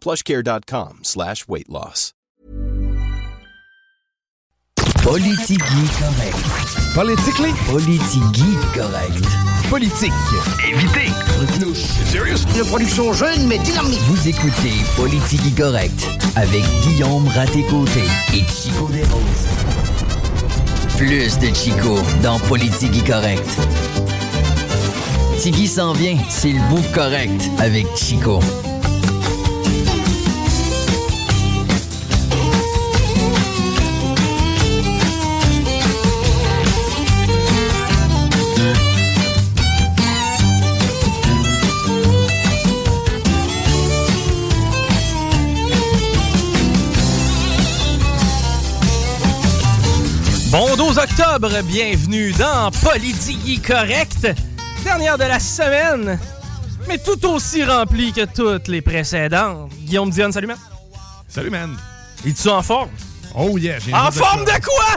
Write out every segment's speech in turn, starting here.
plushcare.com slash weight loss. Politigui correct. Politically? Politigui correct. Politique. Évitez. Serious? Une production jeune mais dynamique. Vous écoutez Politigui correct avec Guillaume Raté-Côté et Chico Desroses. Plus de Chico dans Politigui correct. Tigui s'en vient, c'est le bout correct avec Chico. Bon 12 octobre, bienvenue dans Politique Correct, dernière de la semaine, mais tout aussi remplie que toutes les précédentes. Guillaume Dion, salut man. Salut, man. Es-tu en forme? Oh, yeah. j'ai En forme de quoi?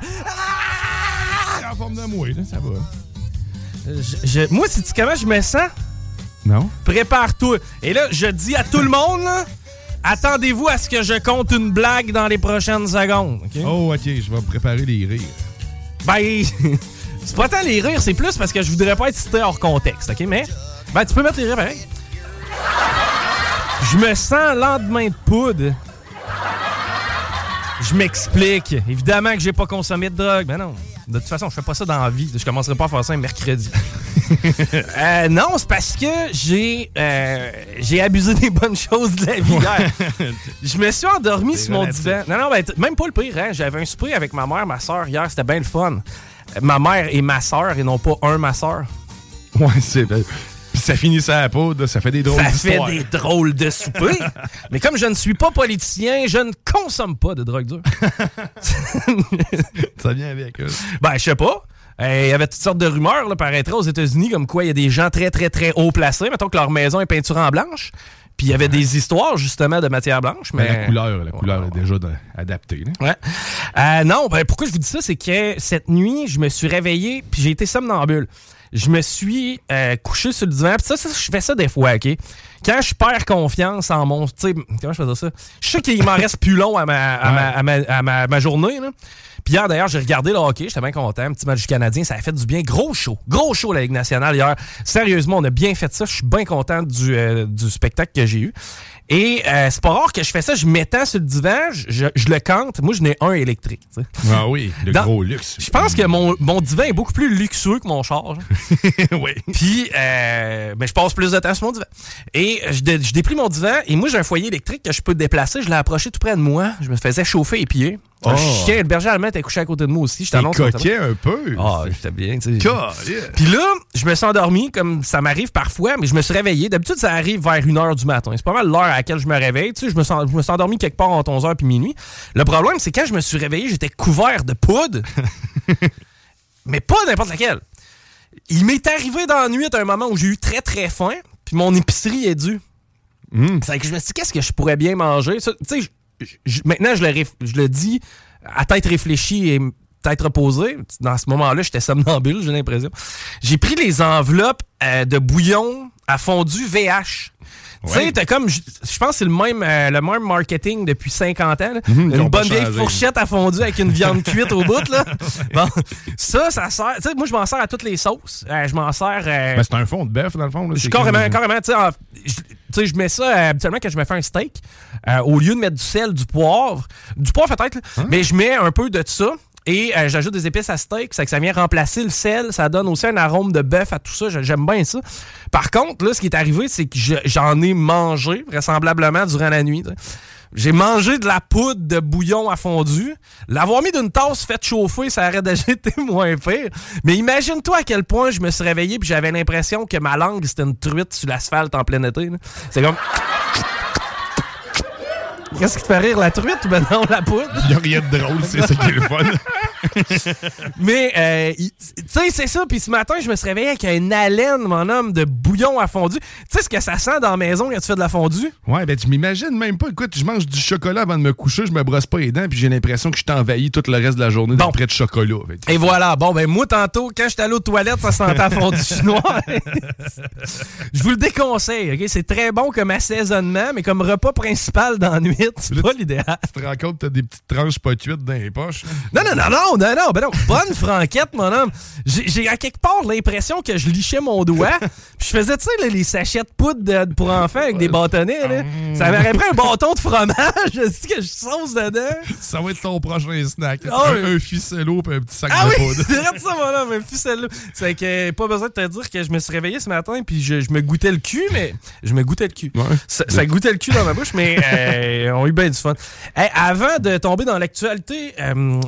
En forme de moi, là, ça va. Je- je- moi, sais-tu comment je me sens? Non? Prépare-toi. Et là, je dis à tout le monde, là, attendez-vous à ce que je compte une blague dans les prochaines secondes. ok? Oh, OK, je vais préparer les rires. Ben, c'est pas tant les rires, c'est plus parce que je voudrais pas être cité hors contexte, ok? Mais, ben, tu peux mettre les rires pareil. Je me sens lendemain de poudre. Je m'explique. Évidemment que j'ai pas consommé de drogue. Ben non. De toute façon, je fais pas ça dans la vie. Je commencerai pas à faire ça un mercredi. Euh, non, c'est parce que j'ai euh, j'ai abusé des bonnes choses de la vie hier. Je me suis endormi sur mon divan. Non, non, ben, même pas le pire. Hein? J'avais un souper avec ma mère, ma soeur hier. C'était bien le fun. Euh, Ma mère et ma soeur, et non pas un ma soeur. Ouais, c'est. Ça finit ça à la poudre, ça fait des drôles Ça fait des drôles de soupers. Mais comme je ne suis pas politicien, je ne consomme pas de drogue dure. Ça vient avec eux. Ben, je sais pas. Il y avait toutes sortes de rumeurs, là, paraîtrait, aux États-Unis, comme quoi il y a des gens très, très, très haut placés. Mettons que leur maison est peinture en blanche. Puis il y avait des histoires, justement, de matière blanche. Mais, Mais la couleur, la couleur est déjà de- adaptée. là. Ouais. Euh, non, ben, pourquoi je vous dis ça, c'est que cette nuit, je me suis réveillé, puis j'ai été somnambule. Je me suis euh, couché sur le divan, puis ça, ça, je fais ça des fois, OK? Quand je perds confiance en mon... Tu sais, comment je fais ça? Je sais qu'il m'en reste plus long à ma, à ma, à ma, à ma- journée, là. Puis hier, d'ailleurs, j'ai regardé le hockey, j'étais bien content. Un petit match du Canadien, ça a fait du bien. Gros show. Gros show, la Ligue nationale, hier. Sérieusement, on a bien fait ça. Je suis bien content du, euh, du spectacle que j'ai eu. Et euh, c'est pas rare que je fais ça, je m'étends sur le divan, je, je le cante. Moi, je n'ai un électrique. Ah oui, le Dans- gros luxe. Je pense que mon, mon divan est beaucoup plus luxueux que mon char. oui. Puis, euh, ben, je passe plus de temps sur mon divan. Et je, je déplie mon divan. Et moi, j'ai un foyer électrique que je peux déplacer. Je l'ai approché tout près de moi. Je me faisais chauffer les pieds. Un Oh. chien, le berger allemand était couché à côté de moi aussi. Je t'annonce. coquet un peu. Ah, j'étais bien, tu sais. Puis là, je me suis endormi, comme ça m'arrive parfois, mais je me suis réveillé. D'habitude, ça arrive vers 1h du matin. C'est pas mal l'heure à laquelle je me réveille. Tu sais, je me suis, je me suis endormi quelque part entre 11h puis minuit. Le problème, c'est quand je me suis réveillé, j'étais couvert de poudre. mais pas n'importe laquelle. Il m'est arrivé dans la nuit à un moment où j'ai eu très très faim, puis mon épicerie est due. C'est que je me suis dit, qu'est-ce que je pourrais bien manger? Tu sais, maintenant, je le, dis à tête réfléchie et tête reposée. Dans ce moment-là, j'étais somnambule, j'ai l'impression. J'ai pris les enveloppes euh, de bouillon à fondue VH. Tu sais, t'as comme, je pense que c'est le même, euh, le même marketing depuis 50 ans. là. Mhm, Une bonne vieille fourchette à fondue avec une viande cuite au bout. Là. Bon, ça, ça sert. Tu sais, moi, je m'en sers à toutes les sauces. Euh, je m'en sers. euh, Ben, c'est un fond de bœuf, dans le fond. là. je carrément, comme- carrément, tu sais, en- je- tu sais, je mets ça euh, habituellement quand je me fais un steak. euh, au lieu de mettre du sel, du poivre, du poivre peut-être, Hein? mais je mets un peu de ça. Et euh, j'ajoute des épices à steak, c'est que ça vient remplacer le sel, ça donne aussi un arôme de bœuf à tout ça, J'ai- j'aime bien ça. Par contre, là, ce qui est arrivé, c'est que je- j'en ai mangé vraisemblablement durant la nuit. J'ai mangé de la poudre de bouillon à fondu. L'avoir mis d'une tasse faite chauffer, ça aurait déjà été moins pire. Mais imagine-toi à quel point je me suis réveillé puis j'avais l'impression que ma langue, c'était une truite sur l'asphalte en plein été. C'est comme... Qu'est-ce qui te fait rire, la truite ou ben non, la poudre? Il n'y a rien de drôle, c'est ça qui est le fun. Mais, euh, tu sais, c'est ça. Puis ce matin, je me suis réveillé avec une haleine, mon homme, de bouillon à fondu. Tu sais ce que ça sent dans la maison quand tu fais de la fondue? Ouais, ben tu m'imagines même pas. Écoute, je mange du chocolat avant de me coucher, je me brosse pas les dents, puis j'ai l'impression que je t'envahis tout le reste de la journée Bon. d'après de chocolat. Et voilà. Bon, ben moi, tantôt, quand j'étais allé aux toilettes, ça sentait à fondu chinois. Je vous le déconseille, OK? C'est très bon comme assaisonnement, mais comme repas principal dans la nuit, c'est pas l'idéal. Tu te rends compte que t'as des petites tranches pas cuites dans les poches? Non, non, non, non, non, non, ben non. Bonne franquette, mon homme. J'ai à quelque part l'impression que je lichais mon doigt. Puis je faisais, tu sais, les sachets de poudre de- pour enfants avec des bâtonnets, là. Ça m'aurait pris un bâton de fromage. Je dis que je sauce dedans? Ça va être ton prochain snack. Ah un, un ficello puis un petit sac Ah de oui, poudre. c'est ça, mon homme, un ficelle. C'est que pas besoin de te dire que je me suis réveillé ce matin puis je, je me goûtais le cul, mais je me goûtais le cul. Ouais. Ça, ça goûtait le cul dans ma bouche, mais euh, on a eu bien du fun. Hey, avant de tomber dans l'actualité euh,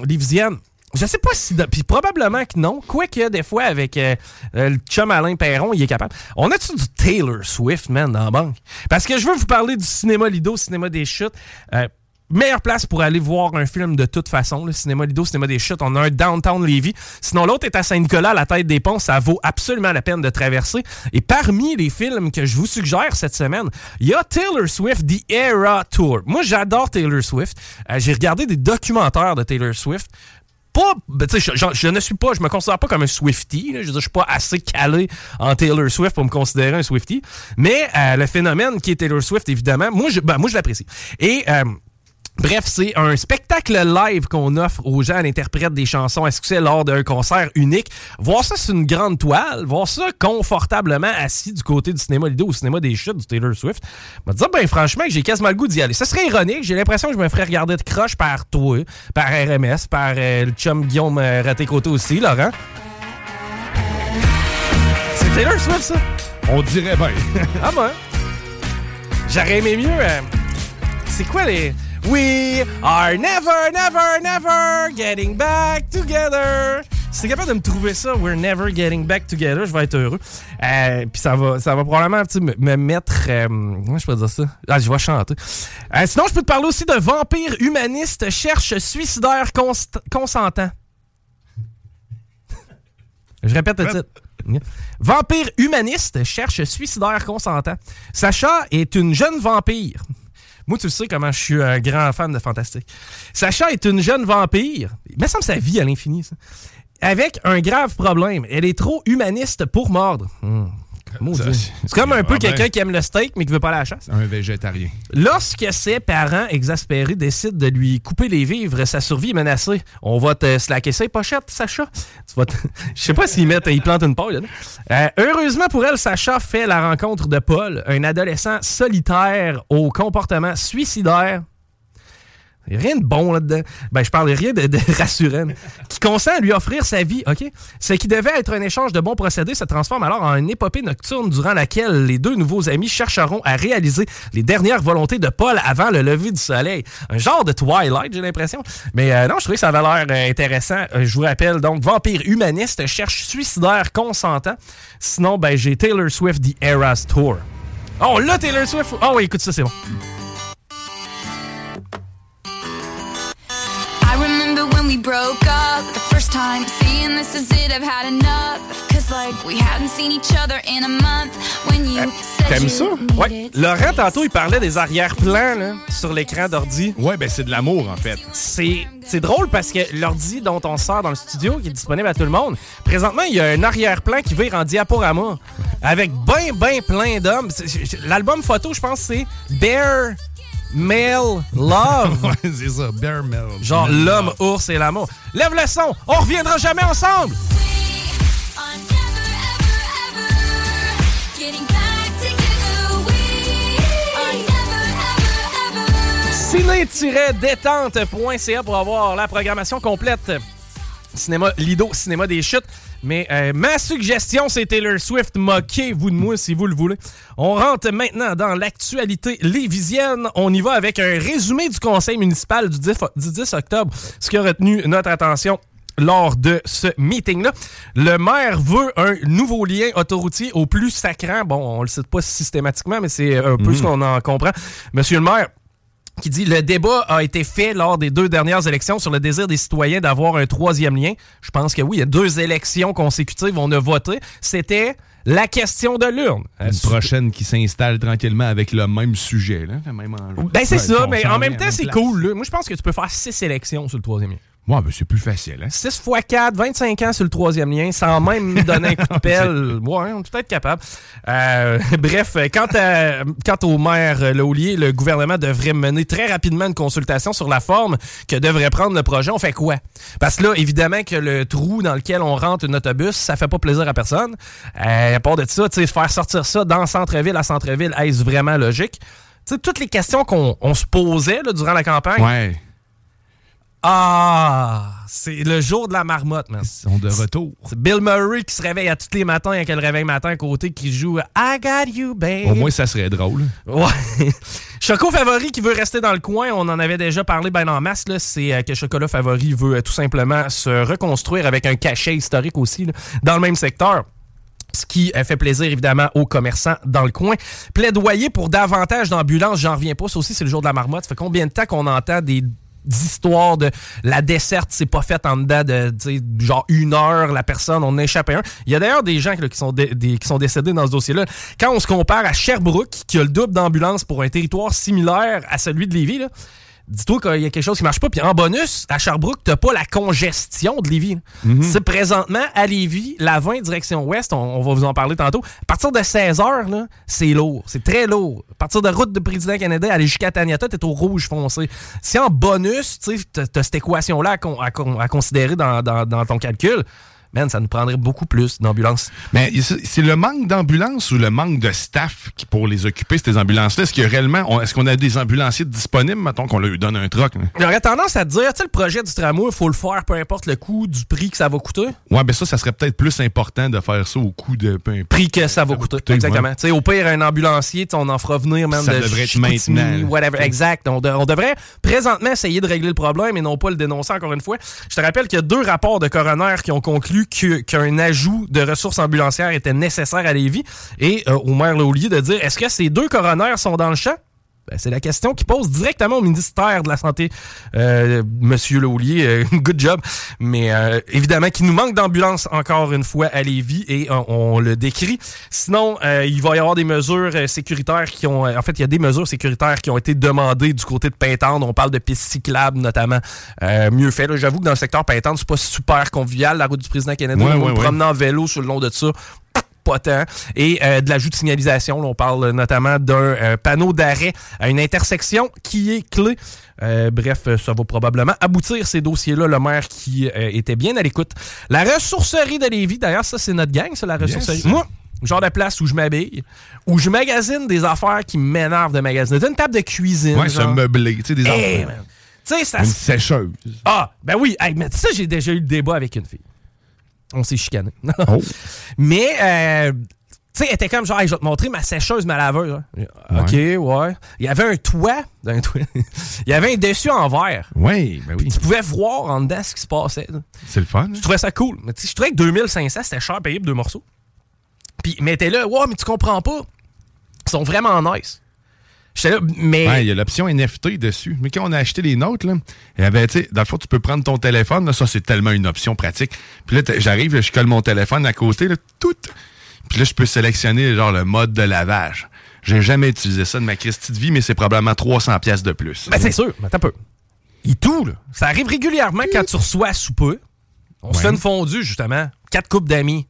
je sais pas si... Puis probablement que non. Quoi que des fois, avec euh, euh, le chum Alain Perron, il est capable. On a-tu du Taylor Swift, man, dans la banque? Parce que je veux vous parler du cinéma Lido, cinéma des chutes. Euh, Meilleure place pour aller voir un film de toute façon. Le cinéma Lido, cinéma des chutes. On a un downtown Levy. Sinon, l'autre est à Saint-Nicolas, à la tête des ponts. Ça vaut absolument la peine de traverser. Et parmi les films que je vous suggère cette semaine, il y a Taylor Swift The Era Tour. Moi, j'adore Taylor Swift. J'ai regardé des documentaires de Taylor Swift pas, ben, je, ne suis pas, je me considère pas comme un Swifty. Je je suis pas assez calé en Taylor Swift pour me considérer un Swifty. Mais euh, le phénomène qui est Taylor Swift, évidemment, moi, je, ben, moi, je l'apprécie. Et euh, Bref, c'est un spectacle live qu'on offre aux gens à l'interprète des chansons à succès lors d'un concert unique? Voir ça sur une grande toile, voir ça confortablement assis du côté du cinéma Lido ou cinéma des chutes du Taylor Swift, me dire, ben franchement, que j'ai quasiment le goût d'y aller. Ça serait ironique, j'ai l'impression que je me ferais regarder de croche par toi, par RMS, par euh, le chum Guillaume euh, Raté-Côté aussi, Laurent. C'est Taylor Swift, ça? On dirait bien. Ah bon? J'aurais aimé mieux. euh, c'est quoi les. We are never, never, never getting back together. Si t'es capable de me trouver ça, We're never getting back together, je vais être heureux. Euh, Puis ça va, ça va probablement me, me mettre. euh, comment je peux dire ça? Ah, je vais chanter. Euh, sinon, je peux te parler aussi de vampire humaniste cherche suicidaire consentant. Je répète le titre. Vampire humaniste cherche suicidaire consentant. Sacha est une jeune vampire. Moi, tu sais comment je suis un grand fan de Fantastique. Sacha est une jeune vampire. Il me semble sa vie à l'infini, ça. Avec un grave problème. Elle est trop humaniste pour mordre. Hmm. C'est comme un peu quelqu'un qui aime le steak mais qui veut pas aller à la chasse. Un végétarien. Lorsque ses parents exaspérés décident de lui couper les vivres, sa survie est menacée. On va te slacker ses pochettes, Sacha. Je sais pas s'ils mettent, ils plantent une paille. Euh, heureusement pour elle, Sacha fait la rencontre de Paul, un adolescent solitaire au comportement suicidaire. Rien de bon là-dedans. Ben, je parle rien de, de rassurant. Qui consent à lui offrir sa vie, OK? Ce qui devait être un échange de bons procédés se transforme alors en une épopée nocturne durant laquelle les deux nouveaux amis chercheront à réaliser les dernières volontés de Paul avant le lever du soleil. Un genre de Twilight, j'ai l'impression. Mais euh, non, je trouvais que ça avait l'air euh, intéressant. Euh, je vous rappelle, donc, Vampire humaniste cherche suicidaire consentant. Sinon, ben, j'ai Taylor Swift The Eras Tour. Oh, là, Taylor Swift! Oh, oui, écoute ça, c'est bon. Broke up the first time, saying this is it, I've had enough. Cause like we hadn't seen each other in a month when you said T'aimes ça? Ouais. Laurent, tantôt, il parlait des arrière-plans là, sur l'écran d'ordi. Ouais, ben c'est de l'amour, en fait. C'est c'est drôle parce que l'ordi dont on sort dans le studio, qui est disponible à tout le monde, présentement, il y a un arrière-plan qui vire en diaporama avec ben, ben plein d'hommes. C'est- L'album photo, je pense, c'est Bear Male Love. Ouais, c'est ça, Bear Mel. Genre l'homme, ours et l'amour. Lève le son, on reviendra jamais ensemble. ciné-détente.ca pour avoir la programmation complète. Cinéma Lido, cinéma des chutes. Mais euh, ma suggestion, c'est Taylor Swift. Moquez-vous de moi si vous le voulez. On rentre maintenant dans l'actualité lévisienne. On y va avec un résumé du conseil municipal du 10, du 10 octobre, ce qui a retenu notre attention lors de ce meeting-là. Le maire veut un nouveau lien autoroutier au plus sacrant. Bon, on le cite pas systématiquement, mais c'est un peu ce qu'on en comprend. Monsieur le maire, qui dit le débat a été fait lors des deux dernières élections sur le désir des citoyens d'avoir un troisième lien. Je pense que oui, il y a deux élections consécutives, on a voté. C'était la question de l'urne. Une prochaine qui s'installe tranquillement avec le même sujet, là, le même enjeu. Ben c'est Ouais, ça, mais en même temps, c'est cool. là. Moi, je pense que tu peux faire six élections sur le troisième lien. Ouais, ben c'est plus facile, hein. 6 x 4, 25 ans sur le troisième lien, sans même donner un coup de pelle. Ouais, on est peut-être capable. Euh, bref, quant, à, quant au maire Laulier, le gouvernement devrait mener très rapidement une consultation sur la forme que devrait prendre le projet. On fait quoi? Parce que là, évidemment que le trou dans lequel on rentre un autobus, ça fait pas plaisir à personne. Euh, à part de ça, tu sais, faire sortir ça dans centre-ville à centre-ville, est-ce vraiment logique? Tu sais, toutes les questions qu'on on se posait là, durant la campagne. Ouais. Ah, c'est le jour de la marmotte, man. Ils sont de retour. C'est Bill Murray qui se réveille à tous les matins avec le réveil matin à côté qui joue I Got You, babe. Au moins, ça serait drôle. Ouais. Choco Favori qui veut rester dans le coin, on en avait déjà parlé ben en masse, là, c'est euh, que Chocolat Favori veut euh, tout simplement se reconstruire avec un cachet historique aussi là, dans le même secteur. Ce qui euh, fait plaisir évidemment aux commerçants dans le coin. Plaidoyer pour davantage d'ambulances, j'en reviens pas. Ça aussi, c'est le jour de la marmotte. Ça fait combien de temps qu'on entend des histoires de la desserte, c'est pas fait en dedans de genre une heure, la personne, on en a échappé un. Il y a d'ailleurs des gens qui, sont qui sont décédés dans ce dossier-là. Quand on se compare à Sherbrooke, qui a le double d'ambulance pour un territoire similaire à celui de Lévis, là, dis-toi qu'il y a quelque chose qui marche pas. Puis en bonus, à Sherbrooke, t'as pas la congestion de Lévis. là. C'est présentement à Lévis, la 20 direction ouest, on, on va vous en parler tantôt. À partir de 16 heures, là, c'est lourd. C'est très lourd. À partir de route de Président Canada, aller jusqu'à Taniata, t'es au rouge foncé. Si en bonus, tu t'as cette équation-là à, con- à con- à considérer dans, dans- dans ton calcul, man, ça nous prendrait beaucoup plus d'ambulances. Mais c'est le manque d'ambulances ou le manque de staff qui pour les occuper, ces ambulances-là? Est-ce a réellement, est-ce qu'on a des ambulanciers disponibles, mettons qu'on leur donne un troc? là? J'aurais tendance à te dire, tu sais, le projet du tramway, il faut le faire peu importe le coût du prix que ça va coûter. Ouais, ben ça, ça serait peut-être plus important de faire ça au coût de peu importe. prix que ça va coûter. coûter, Exactement. ouais. Tu sais, au pire, un ambulancier, on en fera venir même Ça de devrait être maintenant. Whatever. Exact. On, de- on devrait présentement essayer de régler le problème et non pas le dénoncer encore une fois. Je te rappelle qu'il y a deux rapports de coroner qui ont conclu qu'un ajout de ressources ambulancières était nécessaire à Lévis et euh, au maire de dire est-ce que ces deux coroners sont dans le champ? Ben, c'est la question qui pose directement au ministère de la Santé, euh, Monsieur Laulier. euh, good job. Mais euh, évidemment qu'il nous manque d'ambulances encore une fois à Lévis et on, on le décrit. Sinon, euh, il va y avoir des mesures euh, sécuritaires qui ont... en fait, il y a des mesures sécuritaires qui ont été demandées du côté de Pintendre. On parle de pistes cyclables notamment. Euh, mieux fait. là. J'avoue que dans le secteur Pintendre, c'est pas super convivial, la route du président Kennedy. Ouais, ouais, ouais. promener en vélo sur le long de ça pas tant. Et euh, de l'ajout de signalisation, là, on parle notamment d'un euh, panneau d'arrêt à une intersection qui est clé. Euh, bref, ça va probablement aboutir ces dossiers-là. Le maire qui euh, était bien à l'écoute. La ressourcerie de Lévis, d'ailleurs, ça c'est notre gang, ça, la ressourcerie. Yes. Moi, genre de place où je m'habille, où je magasine des affaires qui m'énervent de magasiner. Une table de cuisine. Ouais, se genre. meubler, tu sais, des Hey. Tu sais, ça Une se sécheuse. ah, ben oui. Hey, mais ça, j'ai déjà eu le débat avec une fille. On s'est chicané. Oh. Mais, euh, tu sais, elle était comme genre, Hey, je vais te montrer ma sécheuse, ma laveuse. hein. OK, ouais. Il y avait un toit. Un toit. Il y avait un dessus en verre. Oui, ben oui. Tu pouvais voir en dedans ce qui se passait. C'est le fun. Je trouvais ça cool. Mais je trouvais que 2500, c'était cher payé pour deux morceaux. Puis, mais t'es là, ouais, mais tu comprends pas. Ils sont vraiment nice. J'étais là, mais. Ouais, il y a l'option NFT dessus. Mais quand on a acheté les nôtres, là, il y avait, tu sais, dans le fond, tu peux prendre ton téléphone. Là, ça, c'est tellement une option pratique. Puis là, t'as- j'arrive, je colle mon téléphone à côté, là, tout. Puis là, je peux sélectionner, genre, le mode de lavage. J'ai jamais utilisé ça de ma Christie de vie, mais c'est probablement 300 pièces de plus. Ben, c'est sûr, mais un peu. Il tout, là. Ça arrive régulièrement quand tu reçois à souper. On se fait une fondue, justement. Quatre coupes d'amis.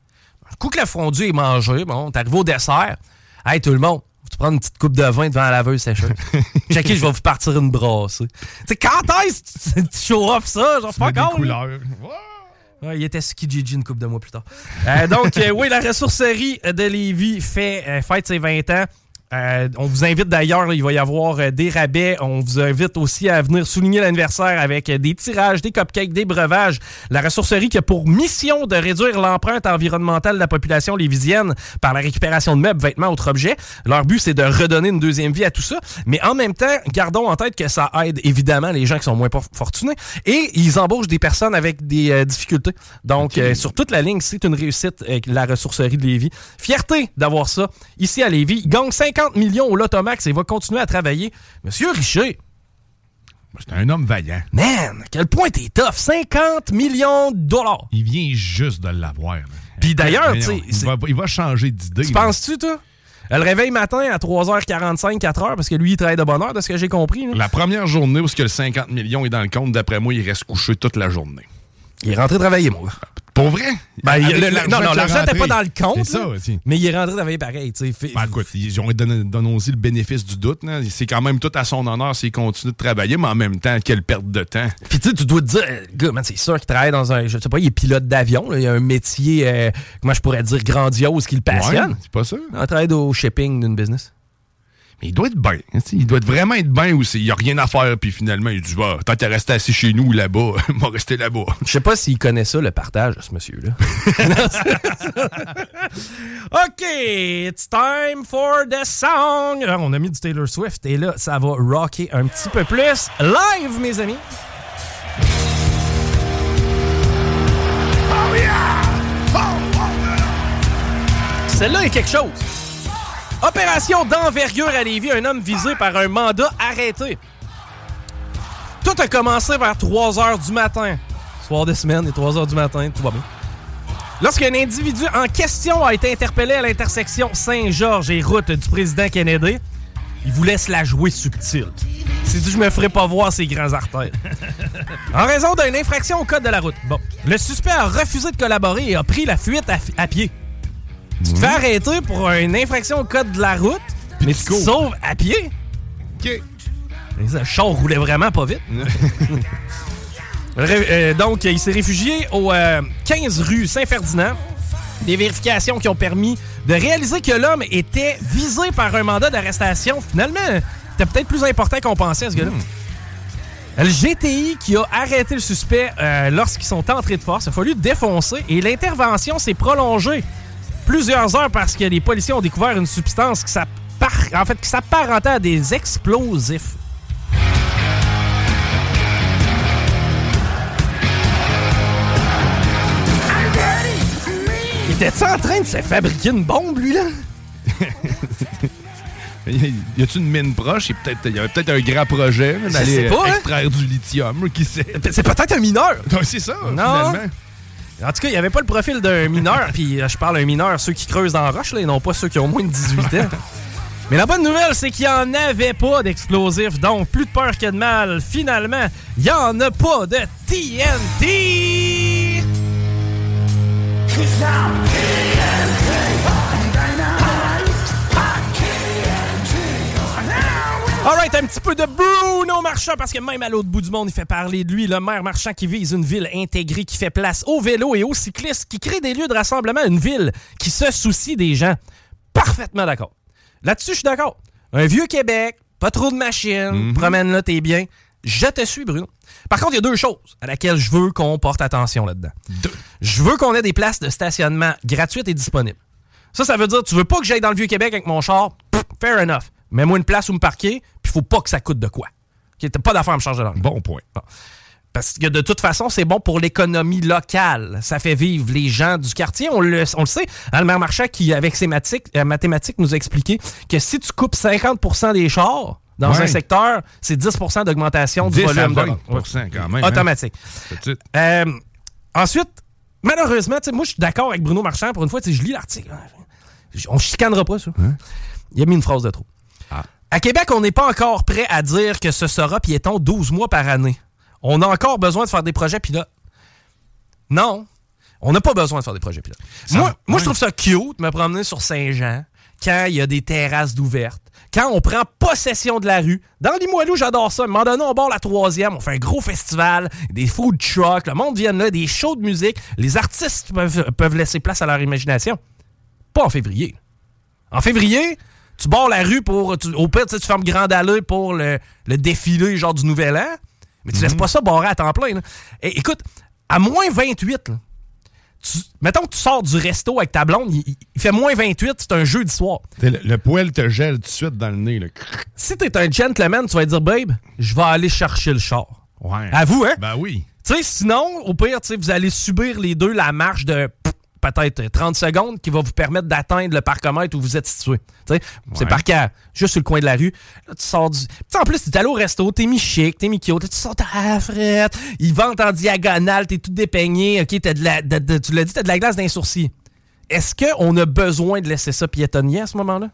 Un coup que la fondue est mangée, bon, t'arrives au dessert. Hey, tout le monde, tu prends une petite coupe de vin devant la laveuse sécheuse. Checker, je vais vous partir une brassée. Tu sais, quand est-ce que tu- show off ça? Genre, pas encore. Ouais, il était ski Gigi une couple de mois plus tard. Euh, donc, euh, oui, la ressourcerie de Lévis fait, euh, fête ses 20 ans. Euh, on vous invite d'ailleurs, il va y avoir euh, des rabais. On vous invite aussi à venir souligner l'anniversaire avec euh, des tirages, des cupcakes, des breuvages. La ressourcerie qui a pour mission de réduire l'empreinte environnementale de la population lévisienne par la récupération de meubles, vêtements, autres objets. Leur but, c'est de redonner une deuxième vie à tout ça. Mais en même temps, gardons en tête que ça aide évidemment les gens qui sont moins fortunés. Et ils embauchent des personnes avec des difficultés. Donc, sur toute la ligne, c'est une réussite avec la ressourcerie de Lévis. Fierté d'avoir ça ici à Lévis. Il gagne 50 millions au Lotomax et va continuer à travailler. Monsieur Richer, C'est un homme vaillant. man, à quel point t'es tough. 50 millions de dollars. Il vient juste de l'avoir. Puis d'ailleurs, tu sais, il va, il va changer d'idée. Tu penses-tu, toi? Elle réveille matin à 3h45, 4h, parce que lui, il travaille de bonne heure, de ce que j'ai compris. là. La première journée où ce que le 50 millions est dans le compte, d'après moi, il reste couché toute la journée. Il est rentré travailler, moi. Pour vrai? Ben, il- le- non, non, l'argent n'était pas dans le compte. Ça, aussi. mais il est rentré travailler pareil. Fait- Ben, écoute, ils ont donné, donné aussi le bénéfice du doute. C'est quand même tout à son honneur s'il continue de travailler, mais en même temps, quelle perte de temps. Puis tu sais, tu dois te dire, euh, gars, c'est sûr qu'il travaille dans un, je sais pas, il est pilote d'avion. Il a un métier, euh, comment je pourrais dire, grandiose qui le passionne. Ouais, c'est pas ça. Il travaille au shipping d'une business. Mais il doit être bien. hein, Il doit être vraiment être bien aussi. Il n'y a rien à faire, puis finalement, il dit bah, Tant qu'à rester assis chez nous ou là-bas, il va rester là-bas. Je sais pas s'il connaît ça, le partage de ce monsieur-là. OK, it's time for the song. Alors, on a mis du Taylor Swift et là, ça va rocker un petit peu plus. Live, mes amis. Celle-là est quelque chose. Opération d'envergure à Lévis, un homme visé par un mandat arrêté. Tout a commencé vers 3 h du matin. Soir de semaine et 3 h du matin, tout va bien. Lorsqu'un individu en question a été interpellé à l'intersection Saint-Georges et route du président Kennedy, il voulait se la jouer subtile. Il s'est dit, je me ferai pas voir ces grands artères. en raison d'une infraction au code de la route. Bon. Le suspect a refusé de collaborer et a pris la fuite à pied. Tu te fais arrêter pour une infraction au code de la route, mais tu te sauves à pied. OK. Le char roulait vraiment pas vite. Euh, donc, il s'est réfugié au euh, 15 rue Saint-Ferdinand. Des vérifications qui ont permis de réaliser que l'homme était visé par un mandat d'arrestation. Finalement, c'était peut-être plus important qu'on pensait, ce gars-là. Le GTI qui a arrêté le suspect euh, lorsqu'ils sont entrés de force, il a fallu défoncer et l'intervention s'est prolongée plusieurs heures parce que les policiers ont découvert une substance qui s'appar- en fait, qui s'apparentait à des explosifs. Il était-tu en train de se fabriquer une bombe, lui, là? Y a-tu une mine proche? Il y y avait peut-être un grand projet d'aller hein? extraire du lithium, qui sait? C'est peut-être un mineur. C'est ça, Non. finalement. En tout cas, il n'y avait pas le profil d'un mineur, puis euh, je parle d'un mineur, ceux qui creusent dans la roche, là, et non pas ceux qui ont moins de 18 ans. Mais la bonne nouvelle, c'est qu'il n'y en avait pas d'explosifs, donc plus de peur que de mal. Finalement, il n'y en a pas de TNT! Alright, un petit peu de Bruno Marchand, parce que même à l'autre bout du monde, il fait parler de lui, le maire Marchand qui vise une ville intégrée, qui fait place aux vélos et aux cyclistes, qui crée des lieux de rassemblement, une ville qui se soucie des gens. Parfaitement d'accord. Là-dessus, je suis d'accord. Un vieux Québec, pas trop de machines, promène là, t'es bien. Je te suis, Bruno. Par contre, il y a deux choses à laquelle je veux qu'on porte attention là-dedans. Je veux qu'on ait des places de stationnement gratuites et disponibles. Ça, ça veut dire, tu veux pas que j'aille dans le Vieux-Québec avec mon char? Pff, Fair enough. Mets-moi une place où me parquer, puis faut pas que ça coûte de quoi. OK, T'as pas d'affaire à me charger d'argent. Bon point. Parce que de toute façon, c'est bon pour l'économie locale. Ça fait vivre les gens du quartier. On le, on le sait. Almer Marchand, qui, avec ses mathématiques, euh, mathématiques, nous a expliqué que si tu coupes 50% des chars dans Ouais. un secteur, c'est 10% d'augmentation du 10 à volume. de 20 vente. Ouais. quand même. hein. Automatique. Euh, ensuite, malheureusement, moi, je suis d'accord avec Bruno Marchand. Pour une fois, je lis l'article. On chicanera pas, ça. Il a mis une phrase de trop. À Québec, on n'est pas encore prêt à dire que ce sera piéton 12 mois par année. On a encore besoin de faire des projets pilotes. Non. On n'a pas besoin de faire des projets pilotes. Ça- moi, je trouve ça cute de me promener sur Saint-Jean quand il y a des terrasses d'ouvertes. Quand on prend possession de la rue. Dans Limoilou, j'adore ça. À un moment donné, on bord la troisième, on fait un gros festival, des food trucks, le monde vient là, des shows de musique. Les artistes peuvent, peuvent laisser place à leur imagination. Pas en février. En février, tu bords la rue pour. tu- au pire, tu sais, tu fermes Grande Allée pour le, le défilé genre du Nouvel An. Mais tu laisses pas ça barrer à temps plein. là. Et, écoute, à moins 28, là, tu- mettons que tu sors du resto avec ta blonde, il, il fait moins 28, c'est un jeudi soir. Le, le poêle te gèle tout de suite dans le nez. Là. Si t'es un gentleman, tu vas dire, babe, je vais aller chercher le char. Ouais. Avoue, hein? Ben oui. Tu sais, sinon, au pire, tu sais, vous allez subir les deux la marche de pff, peut-être 30 secondes qui va vous permettre d'atteindre le parcomètre où vous êtes situé. C'est par cas, juste sur le coin de la rue. Là, tu sors du. En plus, t'es allé au resto, t'es mis chic, t'es mis cute, tu sors ta frette, ils vendent en diagonale, t'es tout dépeigné, ok, t'as de la, de- de- tu l'as dit, t'as de la glace dans les sourcils. Est-ce qu'on a besoin de laisser ça piétonnier à ce moment-là?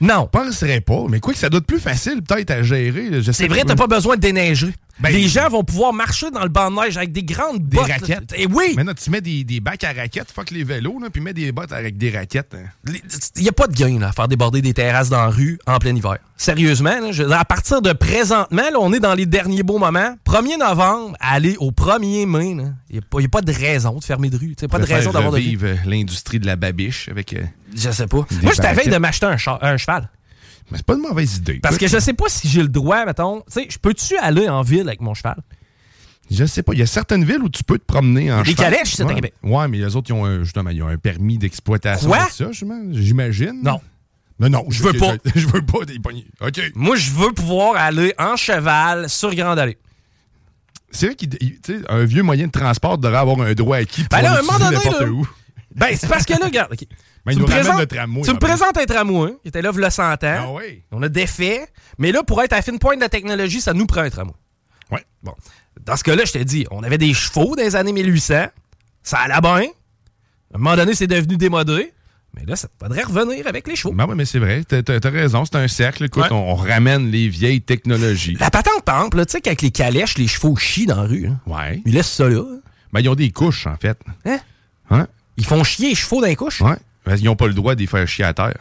Non. Je penserais pas, mais quoi que ça doit être plus facile peut-être à gérer. là, C'est vrai, t'as pas besoin de déneiger. Ben, les gens vont pouvoir marcher dans le banc de neige avec des grandes Des bottes. raquettes. Et oui! Maintenant, tu mets des, des bacs à raquettes, fuck les vélos, là, puis mets des bottes avec des raquettes. hein. Il n'y a pas de gain là, à faire déborder des terrasses dans la rue en plein hiver. Sérieusement, là, je- à partir de présentement, là, on est dans les derniers beaux moments. 1er novembre, aller au 1er mai, il n'y a, a pas de raison de fermer de rue. T'sais, pas de raison d'avoir de euh, l'industrie de la babiche avec. euh, Je sais pas. Moi, je t'avais de m'acheter un, un cheval. Mais c'est pas une mauvaise idée. Parce que je sais pas si j'ai le droit, mettons. Tu sais, je peux-tu aller en ville avec mon cheval? Je sais pas. Il y a certaines villes où tu peux te promener en cheval. calèches, c'est à ouais. Québec. Ouais, mais les autres, ils ont un, justement, ils ont un permis d'exploitation. Quoi? ça, j'imagine. Non. Mais non, Je veux pas. Je, veux pas des poignées. OK. Moi, je veux pouvoir aller en cheval sur Grande Allée. C'est vrai qu'un vieux moyen de transport devrait avoir un droit acquis pour Ben là, à un moment donné, là, où. Ben, c'est parce que là, regarde. ok. Ben, tu il me présentes, le tramway, tu me présentes un tramway, qui était là, le 100 ans. Ah oui. On a défait. Mais là, pour être à la fine pointe de la technologie, ça nous prend un tramway. Ouais. Bon. Dans ce cas-là, je te dis, on avait des chevaux dans les années 1800. Ça allait bien. À un moment donné, c'est devenu démodé. Mais là, ça faudrait revenir avec les chevaux. Ben oui, mais c'est vrai. T'as t'as raison. C'est un cercle. Écoute, Ouais. on, on ramène les vieilles technologies. La patente temple, là, tu sais, qu'avec les calèches, les chevaux chient dans la rue. hein. Ouais. Ils laissent ça là. Ben, ils ont des couches, en fait. Hein? Hein? Ils font chier les chevaux dans les couches? Ouais. Qu'ils n'ont pas le droit de les faire chier à terre.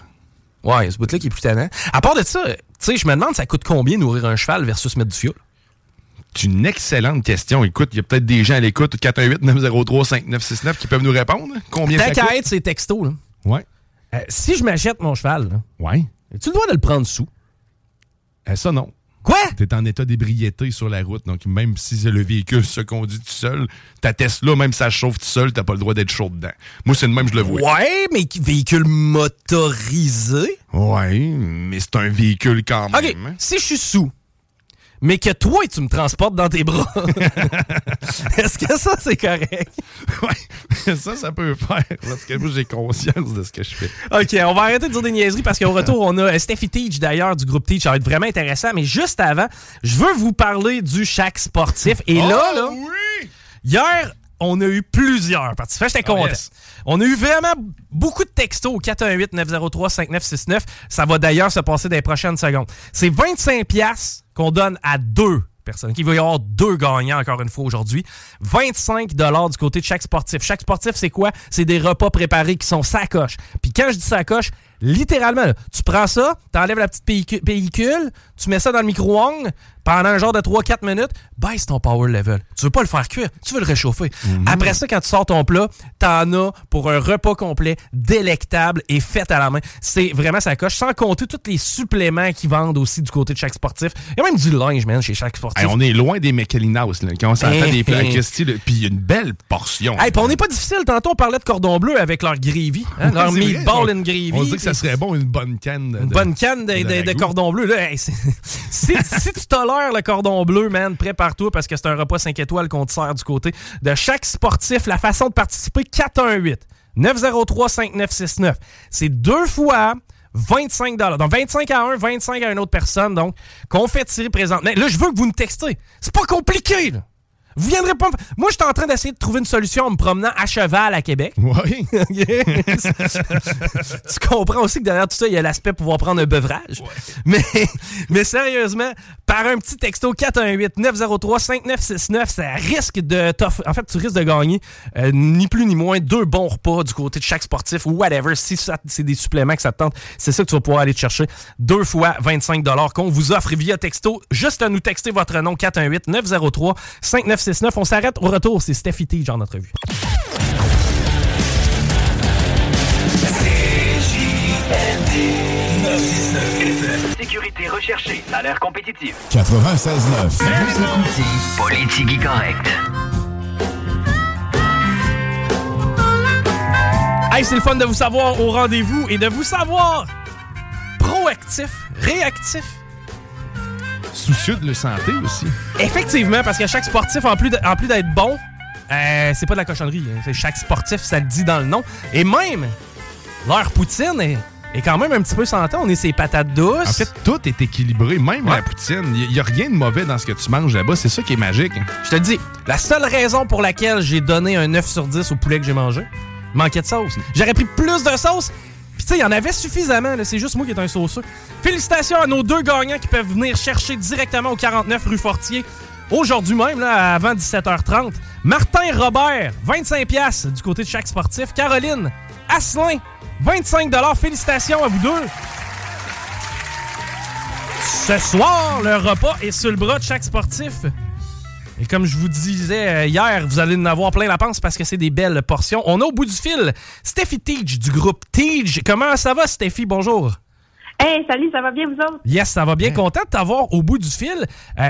Ouais, ce bout-là qui est plus tannant. À part de ça, tu sais, je me demande, ça coûte combien nourrir un cheval versus mettre du fioul? C'est une excellente question. Écoute, il y a peut-être des gens à l'écoute, 418-903-5969, qui peuvent nous répondre. Combien Tant ça coûte? être ces textos, là. Ouais. Euh, si je m'achète mon cheval, là, Ouais. tu le droit de le prendre sous? Euh, ça, non. Quoi? T'es en état d'ébriété sur la route. Donc, même si le véhicule se conduit tout seul, ta Tesla, même si ça chauffe tout seul, t'as pas le droit d'être chaud dedans. Moi, c'est le même, je le vois. Ouais, mais véhicule motorisé? Ouais, mais c'est un véhicule quand même. OK, hein. si je suis sous, mais que toi, tu me transportes dans tes bras, est-ce que ça, c'est correct? Ouais, ça, ça peut faire. Parce que moi, j'ai conscience de ce que je fais. OK, on va arrêter de dire des niaiseries parce qu'au retour, on a Steffi Teach d'ailleurs du groupe Teach. Ça va être vraiment intéressant. Mais juste avant, je veux vous parler du chac sportif. Et là, Oh, là, oui! hier, on a eu plusieurs participants. J'étais Oh, content. yes. On a eu vraiment beaucoup de textos au 418-903-5969. Ça va d'ailleurs se passer dans les prochaines secondes. C'est 25 pièces qu'on donne à deux personnes. Il va y avoir deux gagnants encore une fois aujourd'hui. 25 dollars du côté de chaque sportif. Chaque sportif, c'est quoi? C'est des repas préparés qui sont sacoches. Puis quand je dis sacoche, littéralement, là, tu prends ça, t'enlèves la petite pellicu- pellicule, tu mets ça dans le micro-ondes pendant un genre de 3-4 minutes, baisse ton power level. Tu veux pas le faire cuire, tu veux le réchauffer. Après ça, quand tu sors ton plat, t'en as pour un repas complet, délectable et fait à la main. C'est vraiment ça coche, sans compter tous les suppléments qu'ils vendent aussi du côté de chaque sportif. Il y a même du linge, man, chez chaque sportif. Hey, on est loin des McAllinas, là. Quand on s'entend Hein, des plats. Christy, là, puis il y a une belle portion. Hey, on n'est pas difficile. Tantôt, on parlait de cordon bleu avec leur gravy. hein, leur meatball and gravy. On dit que tu ça serait bon, une bonne canne. de- Une bonne canne de, cordon bleu. Là, Hey, si, si tu tolères le cordon bleu, man, prépare-toi parce que c'est un repas 5 étoiles qu'on te sert du côté de chaque sportif. La façon de participer, 418 903 5969. C'est deux fois 25 Donc 25 à un, 25 à une autre personne. Donc, qu'on fait tirer présentement. Là, je veux que vous nous textez. C'est pas compliqué, là. Vous viendrez pas. me- Moi, je suis en train d'essayer de trouver une solution en me promenant à cheval à Québec. Oui. tu comprends aussi que derrière tout ça, il y a l'aspect pouvoir prendre un beuvage. Mais, mais sérieusement, par un petit texto 418-903-5969, ça risque de t'offrir- En fait, tu risques de gagner euh, ni plus ni moins deux bons repas du côté de chaque sportif ou whatever. Si c'est des suppléments que ça te tente, c'est ça que tu vas pouvoir aller te chercher. Deux fois 25 qu'on vous offre via texto. Juste à nous texter votre nom 418-903-5969. On s'arrête au retour. C'est Steffi T, genre notre vue. Sécurité recherchée, salaire compétitif. 96.9. Vous écoutez Politique correct. Hey, c'est le fun de vous savoir au rendez-vous et de vous savoir proactif, réactif. Soucieux de la santé aussi. Effectivement, parce que chaque sportif, en plus d'être bon, euh, c'est pas de la cochonnerie. hein. C'est chaque sportif, ça le dit dans le nom. Et même, leur poutine est, est quand même un petit peu santé. On est ses patates douces. En fait, tout est équilibré, même Ouais. la poutine. Il n'y a, rien de mauvais dans ce que tu manges là-bas. C'est ça qui est magique. Je te le dis, la seule raison pour laquelle j'ai donné un 9 sur 10 au poulet que j'ai mangé, il manquait de sauce. J'aurais pris plus de sauce. Puis tu sais, il y en avait suffisamment. C'est juste moi qui est un sauceux. Félicitations à nos deux gagnants qui peuvent venir chercher directement au 49 rue Fortier. Aujourd'hui même, là, avant 17h30. Martin Robert, 25$ piastres du côté de chaque sportif. Caroline Asselin, 25$. Félicitations à vous deux. Ce soir, le repas est sur le bras de chaque sportif. Et comme je vous disais euh, hier, vous allez en avoir plein la panse parce que c'est des belles portions. On a au bout du fil Steffi Teach du groupe Teach. Comment ça va, Steffi? Bonjour. Hey, salut, ça va bien vous autres? Yes, ça va bien. Content de t'avoir au bout du fil. Euh,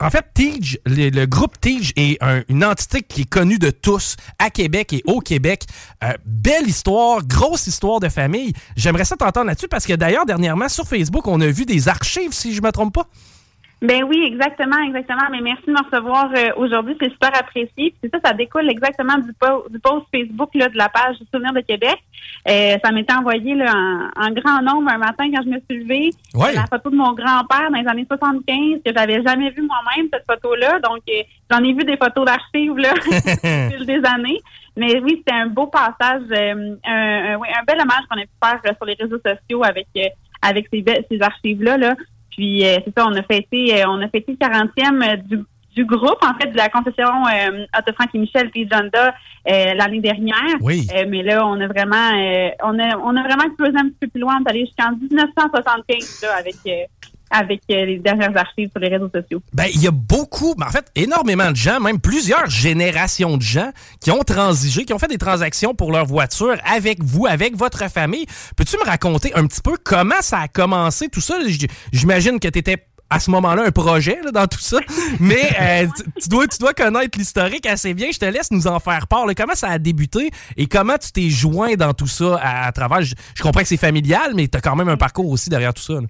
en fait, Tige, le, le groupe Tige est un- une entité qui est connue de tous à Québec et au Québec. Euh, belle histoire, grosse histoire de famille. J'aimerais ça t'entendre là-dessus parce que d'ailleurs, dernièrement, sur Facebook, on a vu des archives, si je me trompe pas. Ben oui, exactement, exactement. Mais merci de me recevoir euh, aujourd'hui, c'est super apprécié. C'est ça, ça découle exactement du, po- du post Facebook là, de la page Souvenir de Québec. Euh, ça m'était envoyé là, en, en grand nombre un matin quand je me suis levée. Ouais. La photo de mon grand-père dans les années 75 que j'avais jamais vu moi-même cette photo-là. Donc euh, j'en ai vu des photos d'archives là fil des années. Mais oui, c'était un beau passage, euh, un, un- oui, un bel hommage qu'on a pu faire euh, sur les réseaux sociaux avec euh, avec ces, ces archives-là. Là. Puis euh, c'est ça, on a fêté, euh, on a fêté le 40e euh, du, du groupe, en fait, de la concession euh, Otto Frank et Michel puis Jonda euh, l'année dernière. Oui. Euh, mais là, on a vraiment euh, on a on a vraiment creusé un petit peu plus loin, on est allé jusqu'en 1975 là, avec euh, avec euh, les dernières archives sur les réseaux sociaux. Ben, il y a beaucoup, ben, en fait, énormément de gens, même plusieurs générations de gens qui ont transigé, qui ont fait des transactions pour leur voiture avec vous, avec votre famille. Peux-tu me raconter un petit peu comment ça a commencé, tout ça? J'imagine que tu étais à ce moment-là un projet là, dans tout ça, mais euh, tu, tu dois, tu dois connaître l'historique assez bien. Je te laisse nous en faire part. là. Comment ça a débuté et comment tu t'es joint dans tout ça à, à travers... Je, je comprends que c'est familial, mais tu as quand même un parcours aussi derrière tout ça. là.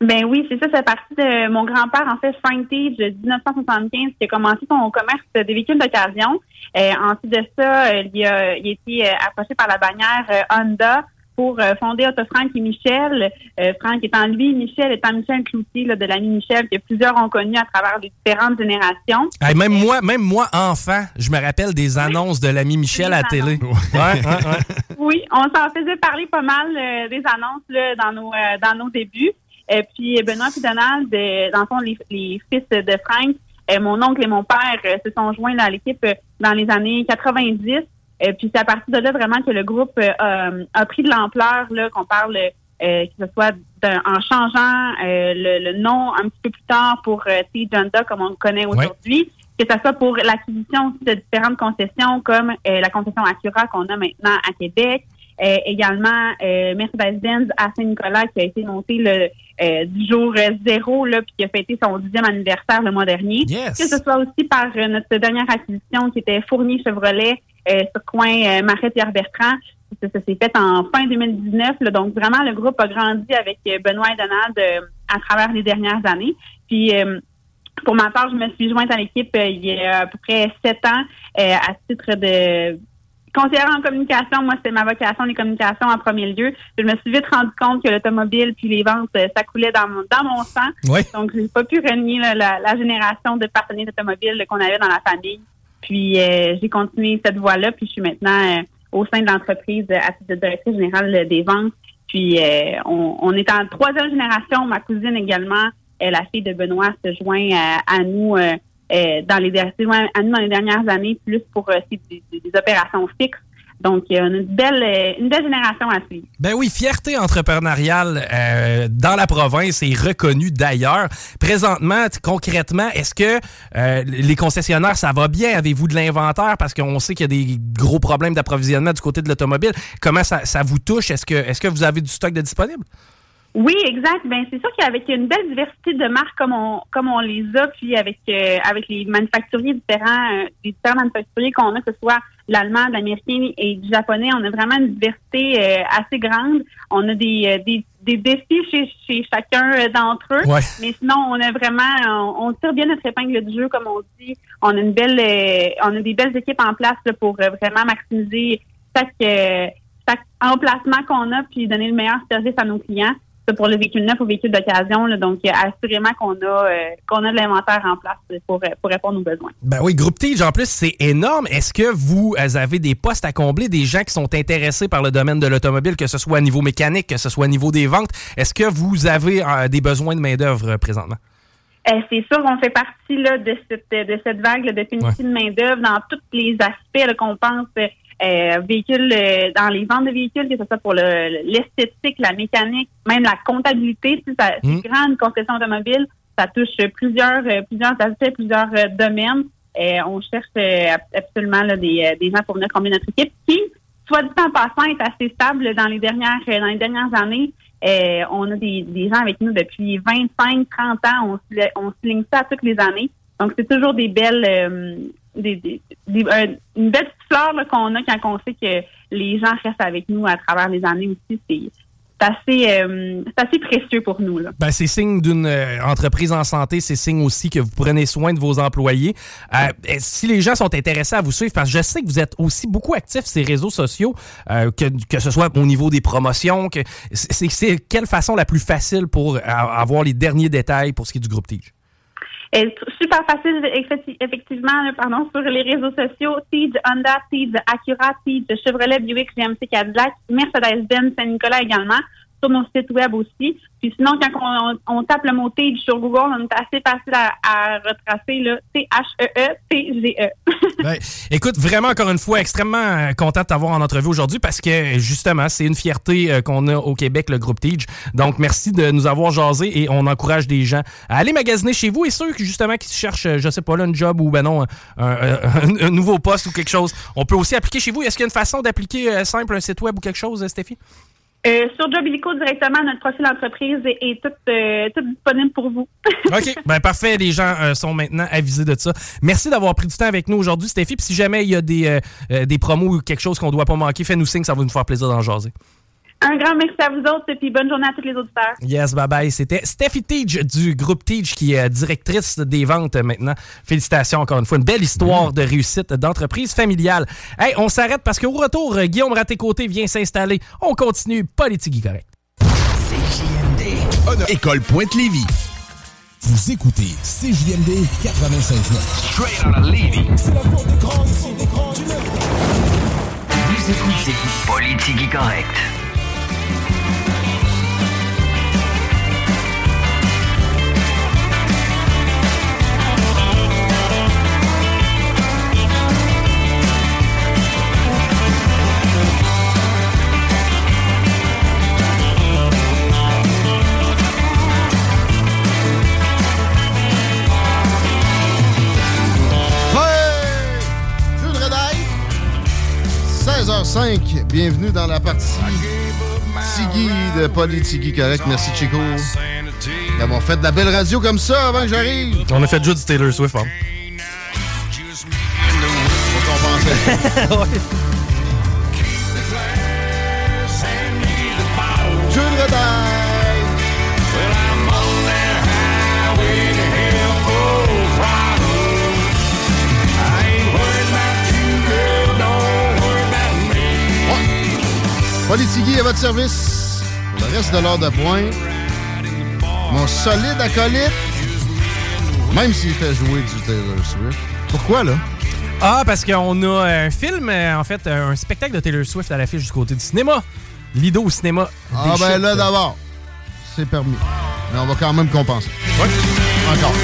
Ben oui, c'est ça, c'est parti de mon grand-père, en fait, Frank Tage, de 1975, qui a commencé son commerce des véhicules d'occasion. Euh, ensuite de ça, euh, il, a, il a été euh, approché par la bannière Honda pour fonder Otto Frank et Michel. Euh, Frank étant lui, Michel étant Michel Cloutier là, de l'ami Michel, que plusieurs ont connu à travers les différentes générations. Hey, même moi, même moi, enfant, je me rappelle des annonces de l'ami Michel à la télé. Ouais, ouais, ouais. Oui, on s'en faisait parler pas mal euh, des annonces là, dans nos euh, dans nos débuts. Et puis Benoît et Donald, euh, dans le fond, les, les fils de Frank, euh, mon oncle et mon père euh, se sont joints à l'équipe euh, dans les années 90. Euh, puis c'est à partir de là vraiment que le groupe euh, a, pris de l'ampleur, là, qu'on parle euh, que ce soit d'un- en changeant euh, le, le nom un petit peu plus tard pour euh, T. Jonda, comme on le connaît aujourd'hui, que ce soit pour l'acquisition aussi de différentes concessions comme euh, la concession Acura qu'on a maintenant à Québec, euh, également euh, Mercedes-Benz à Saint-Nicolas qui a été monté le euh, du jour euh, zéro là puis qui a fêté son dixième anniversaire le mois dernier. Yes. Que ce soit aussi par euh, notre dernière acquisition qui était Fournier Chevrolet euh, sur coin euh, Marais Pierre Bertrand ça, ça s'est fait en fin 2019. là. donc, vraiment, le groupe a grandi avec Benoît et Donald à travers les dernières années. Puis, euh, pour ma part, je me suis jointe à l'équipe il y a à peu près sept ans euh, à titre de conseillère en communication. Moi, c'est ma vocation, les communications en premier lieu. Je me suis vite rendu compte que l'automobile puis les ventes, euh, ça coulait dans mon, dans mon sang. Oui. Donc, j'ai pas pu renier là, la, la génération de partenaires automobiles qu'on avait dans la famille. Puis, euh, j'ai continué cette voie-là. Puis, je suis maintenant euh, au sein de l'entreprise euh, à titre de directrice générale euh, des ventes. Puis, euh, on, on est en troisième génération. Ma cousine également, la fille de Benoît, se joint à nous euh, euh, dans les dans les dernières années, plus pour euh, c'est des, opérations fixes. Donc, euh, on a une belle, euh, une belle génération à suivre. Ben oui, fierté entrepreneuriale euh, dans la province et reconnue d'ailleurs. Présentement, concrètement, est-ce que euh, les concessionnaires, ça va bien? Avez-vous de l'inventaire? Parce qu'on sait qu'il y a des gros problèmes d'approvisionnement du côté de l'automobile. Comment ça, ça vous touche? Est-ce que, est-ce que vous avez du stock de disponible? Oui, exact. Ben c'est sûr qu'avec une belle diversité de marques comme on comme on les a, puis avec euh, avec les manufacturiers différents, euh, les différents manufacturiers qu'on a, que ce soit l'allemand, l'américain et du japonais, on a vraiment une diversité euh, assez grande. On a des euh, des, des défis chez, chez chacun euh, d'entre eux. Ouais. Mais sinon, on a vraiment, on, on tire bien notre épingle du jeu, comme on dit. On a une belle, euh, on a des belles équipes en place là, pour vraiment maximiser chaque, euh, chaque emplacement qu'on a, puis donner le meilleur service à nos clients. Pour le véhicule neuf ou véhicule d'occasion. Donc, euh, assurément qu'on a, euh, qu'on a de l'inventaire en place pour, euh, pour répondre aux besoins. Ben oui, Groupe Tige, en plus, c'est énorme. Est-ce que vous avez des postes à combler, des gens qui sont intéressés par le domaine de l'automobile, que ce soit au niveau mécanique, que ce soit au niveau des ventes? Est-ce que vous avez euh, des besoins de main-d'œuvre présentement? C'est sûr, on fait partie là, de cette de cette vague là, de pénurie de main d'œuvre dans tous les aspects qu'on pense euh, véhicules euh, dans les ventes de véhicules, que ce soit pour le- l'esthétique, la mécanique, même la comptabilité. Si ça, Mm. C'est grand une concession automobile, ça touche plusieurs euh, plusieurs aspects, plusieurs euh, domaines. Euh, on cherche euh, ab- absolument là, des, des gens pour venir combiner notre équipe qui, soit dit en passant, est assez stable dans les dernières dans les dernières années. On a des, des gens avec nous depuis 25, 30 ans. On, on se ligne ça toutes les années. Donc, c'est toujours des belles, euh, des, des- des- euh, une belle petite fleur qu'on a quand on sait que les gens restent avec nous à travers les années aussi. C'est assez, euh, assez précieux pour nous. Ben, c'est signe d'une euh, entreprise en santé, c'est signe aussi que vous prenez soin de vos employés. Euh, si les gens sont intéressés à vous suivre, parce que je sais que vous êtes aussi beaucoup actifs sur ces réseaux sociaux, que, que ce soit au niveau des promotions, que c'est quelle façon la plus facile pour avoir les derniers détails pour ce qui est du groupe Tige? Super facile, effecti- effectivement, pardon, sur les réseaux sociaux. Tige Honda, Tige Acura, Tige Chevrolet, Buick, GMC Cadillac, Mercedes-Benz, Saint-Nicolas également, sur nos sites web aussi. Puis sinon, quand on, tape le mot Tige sur Google, on est assez facile à, retracer, là. E T-H-E-E-T-G-E. Ben, écoute, vraiment, encore une fois, extrêmement euh, content de t'avoir en entrevue aujourd'hui parce que, justement, c'est une fierté euh, qu'on a au Québec, le groupe Tige. Donc, merci de nous avoir jasé et on encourage des gens à aller magasiner chez vous et ceux, justement, qui cherchent, euh, je sais pas, là, un job ou, ben non, un, un- nouveau poste ou quelque chose, on peut aussi appliquer chez vous. Est-ce qu'il y a une façon d'appliquer simple un site web ou quelque chose, Stéphie? Euh, sur Job Illico, directement, notre profil d'entreprise est, euh, tout disponible pour vous. OK. Ben parfait, les gens euh, sont maintenant avisés de ça. Merci d'avoir pris du temps avec nous aujourd'hui, Stéphie. Puis si jamais il y a des, des promos ou quelque chose qu'on doit pas manquer, fais-nous signe, ça va nous faire plaisir d'en jaser. Un grand merci à vous autres et puis bonne journée à tous les auditeurs. Yes, bye bye. C'était Steffi Teach du groupe Teach qui est directrice des ventes maintenant. Félicitations encore une fois. Une belle histoire de réussite d'entreprise familiale. Hey, on s'arrête parce qu'au retour, euh, Guillaume Raté-Côté vient s'installer. On continue Politique correct. École Pointe-Lévis. Vous écoutez CJMD 96.9. Straight out of Levy. C'est la porte d'écran ici, d'écran du Vous écoutez Politique correct. 16h05, bienvenue dans la partie Tigui de Politigui Correct. Merci Chico d'avoir fait de la belle radio comme ça avant que j'arrive. On a fait juste du Taylor Swift, hein? Faut Politigui à votre service. Pour le reste de l'heure de pointe, mon solide acolyte, même s'il fait jouer du Taylor Swift. Pourquoi, là? Ah, parce qu'on a un film, euh, en fait, un spectacle de Taylor Swift à l'affiche du côté du cinéma. Lido au cinéma. Ah, ben là, d'abord, c'est permis. Mais on va quand même compenser. Ouais. Encore.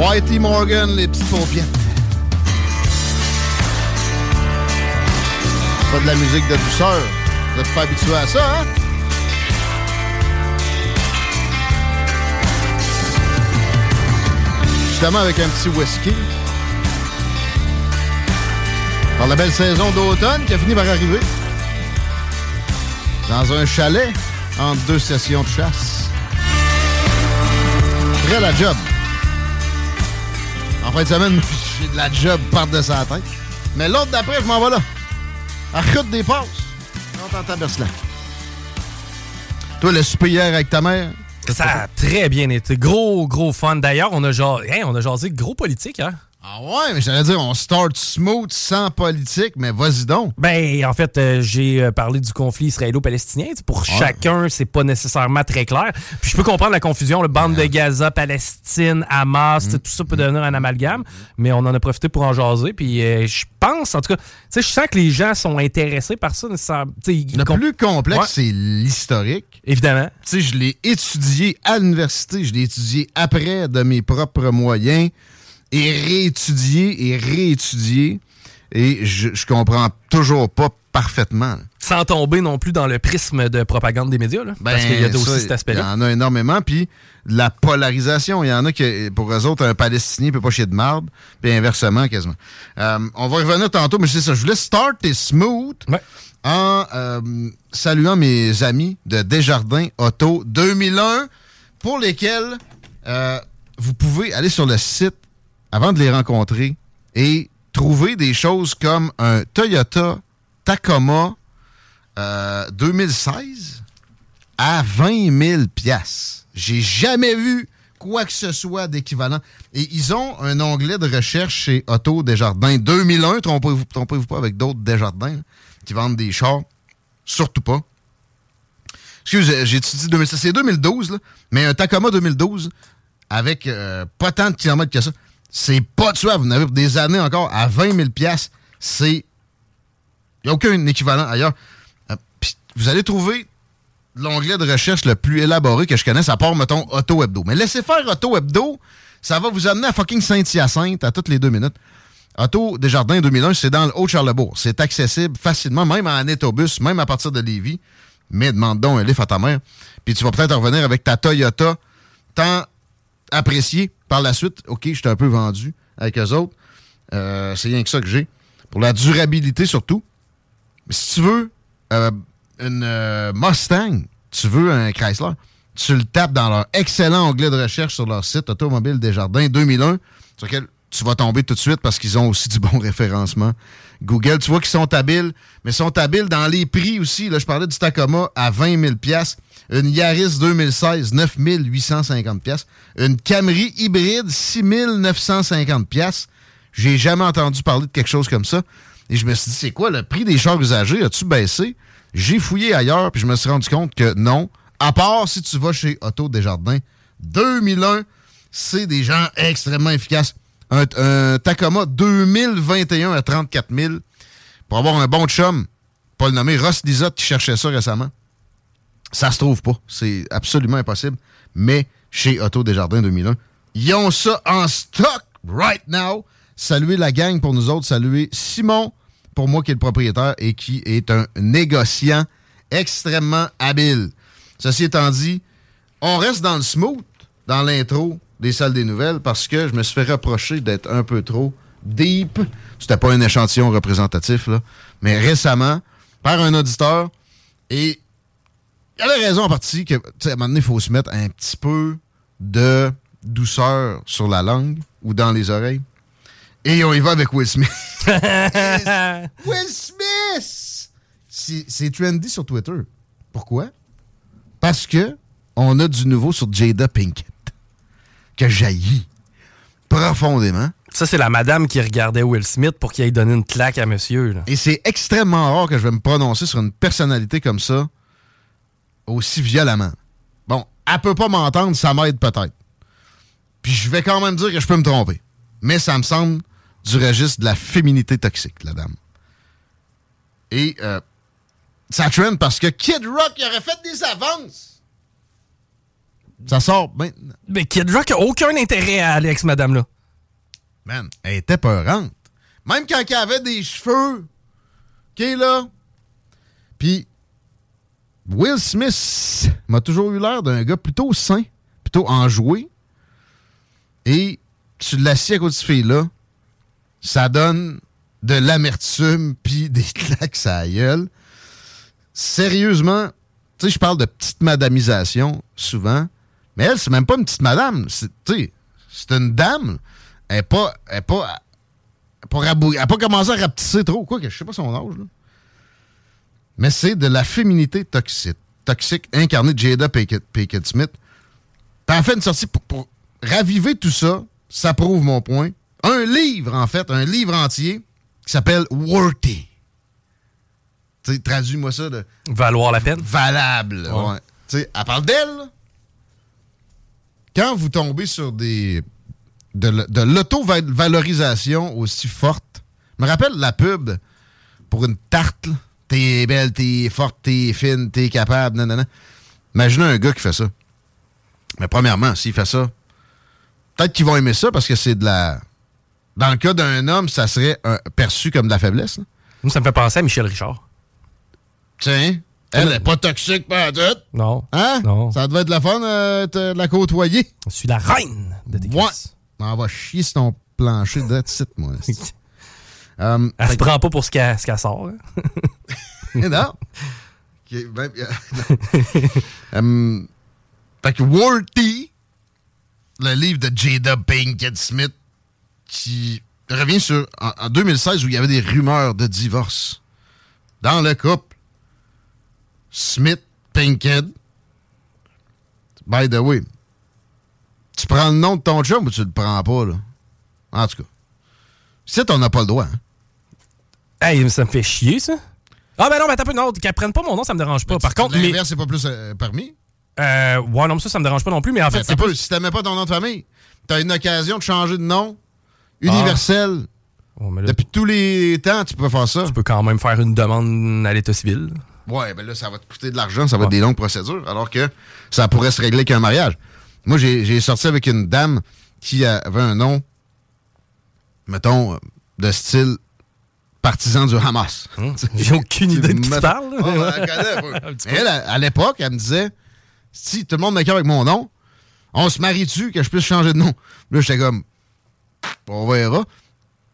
Whitey Morgan, les petites paupiettes. Pas de la musique de douceur. Vous êtes pas habitué à ça, hein? Justement avec un petit whisky. Par la belle saison d'automne qui a fini par arriver. Dans un chalet entre deux sessions de chasse. Prêt la job. En fin de semaine, j'ai de la job par de sa tête. Mais l'autre d'après, je m'en vais là. À route des passes. On t'entend Berslan. Toi, le souper hier avec ta mère? Ça a très bien été. Gros, gros fun. D'ailleurs, on a genre, hey, on a jasé gros politique, hein? Ah ouais, mais j'allais dire, on start smooth, sans politique, mais vas-y donc. Ben, en fait, euh, j'ai euh, parlé du conflit israélo-palestinien. Pour chacun, c'est pas nécessairement très clair. Puis je peux comprendre la confusion, le bande de Gaza, Palestine, Hamas, tout ça peut devenir un amalgame. Mais on en a profité pour en jaser. Puis euh, je pense, en tout cas, tu sais, je sens que les gens sont intéressés par ça. Le plus complexe, Ouais. c'est l'historique. Évidemment. Tu sais, je l'ai étudié à l'université, je l'ai étudié après de mes propres moyens, et réétudié et réétudié, et je, je comprends toujours pas parfaitement. là. Sans tomber non plus dans le prisme de propagande des médias. Là, parce qu'il y a Ben, ça, aussi cet Il y aspect-là. en a énormément. Puis la polarisation, il y en a qui, pour eux autres, un Palestinien peut pas chier de marde, puis inversement quasiment. Euh, on va revenir tantôt, mais c'est ça. Je voulais start et smooth en euh, saluant mes amis de Desjardins Auto 2001, pour lesquels euh, vous pouvez aller sur le site avant de les rencontrer et trouver des choses comme un Toyota Tacoma euh, 2016 à 20 000 piastres. J'ai jamais vu quoi que ce soit d'équivalent. Et ils ont un onglet de recherche chez Auto Desjardins 2001. Trompez-vous trompez-vous pas avec d'autres Desjardins là, qui vendent des chars. Surtout pas. Excusez, j'ai étudié 2016. C'est 2012, là, mais un Tacoma 2012 avec euh, pas tant de kilomètres que ça. C'est pas de soi. Vous en avez pour des années encore à 20 000 piastres. C'est... Il n'y a aucun équivalent ailleurs. Euh, puis vous allez trouver l'onglet de recherche le plus élaboré que je connaisse, à part, mettons, Auto Hebdo. Mais laissez faire Auto Hebdo, ça va vous amener à fucking Saint-Hyacinthe à toutes les deux minutes. Auto Desjardins 2001, c'est dans le Haut-Charlebourg. C'est accessible facilement, même en autobus, même à partir de Lévis. Mais demande donc un lift à ta mère. Puis tu vas peut-être revenir avec ta Toyota tant appréciée par la suite. OK, je t'ai un peu vendu avec eux autres. Euh, c'est rien que ça que j'ai. Pour la durabilité surtout. Mais si tu veux euh, une euh, Mustang, tu veux un Chrysler, tu le tapes dans leur excellent onglet de recherche sur leur site Automobile Desjardins 2001, sur lequel tu vas tomber tout de suite parce qu'ils ont aussi du bon référencement. Google, tu vois qu'ils sont habiles, mais sont habiles dans les prix aussi. Là, je parlais du Tacoma à 20 000 une Yaris 2016, 9 850 une Camry hybride, 6 950 J'ai jamais entendu parler de quelque chose comme ça. Et je me suis dit, c'est quoi le prix des chars usagés? As-tu baissé? J'ai fouillé ailleurs, puis je me suis rendu compte que non. À part si tu vas chez Auto Desjardins, 2001, c'est des gens extrêmement efficaces. Un, un Tacoma 2021 à 34 000 pour avoir un bon chum, pas le nommer, Ross Lizotte qui cherchait ça récemment. Ça se trouve pas. C'est absolument impossible. Mais chez Auto Desjardins 2001, ils ont ça en stock right now. Saluez la gang pour nous autres. Saluez Simon, pour moi qui est le propriétaire et qui est un négociant extrêmement habile. Ceci étant dit, on reste dans le smooth, dans l'intro des salles des nouvelles, parce que je me suis fait reprocher d'être un peu trop deep. C'était pas un échantillon représentatif, là. Mais récemment, par un auditeur, et il avait raison en partie que, tu sais, à un moment donné, il faut se mettre un petit peu de douceur sur la langue ou dans les oreilles. Et on y va avec Will Smith. Will Smith! C'est c'est trendy sur Twitter. Pourquoi? Parce que on a du nouveau sur Jada Pinkett. Que jaillit. profondément. Ça, c'est la madame qui regardait Will Smith pour qu'il ait donné une claque à monsieur. là. Et c'est extrêmement rare que je vais me prononcer sur une personnalité comme ça aussi violemment. Bon, elle peut pas m'entendre, ça m'aide peut-être. Puis je vais quand même dire que je peux me tromper. Mais ça me semble du registre de la féminité toxique, la dame. Et euh, ça trend parce que Kid Rock il aurait fait des avances. Ça sort maintenant. Mais Kid Rock a aucun intérêt à aller avec cette madame-là. Man, elle était peurante. Même quand elle avait des cheveux. OK, là. Puis, Will Smith m'a toujours eu l'air d'un gars plutôt sain, plutôt enjoué. Et tu l'assis à côté de cette fille-là, ça donne de l'amertume puis des claques à la gueule. Sérieusement, tu sais, je parle de petite madamisation souvent, mais elle, c'est même pas une petite madame. C'est, une dame. Elle n'est pas, elle est pas, elle est pas, pas commencé à rapetisser trop, quoi, que je sais pas son âge, là. Mais c'est de la féminité toxique, toxique incarnée de Jada Pinkett, Pinkett Smith. Puis elle fait une sortie pour, pour raviver tout ça. Ça prouve mon point. Un livre, en fait, un livre entier qui s'appelle Worthy. Traduis-moi ça de. Valoir la peine? Valable. Ouais. ouais. Elle parle d'elle. Quand vous tombez sur des. de, de l'auto-valorisation aussi forte. Je me rappelle la pub pour une tarte. T'es belle, t'es forte, t'es fine, t'es capable. Nanana. Imaginez un gars qui fait ça. Mais premièrement, s'il fait ça, peut-être qu'ils vont aimer ça parce que c'est de la. Dans le cas d'un homme, ça serait un- perçu comme de la faiblesse. là. Moi, ça me fait penser à Michel Richard. Tiens, elle n'est pas toxique, pas tout. Non. Hein? Non. Ça devait être la fun euh, de la côtoyer. Je suis la reine de tes Ouais. On va chier sur ton plancher de site, moi. um, Elle se prend pas pour ce qu'elle sort. hein. non. Ben, euh, um, fait que Worthy, le livre de Jada Pinkett Smith, qui revient sur en, en 2016 où il y avait des rumeurs de divorce dans le couple Smith-Pinkett. By the way, tu prends le nom de ton chum ou tu le prends pas, là? En tout cas. Si on n'a pas le droit, hein? Hey, ça me fait chier, ça. Ah, ben non, mais t'as peu non, qu'elle prenne pas mon nom, ça me dérange pas. Par contre, mais. L'inverse, c'est pas plus euh, permis? Euh, ouais, non, mais ça, ça me dérange pas non plus, mais en fait, Ben, c'est t'as pas. si t'aimais pas ton nom de famille, t'as une occasion de changer de nom universel. Oh, mais là, Depuis tous les temps, tu peux faire ça. tu peux quand même faire une demande à l'état civil. Ouais, ben là, ça va te coûter de l'argent, ça va être des longues procédures, alors que ça pourrait se régler qu'un mariage. Moi, j'ai sorti avec une dame qui avait un nom, mettons, de style partisan du Hamas. J'ai aucune idée de qui tu parles. Oh, ben, elle à, à l'époque, elle me disait si tout le monde m'écœure avec mon nom, on se marie-tu que je puisse changer de nom? Là, j'étais comme on verra.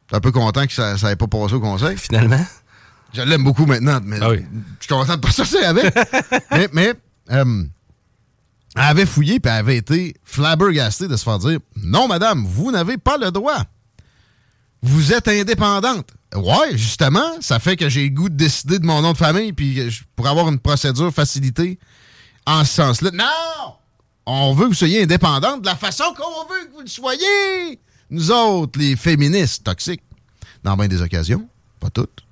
J'étais un peu content que ça n'avait pas passé au conseil. Finalement? Je l'aime beaucoup maintenant, mais Ah oui. je suis content de pas sortir avec. mais mais euh, elle avait fouillé puis elle avait été flabbergastée de se faire dire Non, madame, vous n'avez pas le droit. Vous êtes indépendante. Ouais, justement, ça fait que j'ai le goût de décider de mon nom de famille puis je- pour avoir une procédure facilitée en ce sens-là. Non! On veut que vous soyez indépendante de la façon qu'on veut que vous le soyez. Nous autres, les féministes toxiques, dans bien des occasions, pas toutes,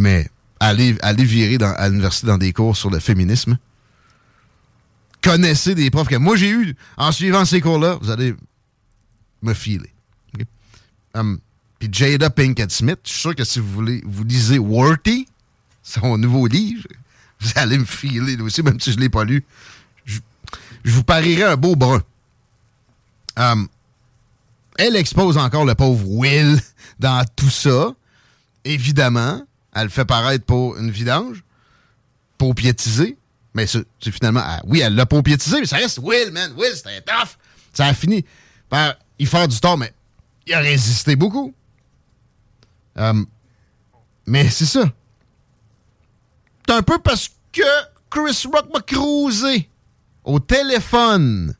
mais allez, virer dans- à l'université dans des cours sur le féminisme. Connaissez des profs que moi j'ai eu en suivant ces cours-là, vous allez me filer. Um, Puis Jada Pinkett Smith, je suis sûr que si vous voulez, vous lisez Worthy, son nouveau livre, vous allez me filer aussi, même si je ne l'ai pas lu. Je, je vous parierai un beau brun. Um, elle expose encore le pauvre Will dans tout ça. Évidemment, elle le fait paraître pour une vidange, pour piétiser. Mais c'est finalement, oui, elle l'a pour piétiser, mais ça reste Will, man. Will, c'était tough. Ça a fini par y du tort, mais il a résisté beaucoup. Um, mais c'est ça. C'est un peu parce que Chris Rock m'a cruisé au téléphone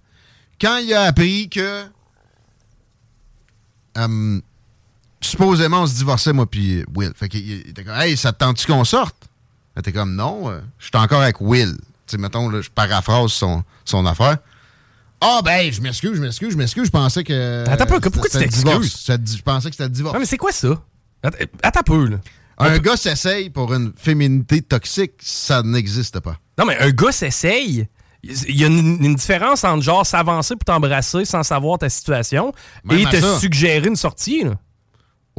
quand il a appris que um, supposément on se divorçait moi puis Will. Fait qu'il il était comme Hey, ça te tente-tu qu'on sorte? Elle était comme non, euh, je suis encore avec Will. Tu sais, mettons, là, je paraphrase son, son affaire. Ah, ben, je m'excuse, je m'excuse, je m'excuse. Je pensais que. Attends peu, pourquoi tu t'excuses? Je pensais que c'était le divorce. Non, mais c'est quoi ça? Attends, peu, là. Un gars s'essaye pour une féminité toxique, ça n'existe pas. Non, mais un gars s'essaye. Il y a une, une différence entre genre s'avancer pour t'embrasser sans savoir ta situation Même et te ça. suggérer une sortie. là.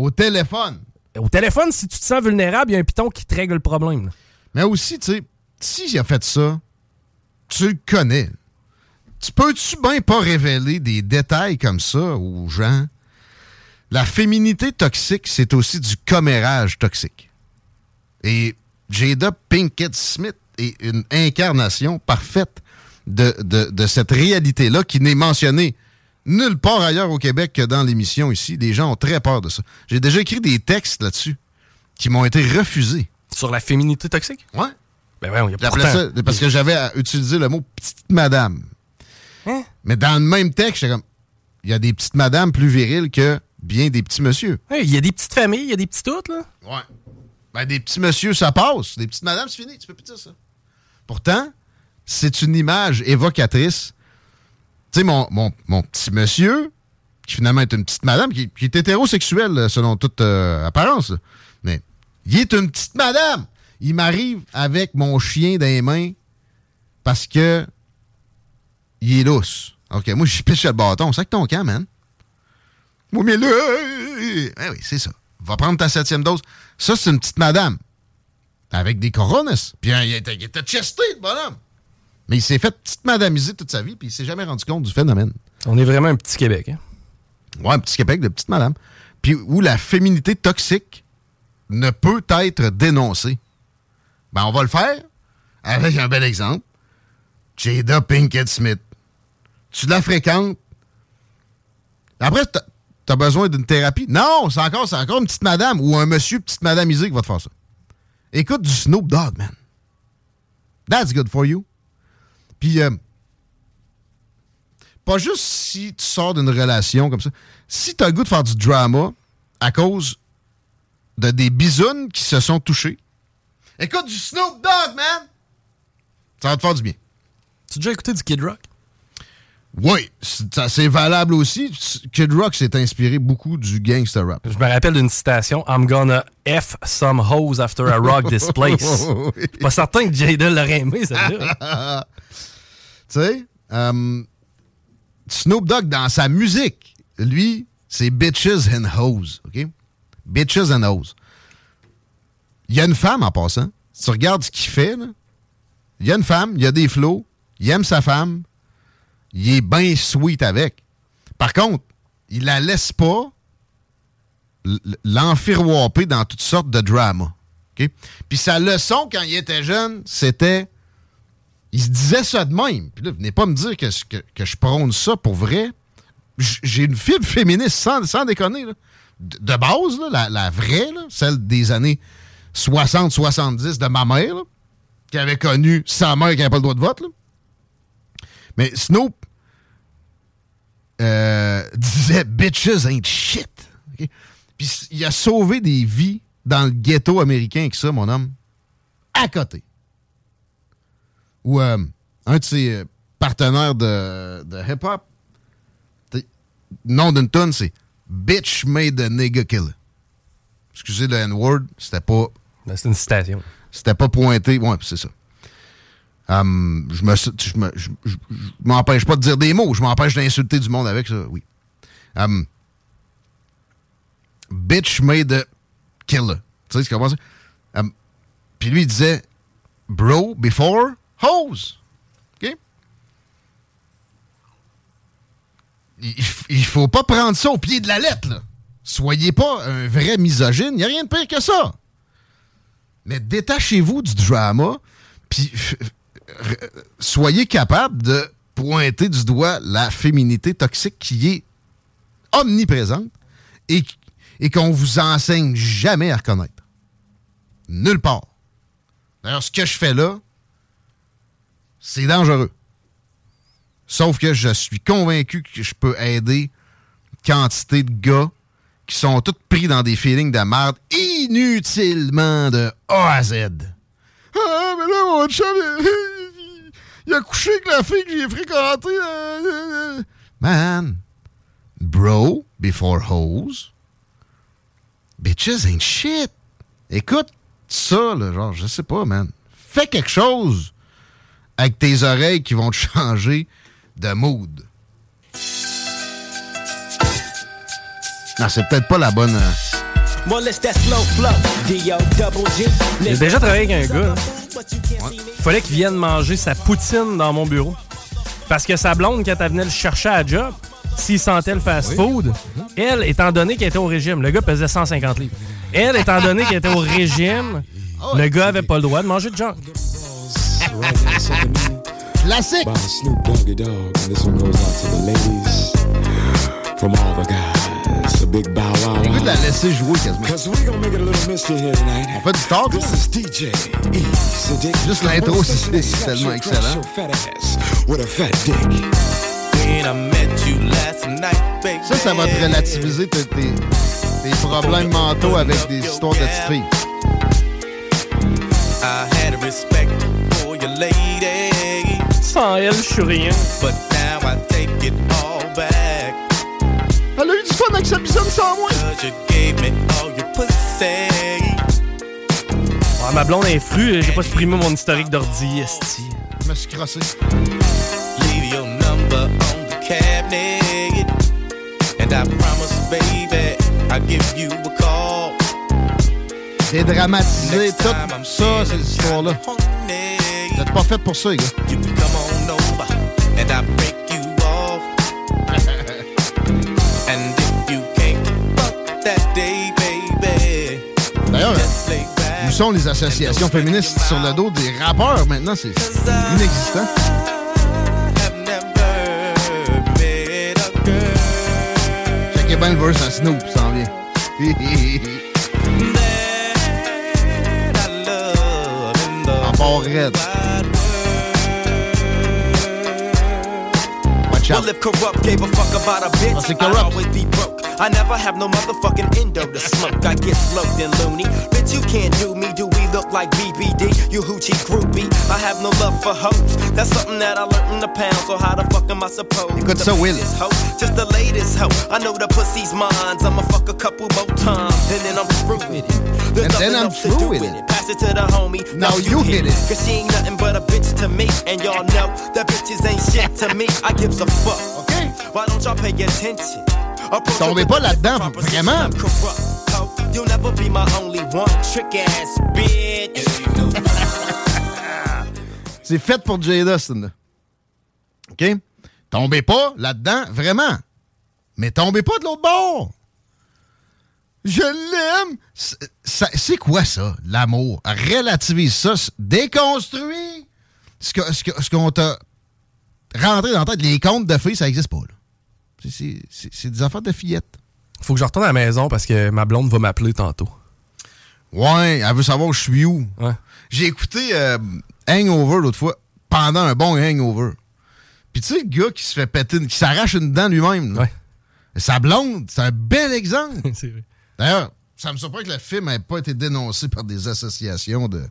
Au téléphone. Au téléphone, si tu te sens vulnérable, il y a un piton qui te règle le problème. Mais aussi, tu sais, s'il a fait ça, tu le connais. Tu peux-tu bien pas révéler des détails comme ça aux gens? La féminité toxique, c'est aussi du commérage toxique. Et Jada Pinkett Smith est une incarnation parfaite de, de- de cette réalité-là qui n'est mentionnée nulle part ailleurs au Québec que dans l'émission ici. Les gens ont très peur de ça. J'ai déjà écrit des textes là-dessus qui m'ont été refusés. Sur la féminité toxique? Ouais. Ben ouais, il y a ça parce que j'avais à utiliser le mot petite madame. Hein? Mais dans le même texte, comme il y a des petites madames plus viriles que bien des petits monsieur. Il y a des petites familles, il y a des petits toutes, là. Ouais. Ben, des petits monsieur, ça passe. Des petites madames, c'est fini. Tu peux plus dire ça. Pourtant, c'est une image évocatrice. Tu sais, mon, mon, mon petit monsieur, qui finalement est une petite madame, qui, est hétérosexuelle euh, selon toute euh, apparence, mais il est une petite madame. Il m'arrive avec mon chien dans les mains parce que il est lousse. OK, moi, je piche le bâton. C'est que ton camp, man. Oui, mais là, eh oui, c'est ça. Va prendre ta septième dose. Ça, c'est une petite madame. Avec des coronas. Puis hein, il était, il était chesté, le bonhomme. Mais il s'est fait petite madamiser toute sa vie, puis il s'est jamais rendu compte du phénomène. On est vraiment un petit Québec. Hein? Ouais, un petit Québec de petite madame. Puis où la féminité toxique ne peut être dénoncée. Ben, on va le faire avec un bel exemple. Jada Pinkett Smith. Tu la fréquentes. Après, t'as- besoin d'une thérapie? Non, c'est encore, c'est encore une petite madame ou un monsieur petite madamisé qui va te faire ça. Écoute du Snoop Dogg, man. That's good for you. Puis, euh, pas juste si tu sors d'une relation comme ça. Si tu as le goût de faire du drama à cause de des bisounes qui se sont touchés, écoute du Snoop Dogg, man! Ça va te faire du bien. Tu as déjà écouté du Kid Rock? Oui, c'est valable aussi. Kid Rock s'est inspiré beaucoup du gangster rap. Je me rappelle d'une citation I'm gonna F some hoes after I rock this place. Je suis Pas certain que Jada l'aurait aimé, celle-là. tu sais, euh, Snoop Dogg, dans sa musique, lui, c'est bitches and hoes, OK? Bitches and hoes. Il y a une femme en passant. Si tu regardes ce qu'il fait, il y a une femme, il y a des flots, il aime sa femme, il est bien sweet avec. Par contre, il la laisse pas l'enfiroiper dans toutes sortes de dramas. Puis sa leçon quand il était jeune, c'était il se disait ça de même. Puis là, venez pas me dire que, je prône ça pour vrai. J'ai une fibre féministe, sans, déconner. De, base, la, vraie, celle des années 60-70 de ma mère, qui avait connu sa mère qui n'avait pas le droit de vote. Mais Snoop euh, disait « Bitches ain't shit? Puis il a sauvé des vies dans le ghetto américain avec ça, mon homme. À côté ou euh, un de ses euh, partenaires de, de hip-hop, nom d'une tonne, c'est Bitch made a nigga killer. Excusez le N-word, c'était pas. C'est une citation. C'était pas pointé. Ouais, c'est ça. Hum, je me, je me- je- je- je m'empêche pas de dire des mots, je m'empêche d'insulter du monde avec ça, oui. Hum, bitch made a killer. Tu sais ce qu'on ça? Hum, Puis lui, il disait, bro, before, hose. OK? Il, il faut pas prendre ça au pied de la lettre. Soyez pas un vrai misogyne, il n'y a rien de pire que ça. Mais détachez-vous du drama, puis f- r- soyez capable de pointer du doigt la féminité toxique qui est omniprésente et, et qu'on vous enseigne jamais à reconnaître. Nulle part. D'ailleurs, ce que je fais là, c'est dangereux. Sauf que je suis convaincu que je peux aider quantité de gars qui sont tous pris dans des feelings de merde inutilement de A à Z. Ah, mais là, mon chum, il, a couché avec la fille que j'ai fréquentée. euh, euh, euh. Man, bro before hoes. Bitches ain't shit. Écoute ça, genre, je sais pas, man. Fais quelque chose avec tes oreilles qui vont te changer de mood. Non, c'est peut-être pas la bonne. euh, J'ai déjà travaillé avec un gars. Il fallait qu'il vienne manger sa poutine dans mon bureau. Parce que sa blonde, quand elle venait le chercher à la job, s'il sentait le fast-food, elle, étant donné qu'elle était au régime, le gars pesait 150 livres. Elle, étant donné qu'elle était au régime, le gars avait pas le droit de manger de junk. Classique! By Snoop Doggy Dogg, and this one goes out to the ladies from all the guys. A big bow wow. De la laisser jouer quasiment. Cause we gonna make it a little mystery here tonight. On fait du talk, This is DJ Easy Dick. Juste l'intro, c'est tellement excellent. Your fat ass with a fat dick. Ça, ça va te relativiser tes, tes- tes problèmes mentaux avec des histoires de petites filles. I had a respect your lady, Sans elle, je suis rien. but now I take it all back. Elle a eu du fun avec sa bisonne sans moi. Cause you gave me all your pussy. Ouais, ma blonde est frue, j'ai pas supprimé mon historique d'ordi, esti. Je me suis crossé. Leave your number on the cabinet. And I promise, baby, I'll give you a call. Dédramatiser tout ça. Honey, Vous êtes pas fait pour ça, les gars. you can come on over and I break you off. and if you can't fuck that day, baby, D'ailleurs, où sont les associations féministes sur le dos des rappeurs maintenant? C'est inexistant. Checkez bien le verse à Snoop, ça s'en vient. fuck about a bitch, Oh, c'est corrupt. Always be broke. I never have no motherfucking endo to smoke. I get sloped and loony. Bitch, you can't do me. Do we look like BBD? You hoochie groupie. I have no love for hoes. That's something that I learned in the pound. So how the fuck am I supposed to ça, be Will. Just the latest hoe. I know the pussy's mine. I'ma fuck a couple more times, and then I'm through with it. There's And then I'm through with it. it. Pass it to the homie. Now you hit it. Cause she ain't nothing but a bitch to me. And y'all know that bitches ain't shit to me. I gives a fuck. OK? Why don't y'all pay attention? Tombez pas là-dedans, vraiment. I'm corrupt, ho. You'll never be my only one. Trick ass bitch. C'est fait pour Jada, Dustin. OK? Tombez pas là-dedans, vraiment. Mais tombez pas de l'autre bord. Je l'aime. C'est- quoi ça, l'amour? Relativise ça. Déconstruis ce que- ce que- ce qu'on t'a rentré dans la tête. Les comptes de filles, ça n'existe pas. là. C'est- des affaires de fillettes. Faut que je retourne à la maison parce que ma blonde va m'appeler tantôt. Ouais, elle veut savoir où je suis où. Ouais. J'ai écouté euh, Hangover l'autre fois, pendant un bon hangover. Puis tu sais, le gars qui se fait péter, qui s'arrache une dent lui-même. Ouais. Sa blonde, c'est un bel exemple. D'ailleurs, ça me surprend que le film n'ait pas été dénoncé par des associations de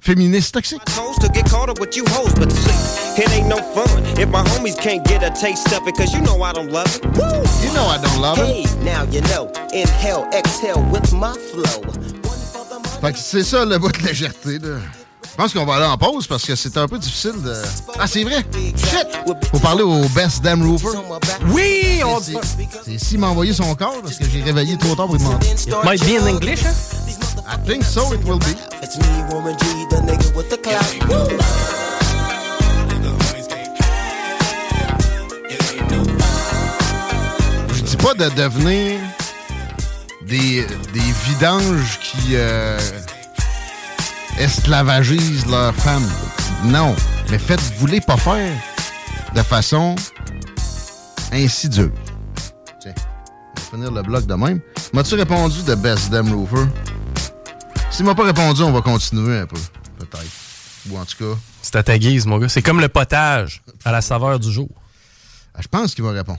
féministes toxiques. Toes to get caught up with you hoes, but see, it ain't no fun if my homies can't get a taste of it, cause you know I don't love it. Woo! You know I don't love it. Hey, now you know. Inhale, exhale with my flow. Fait que c'est ça le bout de légèreté. Là. Je pense qu'on va aller en pause parce que c'est un peu difficile de. Ah, c'est vrai! Shit! Faut parler au Best Damn Roofer. Oui! On C'est- C'est s'il m'a envoyé son corps parce que j'ai réveillé trop tard pour lui demander. It might be in English, hein? I think so, it will be. It's me, Warren G, the nigga with the clout. Woo! Je dis pas de devenir des, des vidanges qui euh, esclavagisent leurs femmes. Non. Mais faites-vous les pas faire de façon insidieuse. Tiens, on va finir le bloc de même. M'as-tu répondu de Best Damn Roofer? S'il m'a pas répondu, on va continuer un peu. Peut-être. Ou en tout cas, C'est à ta guise, mon gars. C'est comme le potage à la saveur du jour. je pense qu'il va répondre.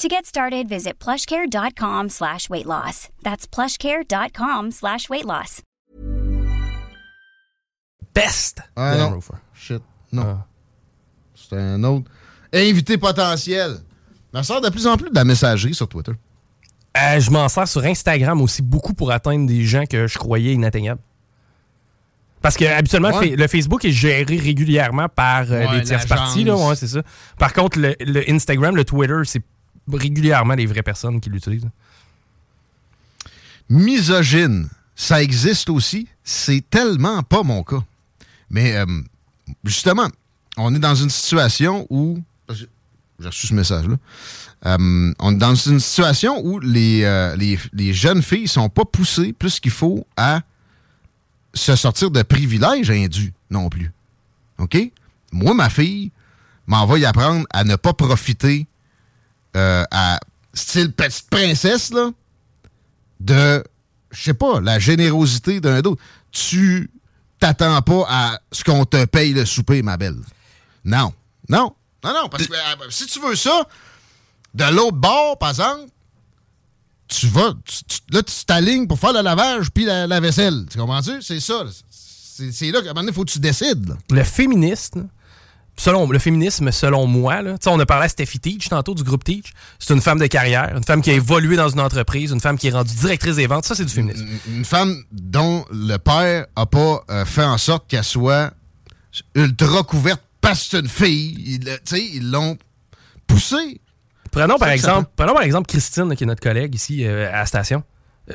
To get started, visit plushcare.com slash weight loss. That's plushcare.com slash weight loss. Best. Ah non. Rofer. Shit. Non. C'est un autre. Invité potentiel. On sort de plus en plus de la messagerie sur Twitter. Euh, je m'en sers sur Instagram aussi beaucoup pour atteindre des gens que je croyais inatteignables. Parce que habituellement, le Ouais. fa- le Facebook est géré régulièrement par euh, Ouais, des tierces parties. Là, ouais, c'est ça. Par contre, le, le Instagram, le Twitter, c'est régulièrement les vraies personnes qui l'utilisent. Misogyne, ça existe aussi. C'est tellement pas mon cas. Mais euh, justement, on est dans une situation où. J'ai reçu ce message-là. Euh, on est dans une situation où les, euh, les, les jeunes filles sont pas poussées plus qu'il faut à se sortir de privilèges indus non plus. OK? Moi, ma fille m'en y apprendre à ne pas profiter euh, à style petite princesse, là, de, je sais pas, la générosité d'un autre. Tu t'attends pas à ce qu'on te paye le souper, ma belle. Non. Non. Non, non, parce que euh, si tu veux ça, de l'autre bord, par exemple, tu vas, là, tu t'alignes pour faire le lavage puis la, vaisselle. Tu comprends-tu? C'est ça. C'est là qu'à un moment donné, il faut que tu décides. Le féministe, selon, le féminisme, selon moi, là, on a parlé à Steffi Teach tantôt du groupe Teach. C'est une femme de carrière, une femme qui a évolué dans une entreprise, une femme qui est rendue directrice des ventes. Ça, c'est du féminisme. Une femme dont le père a pas euh, fait en sorte qu'elle soit ultra couverte parce que c'est une fille. Il, tu sais, ils l'ont poussée. Prenons par, exemple, prenons par exemple Christine, qui est notre collègue ici euh, à la station.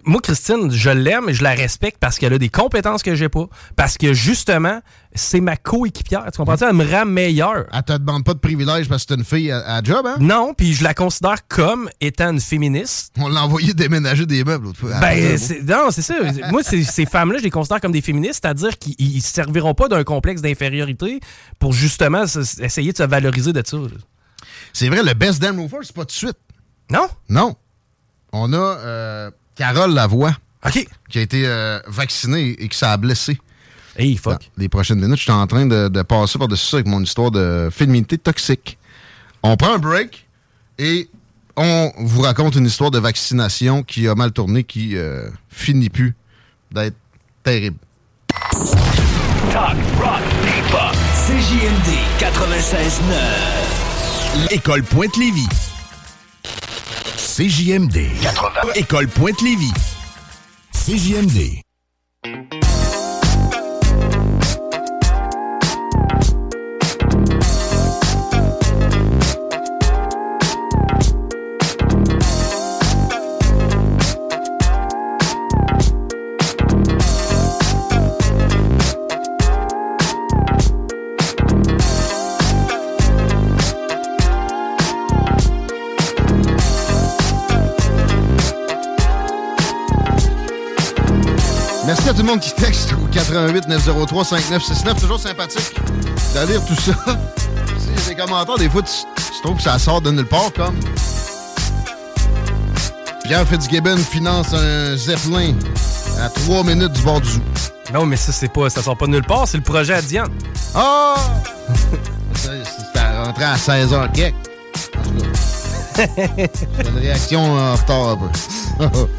Moi, Christine, je l'aime et je la respecte parce qu'elle a des compétences que j'ai pas. Parce que justement, c'est ma coéquipière. Tu comprends? Elle me rend meilleur. Elle te demande pas de privilège parce que c'est une fille à, à job, hein? Non, puis je la considère comme étant une féministe. On l'a envoyé déménager des meubles l'autre fois. Ben, c'est- non, c'est ça. Moi, ces, femmes-là, je les considère comme des féministes, c'est-à-dire qu'ils ils se serviront pas d'un complexe d'infériorité pour justement essayer de se valoriser de ça. C'est vrai, le best damn Rover, c'est pas tout de suite. Non? Non. On a euh, Carole Lavoie. OK. Qui a été euh, vaccinée et qui s'est blessé. Hey, fuck. Dans les prochaines minutes, je suis en train de, de passer par-dessus ça avec mon histoire de féminité toxique. On prend un break et on vous raconte une histoire de vaccination qui a mal tourné, qui euh, finit plus d'être terrible. Talk, rock, hip-hop. CJMD 96.9. École Pointe-Lévis. CJMD 80. École Pointe-Lévis. CJMD. Monde qui texte au 88 903 5969. Toujours sympathique de lire tout ça. Sais, des commentaires, des fois, tu, tu trouves que ça sort de nulle part, comme Pierre Fitzgibbon finance un Zeppelin à 3 minutes du bord du zoo. Non, mais ça, c'est pas, ça sort pas de nulle part, c'est le projet à Diane. Ah! Ça, C'est à rentrer à 16h quelque. C'est une réaction en retard un peu.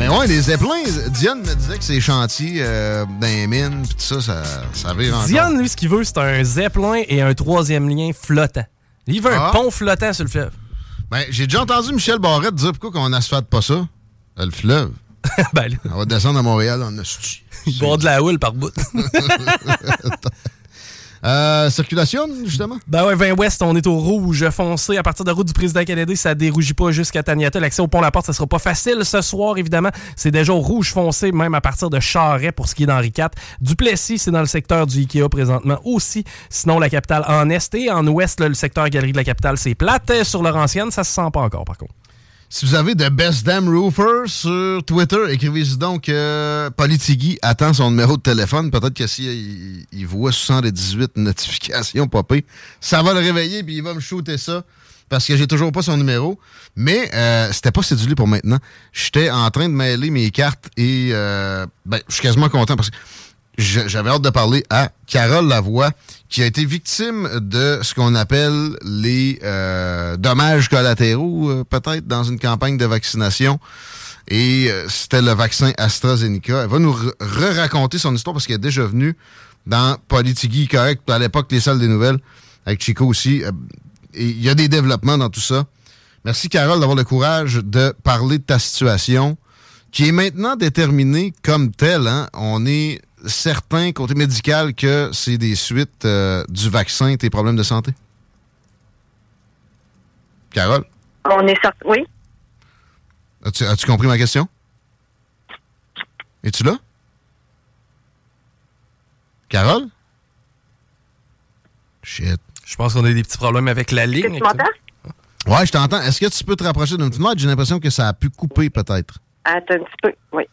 Mais ouais, les Zeppelins, Diane me disait que ces chantiers euh, dans les mines, pis tout ça, ça, ça vire encore. Diane, lui, ce qu'il veut, c'est un zeppelin et un troisième lien flottant. Il veut un Ah. pont flottant sur le fleuve. Ben, j'ai déjà entendu Michel Barrette dire pourquoi qu'on n'asphalte pas ça, euh, le fleuve. ben. On va descendre à Montréal en hostie. Il va de la houle par bout. Euh, circulation, justement? Ben ouais, 20 Ouest, on est au rouge foncé. À partir de route du président Kennedy, ça dérougit pas jusqu'à Taniata. L'accès au pont La Porte, ça sera pas facile ce soir, évidemment. C'est déjà au rouge foncé, même à partir de Charret pour ce qui est d'Henri IV. Duplessis, c'est dans le secteur du Ikea présentement aussi. Sinon, la capitale en Est et en Ouest, le secteur galerie de la capitale, c'est plate. Sur Laurentienne, ça se sent pas encore, par contre. Si vous avez de Best Damn Roofer sur Twitter, écrivez-y donc que Politigui attend son numéro de téléphone. Peut-être que s'il il, voit 78 notifications popées, ça va le réveiller puis il va me shooter ça parce que j'ai toujours pas son numéro. Mais euh, c'était pas cédulé pour maintenant. J'étais en train de mêler mes cartes et euh, ben, je suis quasiment content parce que j'avais hâte de parler à Carole Lavoie, qui a été victime de ce qu'on appelle les euh, dommages collatéraux, euh, peut-être, dans une campagne de vaccination. Et euh, c'était le vaccin AstraZeneca. Elle va nous re- re-raconter son histoire parce qu'elle est déjà venue dans Politigui Correct, à l'époque, les salles des nouvelles, avec Chico aussi. Euh, il y a des développements dans tout ça. Merci, Carole, d'avoir le courage de parler de ta situation qui est maintenant déterminée comme telle. hein. On est certain, côté médical, que c'est des suites euh, du vaccin, tes problèmes de santé? Carole, On est certain. Oui. as-tu as-tu compris ma question? Es-tu là? Carole? Shit. Je pense qu'on a des petits problèmes avec la ligne. Tu m'entends? Ouais, je t'entends. Est-ce que tu peux te rapprocher d'une fenêtre? J'ai l'impression que ça a pu couper, peut-être. Attends un petit peu. Oui.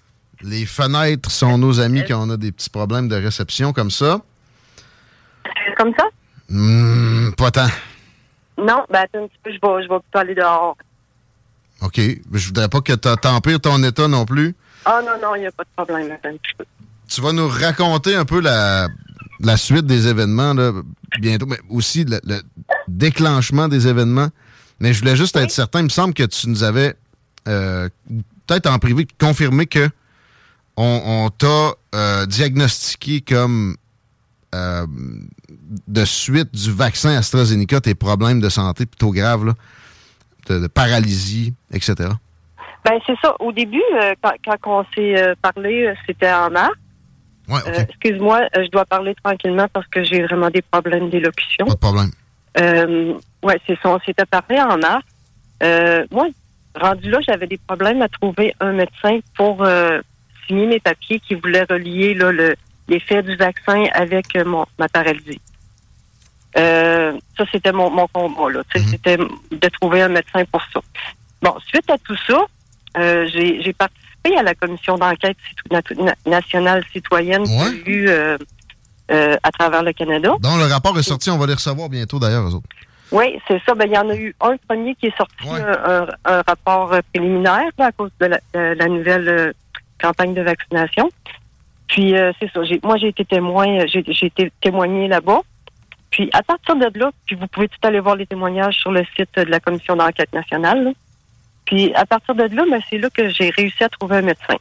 Les fenêtres sont nos amis quand on a des petits problèmes de réception comme ça. Comme ça? Hmm, pas tant. Non, ben attends un petit peu, je vais, je vais plutôt aller dehors. OK. Je voudrais pas que tu t'empires ton état non plus. Ah non, non, il n'y a pas de problème. Attends un petit peu. Tu vas nous raconter un peu la, la suite des événements là, bientôt, mais aussi le, le déclenchement des événements. Mais je voulais juste être certain. Il me semble que tu nous avais, euh, peut-être en privé, confirmé que on, on t'a euh, diagnostiqué comme euh, de suite du vaccin AstraZeneca tes problèmes de santé plutôt graves, là, de, de paralysie, etc. Ben c'est ça. Au début, euh, quand, quand on s'est parlé, c'était en mars. Ouais, Excuse-moi, je dois parler tranquillement parce que j'ai vraiment des problèmes d'élocution. Pas de problème. Euh, ouais, c'est ça. On s'était parlé en mars. Moi, rendu là, j'avais des problèmes à trouver un médecin pour euh, signer mes papiers qui voulait relier là, le, l'effet du vaccin avec euh, mon, ma paralysie. Euh, ça, c'était mon, mon combat. Là. Sais, C'était de trouver un médecin pour ça. Bon, suite à tout ça, euh, j'ai, j'ai participé à la commission d'enquête nationale citoyenne qui a eu euh, à travers le Canada. Donc, le rapport est sorti, on va les recevoir bientôt d'ailleurs, eux autres. Oui, c'est ça. Ben, il y en a eu un premier qui est sorti, un, un- un rapport préliminaire là, à cause de la, de la nouvelle campagne de vaccination. Puis, euh, c'est ça. J'ai- moi, j'ai été témoin, euh, j'ai j'ai été témoigné là-bas. Puis, à partir de là, puis vous pouvez tout aller voir les témoignages sur le site de la Commission d'enquête nationale. là. Puis, à partir de là, ben, c'est là que j'ai réussi à trouver un médecin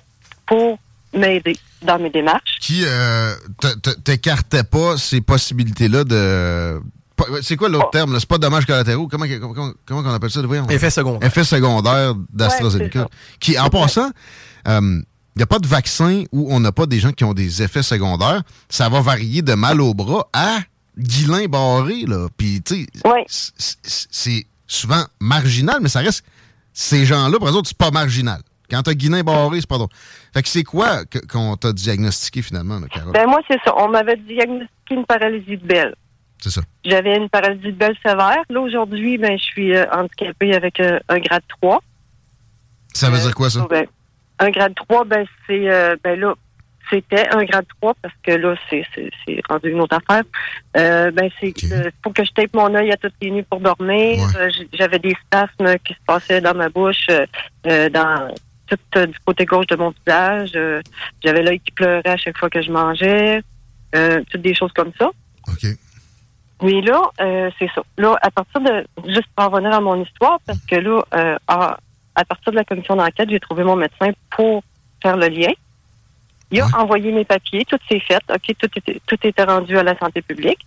pour m'aider dans mes démarches. Qui euh, t'écartait pas ces possibilités-là de. C'est quoi l'autre terme? là? C'est pas dommages collatéraux? Comment, comment, comment on appelle ça? Voyons. Effet secondaire. Effet secondaire d'AstraZeneca. Ouais, qui, en passant, il n'y a pas de vaccin où on n'a pas des gens qui ont des effets secondaires. Ça va varier de mal au bras à guilin barré. Là. Puis, tu sais, c'est souvent marginal, mais ça reste. Ces gens-là, eux autres, c'est pas marginal. Quand t'as guilin barré, c'est pas drôle. Fait que c'est quoi qu'on t'a diagnostiqué finalement, là, Carole? Ben, moi, c'est ça. On m'avait diagnostiqué une paralysie de belle. C'est ça. J'avais une paralysie de belle sévère. Là, aujourd'hui, ben, je suis euh, handicapée avec euh, un grade 3. Ça veut dire quoi, ça? Ben, un grade 3, ben, c'est, euh, ben là, c'était un grade 3 parce que là, c'est, c'est, c'est rendu une autre affaire. Euh, ben, c'est, euh, faut que je tape mon œil à toutes les nuits pour dormir. Euh, J'avais des spasmes qui se passaient dans ma bouche, dans tout du côté gauche de mon visage. J'avais l'œil qui pleurait à chaque fois que je mangeais. Toutes des choses comme ça. Mais là, euh, c'est ça. Là, à partir de, juste pour en revenir à mon histoire, parce que là, euh, à, à partir de la commission d'enquête, j'ai trouvé mon médecin pour faire le lien. Il a envoyé mes papiers, tout s'est fait, OK, tout était, tout était rendu à la santé publique.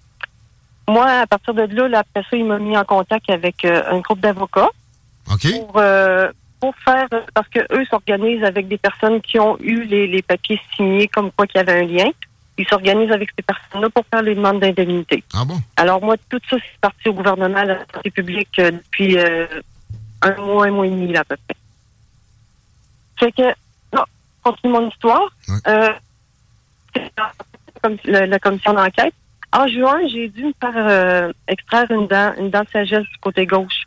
Moi, à partir de là, là, après ça, il m'a mis en contact avec euh, un groupe d'avocats pour, euh, pour faire, parce que eux s'organisent avec des personnes qui ont eu les, les papiers signés comme quoi qu'il y avait un lien. Ils s'organisent avec ces personnes-là pour faire les demandes d'indemnité. Ah bon? Alors moi, tout ça, c'est parti au gouvernement, à la santé publique, euh, depuis un mois, un mois et demi, là, à peu près. Fait que, non, continue mon histoire. Euh, comme- la- la commission d'enquête. En juin, j'ai dû me faire euh, extraire une dent, une dent de sagesse du côté gauche,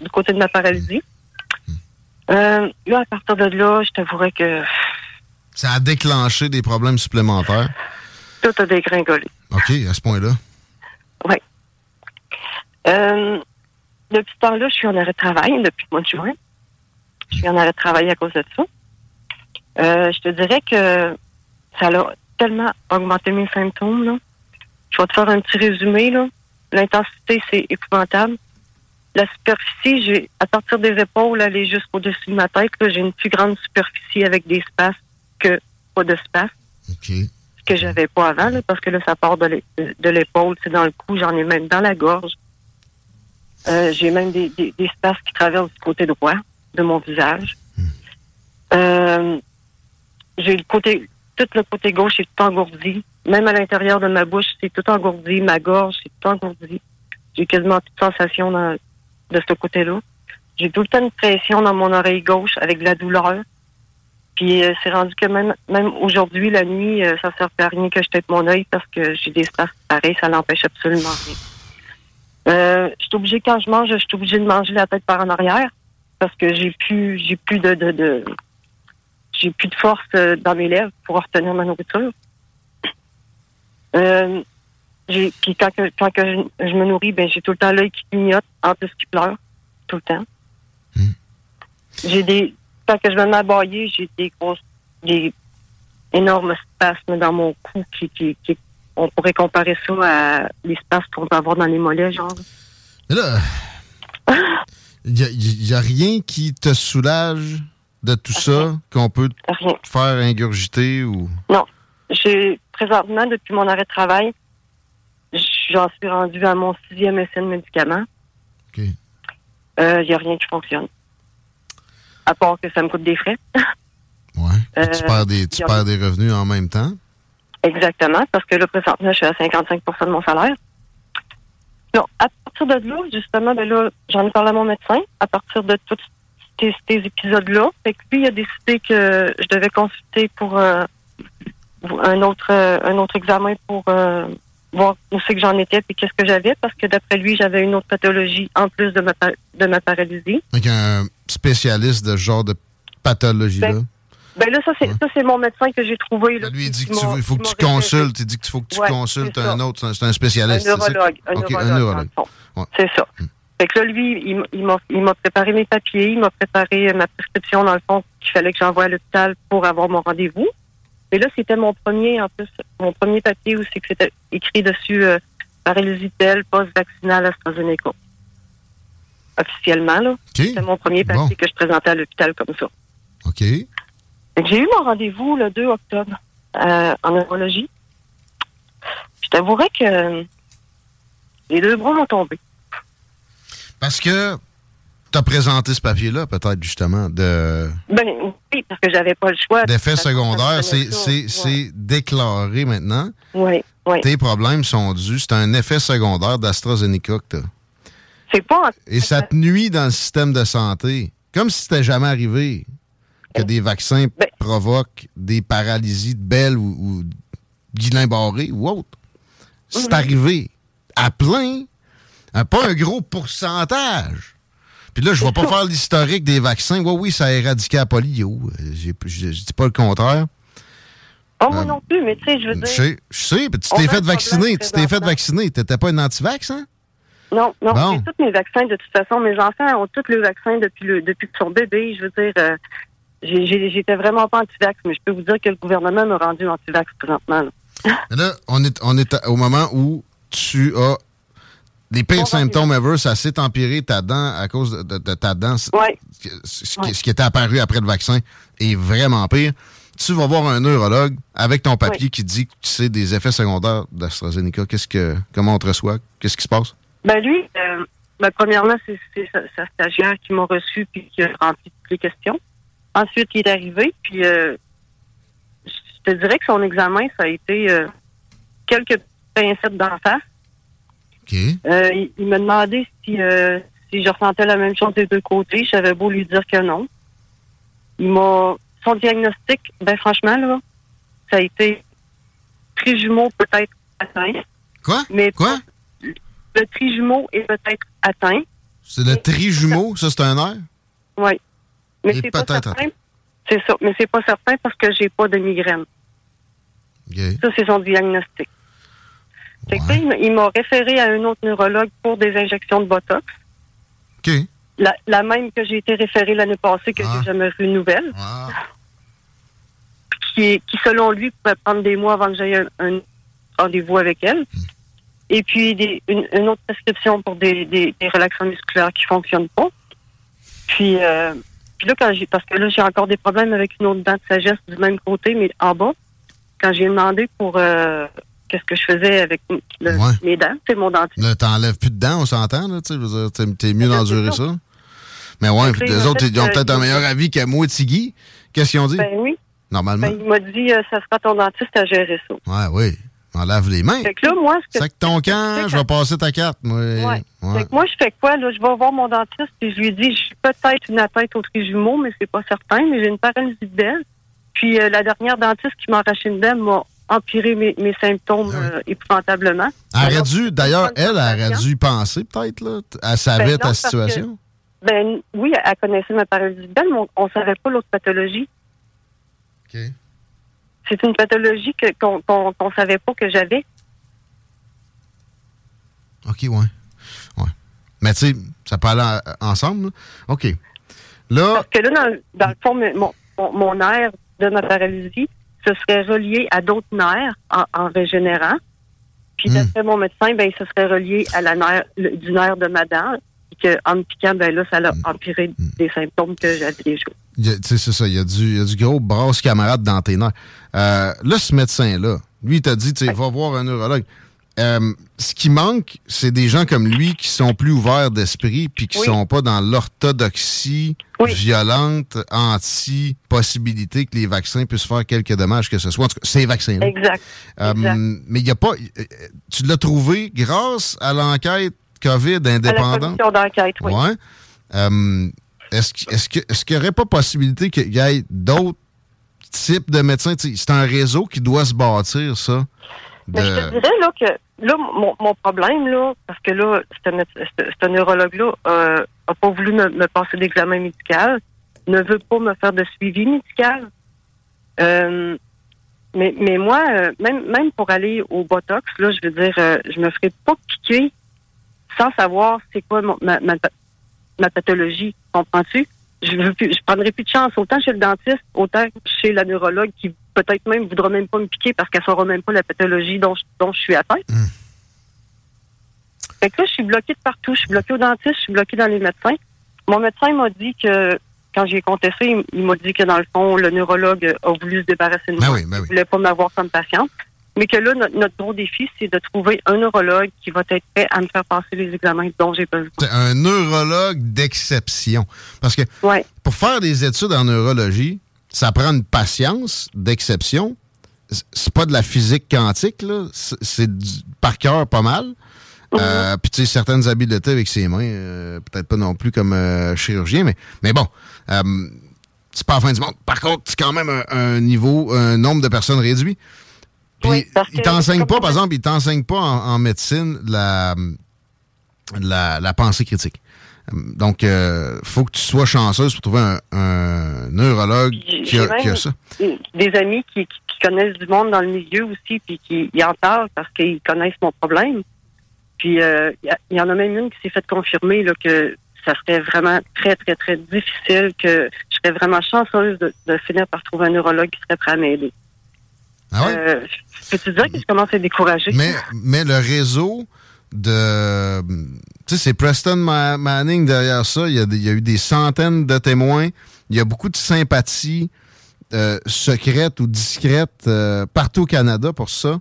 du côté de ma paralysie. Euh, là, à partir de là, je t'avouerais que Ça a déclenché des problèmes supplémentaires? tout a dégringolé. OK, à ce point-là. Oui. Euh, depuis ce temps-là, je suis en arrêt de travail depuis le mois de juin. Je suis en arrêt de travail à cause de ça. Euh, je te dirais que ça a tellement augmenté mes symptômes. Là. Je vais te faire un petit résumé. là. L'intensité, c'est épouvantable. La superficie, j'ai à partir des épaules, aller jusqu'au-dessus de ma tête, là, j'ai une plus grande superficie avec des espaces que pas d'espace. Ce que j'avais pas avant, là, parce que là, ça part de l'é- de l'épaule, c'est dans le cou, j'en ai même dans la gorge. Euh, j'ai même des, des, des espaces qui traversent du côté droit de mon visage. Euh, j'ai le côté, tout le côté gauche est tout engourdi. Même à l'intérieur de ma bouche, c'est tout engourdi. Ma gorge, c'est tout engourdi. J'ai quasiment de sensation dans- de ce côté-là. J'ai tout le temps une pression dans mon oreille gauche avec de la douleur. Puis euh, c'est rendu que même, même aujourd'hui, la nuit, euh, ça sert à rien que je tape mon œil parce que j'ai des espaces pareils, ça n'empêche absolument rien. Euh, je suis obligée, quand je mange, je suis obligée de manger la tête par en arrière parce que j'ai plus j'ai plus de, de, de- j'ai plus de force euh, dans mes lèvres pour retenir ma nourriture. Euh, j'ai, puis quand, que, quand que je, je me nourris, ben j'ai tout le temps l'œil qui clignote, en plus qui pleure, tout le temps. J'ai des, quand que je me mets à bailler, j'ai des grosses, des énormes spasmes dans mon cou qui, qui, qui on pourrait comparer ça à les spasmes qu'on peut avoir dans les mollets, genre. Mais là, il n'y a, rien qui te soulage de tout ça qu'on peut faire ingurgiter ou? Non. J'ai présentement, depuis mon arrêt de travail, j'en suis rendu à mon sixième essai de médicaments. Il n'y a rien qui fonctionne. À part que ça me coûte des frais. Puis tu perds, des, tu perds des revenus en même temps. Exactement, parce que là, présentement, je suis à 55% de mon salaire. Non, à partir de là, justement, ben là, j'en ai parlé à mon médecin, à partir de tous ces, ces épisodes-là. Fait que lui, il a décidé que je devais consulter pour euh, un autre euh, un autre examen pour euh, voir où c'est que j'en étais et qu'est-ce que j'avais, parce que d'après lui, j'avais une autre pathologie en plus de ma, de ma paralysie. Avec un spécialiste de ce genre de pathologie-là. Ben là, ça, c'est ça, c'est mon médecin que j'ai trouvé. Là, lui, il dit qui qu'il faut que tu consultes. Il dit qu'il faut que tu Ouais, consultes ça. un autre. C'est un- spécialiste. Un neurologue. Un OK, neurologue. Ouais. C'est ça. Fait que là, lui, il, m'a, préparé mes papiers, il m'a préparé euh, ma prescription, dans le fond, qu'il fallait que j'envoie à l'hôpital pour avoir mon rendez-vous. Et là, c'était mon premier, en plus, mon premier papier où c'est que c'était écrit dessus euh, paralysie telle, post-vaccinale AstraZeneca. Officiellement, là. C'était mon premier papier que je présentais à l'hôpital comme ça. OK. J'ai eu mon rendez-vous le 2 octobre euh, en neurologie. Je t'avouerais que euh, les deux bras m'ont tombé. Parce que tu as présenté ce papier-là, peut-être, justement, de Ben oui, parce que j'avais pas le choix. d'effets De toute façon, secondaires. ça me C'est déclaré maintenant. Oui, oui. Tes problèmes sont dus. C'est un effet secondaire d'AstraZeneca que tu C'est pas. Et ça te nuit dans le système de santé. Comme si c'était jamais arrivé que des vaccins Ben provoquent des paralysies de Bell ou, ou Guillain-Barré ou autre. C'est arrivé à plein, hein, pas un gros pourcentage. Puis là, je vais pas faire l'historique des vaccins. Oui, oui, ça a éradiqué la polio. Euh, Je je dis pas le contraire. Oh, moi non plus, mais tu sais, je veux Je dire. sais, je sais, tu t'es fait vacciner. Tu t'es fait vacciner. T'étais pas un anti-vax, hein? Non, non, Bon. j'ai tous mes vaccins de toute façon. Mes enfants ont tous le vaccin depuis le depuis qu'ils sont bébés. Je veux dire, euh, j'étais vraiment pas anti-vax, mais je peux vous dire que le gouvernement m'a rendu anti-vax présentement. là. On est, on est au moment où tu as les pires symptômes ever. Ça s'est empiré ta dent à cause de, de- de ta dent. Ce, ce qui, ce qui était apparu après le vaccin est vraiment pire. Tu vas voir un neurologue avec ton papier qui dit que c'est des effets secondaires d'AstraZeneca. Qu'est-ce que, comment on te reçoit? Qu'est-ce qui se passe? Ben lui, euh, ben, premièrement, c'est c'est sa, sa stagiaire qui m'a reçu puis qui a rempli toutes les questions. Ensuite, il est arrivé, puis euh, je te dirais que son examen, ça a été euh, quelques pincettes d'en face. Euh, il, il m'a demandé si, euh, si je ressentais la même chose des deux côtés. J'avais beau lui dire que non. Il m'a. Son diagnostic, ben franchement, là, ça a été trijumeau peut-être atteint. Quoi? Mais Quoi? Le trijumeau est peut-être atteint. C'est le trijumeau, ça, c'est un air? Oui. Mais c'est pas certain. C'est ça. Mais c'est pas certain parce que j'ai pas de migraine. Ça, c'est son diagnostic. Que il m'a- il m'a référé à un autre neurologue pour des injections de Botox. OK. La, la même que j'ai été référée l'année passée, que j'ai jamais vu une nouvelle. Qui, qui, selon lui, pourrait prendre des mois avant que j'aille un, un rendez-vous avec elle. Et puis, des, une, une autre prescription pour des, des, des relaxants musculaires qui fonctionnent pas. Puis, euh, puis là, quand j'ai, parce que là, j'ai encore des problèmes avec une autre dent de sagesse du même côté, mais en bas. Quand j'ai demandé pour euh, qu'est-ce que je faisais avec le- Ouais. mes dents, c'est mon dentiste. Là, t'enlèves plus de dents, on s'entend, là, tu sais, t'es- mieux d'endurer ça. ça. Mais ouais, que les autres, fait, ils ont euh, peut-être un meilleur avis qu'à moi et Tiggy. Qu'est-ce qu'ils ont dit? Ben oui. Normalement. Ben, il m'a dit, euh, ça sera ton dentiste à gérer ça. Ouais, oui. On lave les mains. Fait que là, moi, ce que ton camp, je vais passer ta carte, moi. Ouais. Ouais. Fait que moi, je fais quoi? Là? Je vais voir mon dentiste et je lui dis, j'ai peut-être une atteinte au trijumeau, mais c'est pas certain, mais j'ai une paralysie de. Puis euh, la dernière dentiste qui m'a arraché une dent m'a empiré mes, mes symptômes Ah euh, épouvantablement. Elle aurait dû, d'ailleurs, elle, elle aurait dû y penser, peut-être, là. Elle savait Ben non, ta situation. que, ben oui, elle connaissait ma paralysie de mais on, on savait pas l'autre pathologie. OK. C'est une pathologie que- qu'on qu'on savait pas que j'avais. OK, ouais. Ouais. Mais tu sais, ça peut aller en- ensemble, là. OK. Là, Parce que là, dans, le- dans le fond, mon, mon, mon nerf de ma paralysie, ce serait relié à d'autres nerfs en, en régénérant. Puis Hmm. d'après mon médecin, ben, ce serait relié à la nerf, le- du nerf de ma dent. Puis que, en me piquant, ben là, ça a empiré des symptômes que j'avais déjà. c'est ça, il y, a du- il y a du gros brasse camarade dans tes nerfs. Euh, là, ce médecin-là, lui, il t'a dit, tu sais, va voir un neurologue. Euh, ce qui manque, c'est des gens comme lui qui sont plus ouverts d'esprit puis qui Oui. sont pas dans l'orthodoxie violente, anti-possibilité que les vaccins puissent faire quelques dommages que ce soit. En tout cas, ces vaccins-là. Exact. Euh, Exact. mais il n'y a pas. Tu l'as trouvé grâce à l'enquête COVID À la indépendante? commission d'enquête, oui. Ouais. Euh, est-ce qu'- est-ce que- est-ce qu'il n'y aurait pas possibilité qu'il y ait d'autres types de médecins? C'est un réseau qui doit se bâtir, ça. Mais je te dirais là que là, mon, mon problème, là, parce que là, ce neurologue-là euh, a pas voulu me, me passer d'examen médical, ne veut pas me faire de suivi médical. Euh, mais, mais moi, euh, même, même pour aller au Botox, là, je veux dire, euh, je me ferai pas piquer sans savoir c'est quoi mon- ma, ma, ma pathologie. Comprends-tu? Je veux plus, je prendrai plus de chance autant chez le dentiste, autant chez la neurologue qui peut-être même voudra même pas me piquer parce qu'elle saura même pas la pathologie dont, je- dont je suis atteinte. Fait que là, je suis bloquée de partout. Je suis bloquée au dentiste, je suis bloquée dans les médecins. Mon médecin m'a dit que, quand j'ai contesté, il, il m'a dit que dans le fond, le neurologue a voulu se débarrasser de moi. Ben oui, ben oui. Il voulait pas m'avoir comme patiente. Mais que là, notre, notre gros défi, c'est de trouver un neurologue qui va être prêt à me faire passer les examens dont j'ai besoin. C'est un neurologue d'exception. Parce que pour faire des études en neurologie, ça prend une patience d'exception. C'est pas de la physique quantique, là. C'est- par cœur pas mal. Euh, Puis tu sais, certaines habiletés avec ses mains, euh, peut-être pas non plus comme euh, chirurgien, mais, mais bon, c'est pas la fin du monde. Par contre, c'est quand même un, un niveau, un nombre de personnes réduit. Puis il t'enseigne pas, par exemple, il t'enseigne pas en, en médecine la, la, la pensée critique. Euh, Donc, euh, faut que tu sois chanceuse pour trouver un, un neurologue qui a, même qui a ça. des amis qui, connaissent du monde dans le milieu aussi, puis qui ils en parlent parce qu'ils connaissent mon problème. Puis euh, il y a- il y, en a même une qui s'est fait confirmer là, que ça serait vraiment très, très, très difficile, que je serais vraiment chanceuse de, de finir par trouver un neurologue qui serait prêt à m'aider. Ah ouais? Euh, Peux-tu dire que je commence à être découragée? Mais, mais le réseau de. Tu sais, c'est Preston Ma- Manning derrière ça. Il y, a il y a eu des centaines de témoins. Il y a beaucoup de sympathie euh, secrète ou discrète euh, partout au Canada pour ça.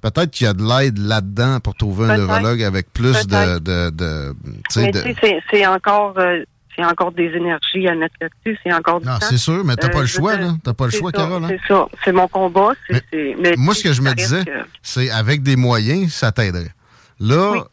peut-être qu'il y a de l'aide là-dedans pour trouver un neurologue avec plus de... De, de c'est encore, euh, c'est encore des énergies à mettre là-dessus. C'est encore du Non, c'est sûr, mais t'as pas le je veux choix, là. T'as pas le choix, ça, Carole, hein. C'est ça. C'est mon combat. mais Moi, ce que je me disais, que- c'est avec des moyens, ça t'aiderait. Là,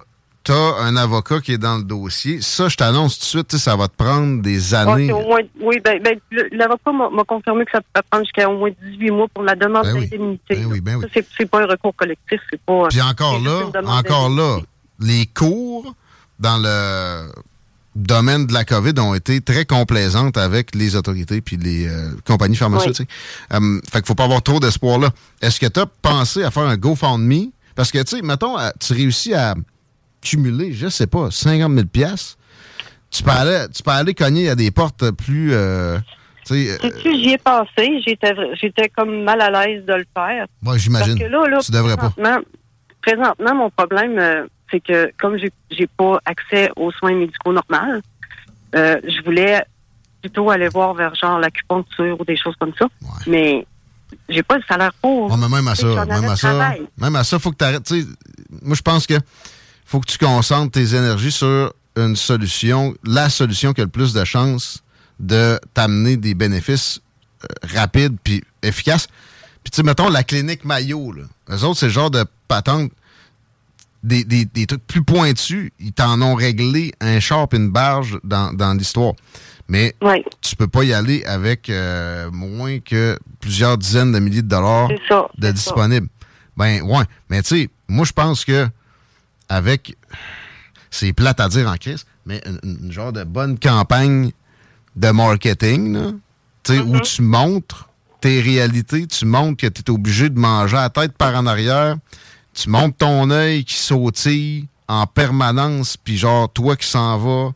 t'as un avocat qui est dans le dossier. Ça, je t'annonce tout de suite, ça va te prendre des années. au moins, oui, ben, ben, le- l'avocat m'a confirmé que ça peut prendre jusqu'à au moins 18 mois pour la demande Ben oui. d'indemnité. Ben oui, ben oui. C'est- pas un recours collectif, c'est pas. Puis encore là, encore là, les cours dans le domaine de la COVID ont été très complaisantes avec les autorités puis les euh, compagnies pharmaceutiques. Euh, fait qu'il faut pas avoir trop d'espoir là. Est-ce que tu as pensé à faire un GoFundMe? Parce que, tu sais, mettons, tu réussis à cumuler, je sais pas, 50 000 piastres. Tu peux aller, tu peux aller cogner à des portes plus... euh, tu sais, euh, j'y ai passé, j'étais j'étais comme mal à l'aise de le faire. Ouais, j'imagine. Parce que là, là, Tu devrais pas. présentement, présentement, mon problème, euh, c'est que comme j'ai j'ai pas accès aux soins médicaux normaux, euh, je voulais plutôt aller voir vers genre l'acupuncture ou des choses comme ça. Mais j'ai pas le salaire pour. Ouais, mais même à ça, même à ça, même à ça, faut que tu arrêtes. Moi, je pense que faut que tu concentres tes énergies sur une solution, la solution qui a le plus de chances de t'amener des bénéfices euh, rapides puis efficaces. Puis, tu sais, mettons la clinique Mayo, là. Eux autres, c'est le genre de patente, des, des- des trucs plus pointus. Ils t'en ont réglé un char et une barge dans, dans l'histoire. Mais tu peux pas y aller avec euh, moins que plusieurs dizaines de milliers de dollars ça, de disponibles. Ben, ouais. Mais tu sais, moi, je pense que avec, c'est plate à dire en crise, mais une, une genre de bonne campagne de marketing, là, tu sais, où tu montres tes réalités, tu montres que tu es obligé de manger à la tête par en arrière, tu montres ton œil qui sautille en permanence, puis genre, toi qui s'en vas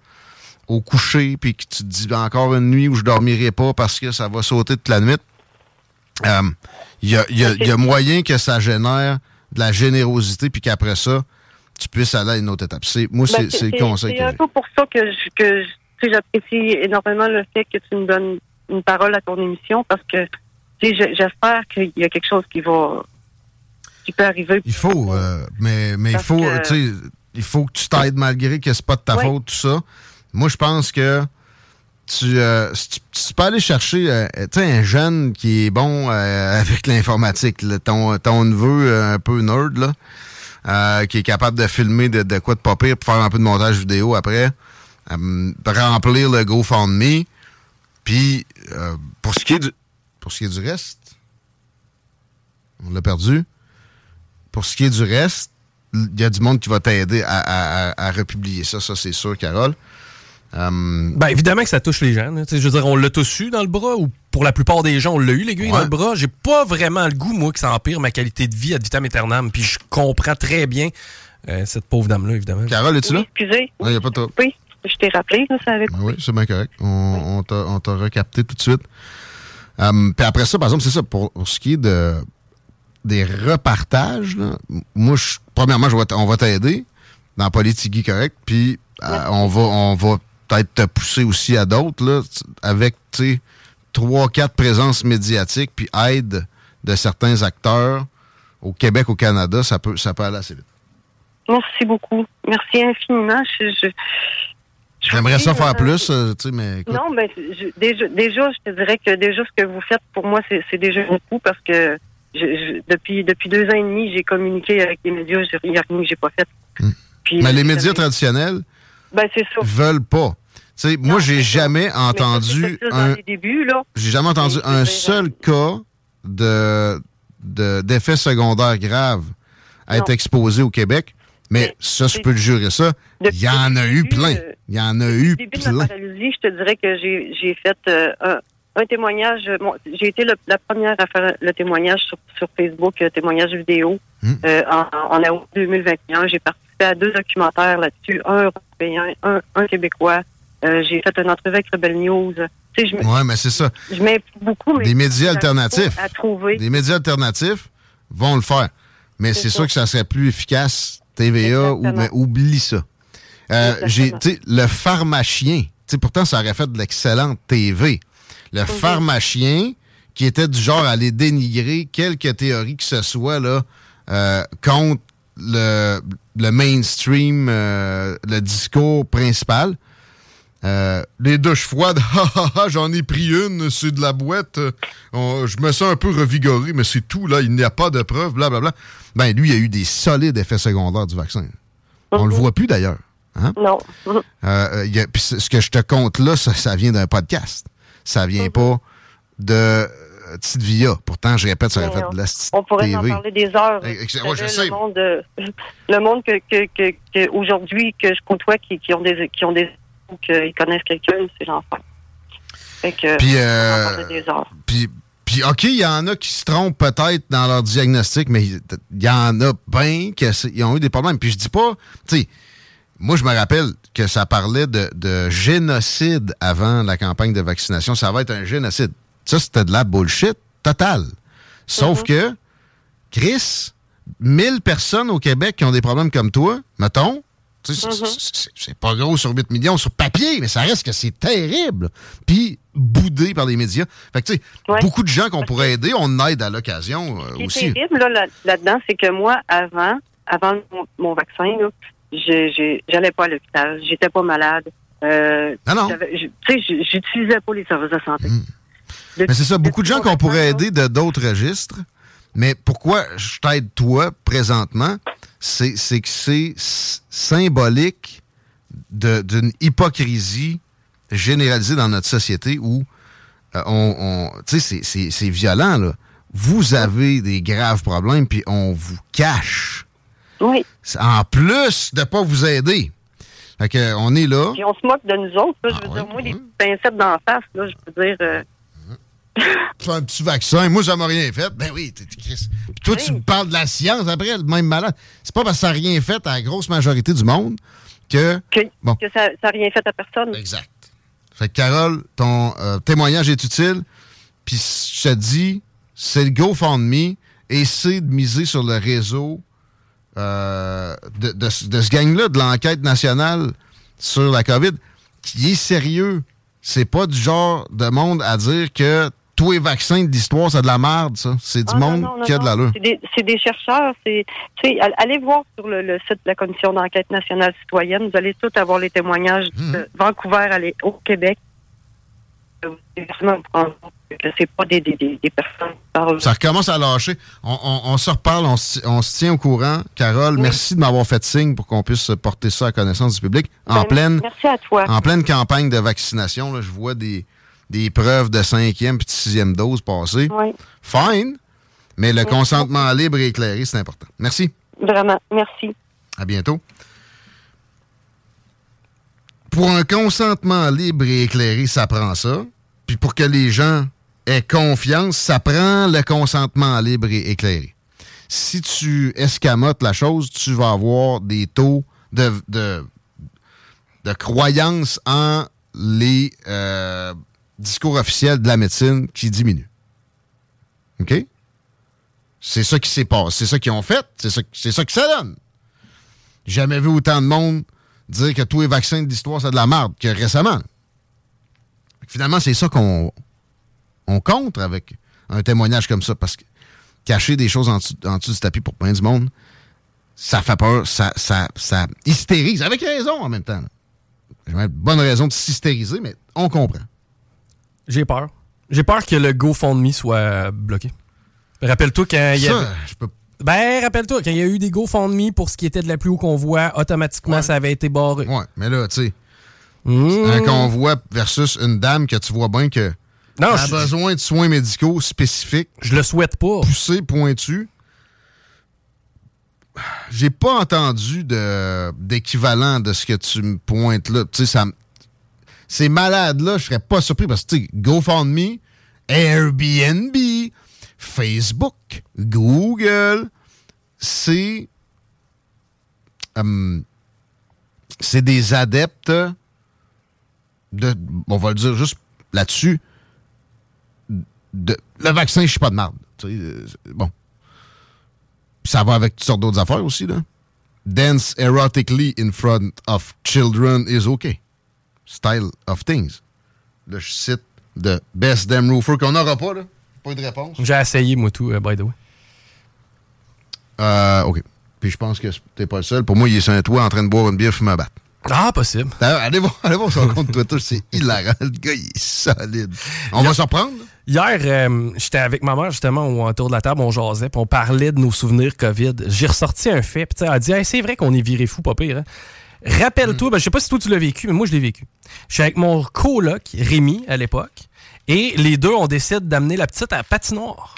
au coucher, puis que tu te dis encore une nuit où je dormirai pas parce que ça va sauter toute la nuit. Euh, Il y, a, il y a- il y a moyen que ça génère de la générosité, puis qu'après ça, tu puisses aller à une autre étape. C'est- moi, c'est Ben, c'est le conseil C'est un peu pour ça que je- que je- j'apprécie énormément le fait que tu me donnes une parole à ton émission parce que j'espère qu'il y a quelque chose qui va qui peut arriver. Il faut, euh, mais, mais il faut, que- il faut que tu t'aides malgré que c'est pas de ta faute, tout ça. Moi, je pense que tu, euh, tu, peux aller chercher euh, un jeune qui est bon euh, avec l'informatique, là, ton, ton neveu un peu nerd, là, qui est capable de filmer de, de quoi de pas pire pour faire un peu de montage vidéo après, remplir le GoFundMe, puis euh, pour ce qui est du pour ce qui est du reste, on l'a perdu. Pour ce qui est du reste, il y a du monde qui va t'aider à, à- à- à republier ça, ça c'est sûr, Carole. Euh, Ben évidemment que ça touche les gens. là. Tu sais, Je veux dire, on l'a tous eu dans le bras, ou pour la plupart des gens, on l'a eu, l'aiguille Ouais. dans le bras. J'ai pas vraiment le goût, moi, que ça empire ma qualité de vie ad vitam aeternam. Puis je comprends très bien euh, cette pauvre dame-là, évidemment. Carole, es-tu là? Excusez. Il n'y a pas de. Oui, je t'ai rappelé, là, ça avait Ben oui, c'est bien correct. On, on t'a- on t'a recapté tout de suite. Euh, Puis après ça, par exemple, c'est ça, pour, pour ce qui est de, des repartages, là, moi, je- premièrement, je vais t- on va t'aider dans Politigui correct, puis euh, on va on va peut-être te pousser aussi à d'autres, là, avec, tu sais, trois, quatre présences médiatiques, puis aide de certains acteurs au Québec, au Canada, ça peut, ça peut aller assez vite. Merci beaucoup. Merci infiniment. J'aimerais ça faire euh, plus, euh, tu sais, mais écoute, Non, mais je- déjà, déjà, je te dirais que déjà ce que vous faites pour moi, c'est c'est déjà beaucoup parce que je, je- depuis depuis deux ans et demi, j'ai communiqué avec les médias. Il n'y a rien que j'ai pas fait. Puis, Hmm. mais les euh, médias traditionnels ben veulent pas. Moi, j'ai jamais Mais ça, entendu un, j'ai jamais entendu un seul cas de de- d'effets secondaires graves à être exposé au Québec. Mais ça, je peux le jurer ça. Il y en a eu plein. Il y en a eu début de ma plein. paralysie, je te dirais que j'ai j'ai fait euh, un, un témoignage. euh, bon, j'ai été le- la première à faire le témoignage sur, sur Facebook, euh, témoignage vidéo, Hmm. euh, en, en août 2021. J'ai participé à deux documentaires là-dessus, un européen, un, un québécois. Euh, j'ai fait une entrevue avec Rebel News. Tu sais, Ouais, mais c'est ça. je m'implique beaucoup. Mais Des médias alternatifs. À trouver. Des médias alternatifs vont le faire. Mais c'est sûr que ça serait plus efficace, TVA, ou, mais oublie ça. Euh, j'ai, le pharmacien, pourtant, ça aurait fait de l'excellente TV. Le pharmacien, qui était du genre à aller dénigrer quelque théorie que ce soit, là, euh, contre le, le mainstream, euh, le discours principal. Euh, les douches froides, j'en ai pris une, c'est de la boîte. on- je me sens un peu revigoré, mais c'est tout, là, il n'y a pas de preuves, blablabla. Ben, lui, il a eu des solides effets secondaires du vaccin. On le voit plus d'ailleurs. Hein? Non. Euh, y a- ce ce que je te compte là, ça, ça vient d'un podcast. Ça vient pas de euh, Petite Via. Pourtant, je répète, ça aurait fait de la On pourrait en parler des heures. Ouais, je sais. Le monde, euh, le monde que, que, que, que aujourd'hui que je côtoie qui, qui ont des qui ont des connaissent quelqu'un, c'est l'enfer. Fait que Puis, euh, des heures. Puis, puis, OK, il y en a qui se trompent peut-être dans leur diagnostic, mais il il y en a bien qui ont eu des problèmes. Puis je dis pas, tu sais, moi, je me rappelle que ça parlait de, de génocide avant la campagne de vaccination. Ça va être un génocide. Ça, c'était de la bullshit totale. Sauf que, Chris, 1000 personnes au Québec qui ont des problèmes comme toi, mettons, sais, c'est- pas gros sur 8 millions sur papier, mais ça reste que c'est terrible. Puis boudé par les médias. Fait que, tu sais, beaucoup de gens qu'on pourrait aider, on aide à l'occasion euh, Ce qui est aussi. terrible là, là- là-dedans, c'est que moi, avant, avant mon, mon vaccin, là, j'allais pas à l'hôpital, j'étais pas malade. Euh, non. je- Tu sais, j'utilisais pas les services de santé. Mais c'est ça, beaucoup de gens qu'on pourrait aider de d'autres registres. Mais pourquoi je t'aide toi présentement, c'est que c'est symbolique d'une hypocrisie généralisée dans notre société où euh, on, on- tu sais, c'est- c'est c'est violent là. Vous avez des graves problèmes puis on vous cache. Oui. En plus de pas vous aider. Fait que on est là. Puis on se moque de nous autres. Là, je Ah veux dire, moi, les pincettes d'en face, là, je peux dire. euh, Fais un petit vaccin. Moi, ça m'a rien fait. Ben oui, t'es Chris. Puis toi, tu me parles de la science après, le même malade. C'est pas parce que ça n'a rien fait à la grosse majorité du monde que. Bon. que ça n'a rien fait à personne. Exact. Fait que Carole, ton euh, témoignage est utile. Puis je te dis, c'est le GoFundMe. Essaie de miser sur le réseau euh, de, de ce- de ce gang-là, de l'enquête nationale sur la COVID, qui est sérieux. C'est pas du genre de monde à dire que tous les vaccins de l'histoire, c'est de la merde, ça. C'est du Ah, monde non, non, qui a de non. l'allure. C'est des, des chercheurs. C'est, tu sais, all- allez voir sur le, le site de la Commission d'enquête nationale citoyenne. Vous allez tous avoir les témoignages Hmm. de Vancouver au Québec. C'est pas des, des, des, des personnes qui parlent. Ça recommence à lâcher. On, on- on se reparle, on, se- on se tient au courant. Carole, merci de m'avoir fait signe pour qu'on puisse porter ça à connaissance du public. En Ben, pleine, Merci à toi. en pleine campagne de vaccination, là, je vois des, des preuves de cinquième puis de sixième dose passer. Oui. Fine, mais le consentement libre et éclairé, c'est important. Merci. Vraiment. Merci. À bientôt. Pour un consentement libre et éclairé, ça prend ça. Puis pour que les gens aient confiance, ça prend le consentement libre et éclairé. Si tu escamotes la chose, tu vas avoir des taux de, de, croyance en les euh, discours officiels de la médecine qui diminuent. OK? C'est ça qui s'est passé. C'est ça qu'ils ont fait. C'est ça, ça que ça donne. Jamais vu autant de monde dire que tous les vaccins de l'histoire, c'est de la merde que récemment. Finalement, c'est ça qu'on on contre avec un témoignage comme ça, parce que cacher des choses en dessous, en dessous du tapis pour plein du monde, ça fait peur, ça, ça, ça hystérise, avec raison en même temps. J'ai une bonne raison de s'hystériser, mais on comprend. J'ai peur. J'ai peur que le GoFundMe soit bloqué. Rappelle-toi quand il y Ça, avait... je peux Ben, rappelle-toi, quand il y a eu des GoFundMe pour ce qui était de la pluie au convoi, automatiquement, ça avait été barré. Ouais, mais là, tu sais, Mmh. un convoi versus une dame que tu vois bien que Non, a je- besoin de soins médicaux spécifiques. Je le souhaite pas. Poussé, pointu. J'ai pas entendu de- d'équivalent de, ce que tu me pointes là. Tu sais, ça Ces malades-là, je serais pas surpris parce que, tu sais, GoFundMe, Airbnb, Facebook, Google, c'est. hum, c'est des adeptes de. On va le dire juste là-dessus. de- le vaccin, je suis pas de marde. Euh, bon. Ça va avec toutes sortes d'autres affaires aussi, là. Dance erotically in front of children is okay. Style of things. Là, je cite de Best Damn Roofer qu'on n'aura pas, là. Pas eu de réponse? J'ai essayé, moi, tout, euh, by the way. Euh, OK. Puis je pense que t'es pas le seul. Pour moi, il est sur un toit en train de boire une bière, fumer un bat. Ah, possible. D'ailleurs, Allez voir, allez voir son compte Twitter, c'est hilarant. Le gars, il est solide. On va s'en prendre? Hier, euh, j'étais avec ma mère, justement, au- autour de la table, on jasait, puis on parlait de nos souvenirs COVID. J'ai ressorti un fait, puis elle a dit Hey, c'est vrai qu'on est viré fou, pas pire. hein. Rappelle-toi, ben, je sais pas si toi tu l'as vécu, mais moi je l'ai vécu. Je suis avec mon coloc, Rémi, à l'époque, et les deux, on décide d'amener la petite à la patinoire.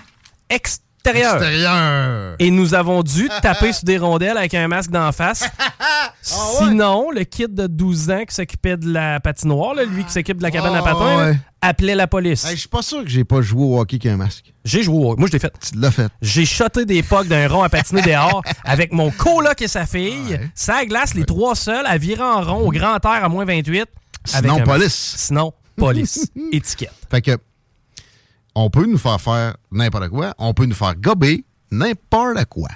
Extérieure. Extérieur. Et nous avons dû taper sur des rondelles avec un masque d'en face. Sinon, le kid de 12 ans qui s'occupait de la patinoire, là, lui qui s'occupe de la cabane à Ah, patins, là, ouais. appelait la police. Hey, je suis pas sûr que j'ai pas joué au hockey avec un masque. J'ai joué au Moi, je l'ai fait. Tu l'as fait. J'ai shoté des pucks d'un rond à patiner dehors avec mon coloc et sa fille. Ça glace, les trois seuls, à virer en rond au grand air à moins 28. avec Sinon, un- police. Sinon, police. Étiquette. Fait que, on peut nous faire faire n'importe quoi. On peut nous faire gober n'importe quoi.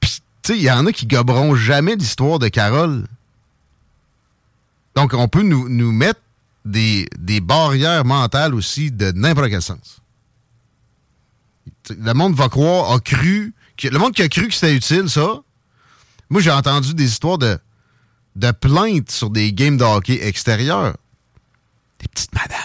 Puis, tu sais, il y en a qui goberont jamais l'histoire de Carole. Donc, on peut nous, nous mettre des, des barrières mentales aussi de n'importe quel sens. T'sais, Le monde va croire, a cru, que, le monde qui a cru que c'était utile, ça. Moi, j'ai entendu des histoires de, de plaintes sur des games de hockey extérieurs. Des petites madames.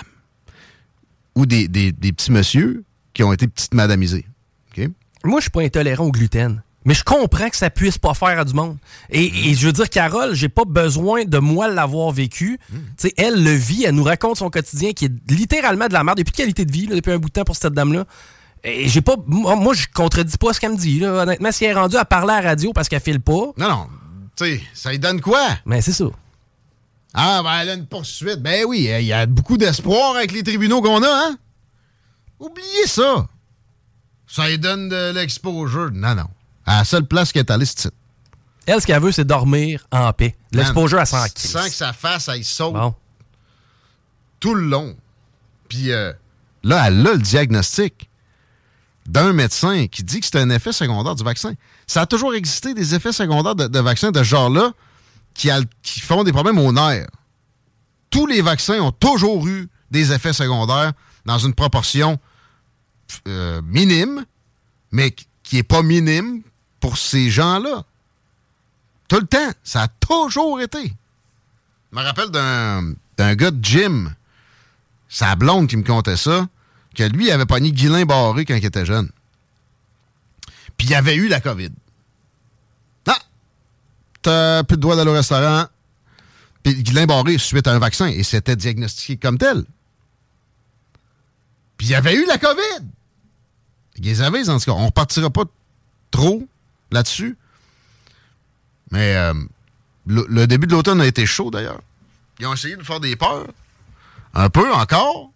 Ou des, des, des petits messieurs qui ont été petites madamisés. OK? Moi, je suis pas intolérant au gluten. Mais je comprends que ça puisse pas faire à du monde. Et, et je veux dire, Carole, j'ai pas besoin de moi l'avoir vécu. Sais, elle le vit, elle nous raconte son quotidien qui est littéralement de la merde. Depuis de qualité de vie, là, depuis un bout de temps pour cette dame-là. Et j'ai pas. Moi, moi, je contredis pas ce qu'elle me dit. Là. Honnêtement, si elle est rendue à parler à la radio parce qu'elle file pas. Non, non. Tu sais, ça lui donne quoi? Mais c'est ça. Ah, ben, elle a une poursuite. Ben oui, il y a beaucoup d'espoir avec les tribunaux qu'on a, hein? Oubliez ça. Ça lui donne de l'exposure. Non, non. À la seule place qu'elle est allée, c'est. Elle, ce qu'elle veut, c'est dormir en paix. L'exposure à 100 Man, kilos. Sans que sa face, elle saute Bon. tout le long. Puis euh, là, elle a le diagnostic d'un médecin qui dit que c'est un effet secondaire du vaccin. Ça a toujours existé des effets secondaires de, vaccins de ce genre-là qui, font des problèmes aux nerfs. Tous les vaccins ont toujours eu des effets secondaires dans une proportion euh, minime, mais qui- n'est pas minime pour ces gens-là. Tout le temps. Ça a toujours été. Je me rappelle d'un gars de gym, sa blonde qui me contait ça, que lui il avait pogné Guillain Barré quand il était jeune. Puis il avait eu la COVID. Ah! T'as plus de droit d'aller au restaurant. Puis Guillain Barré suite à un vaccin et c'était diagnostiqué comme tel. Puis il avait eu la COVID. Il les avait, en tout cas. On repartira pas trop là-dessus. Mais euh, le, le début de l'automne a été chaud, d'ailleurs. Ils ont essayé de faire des peurs. Un peu encore.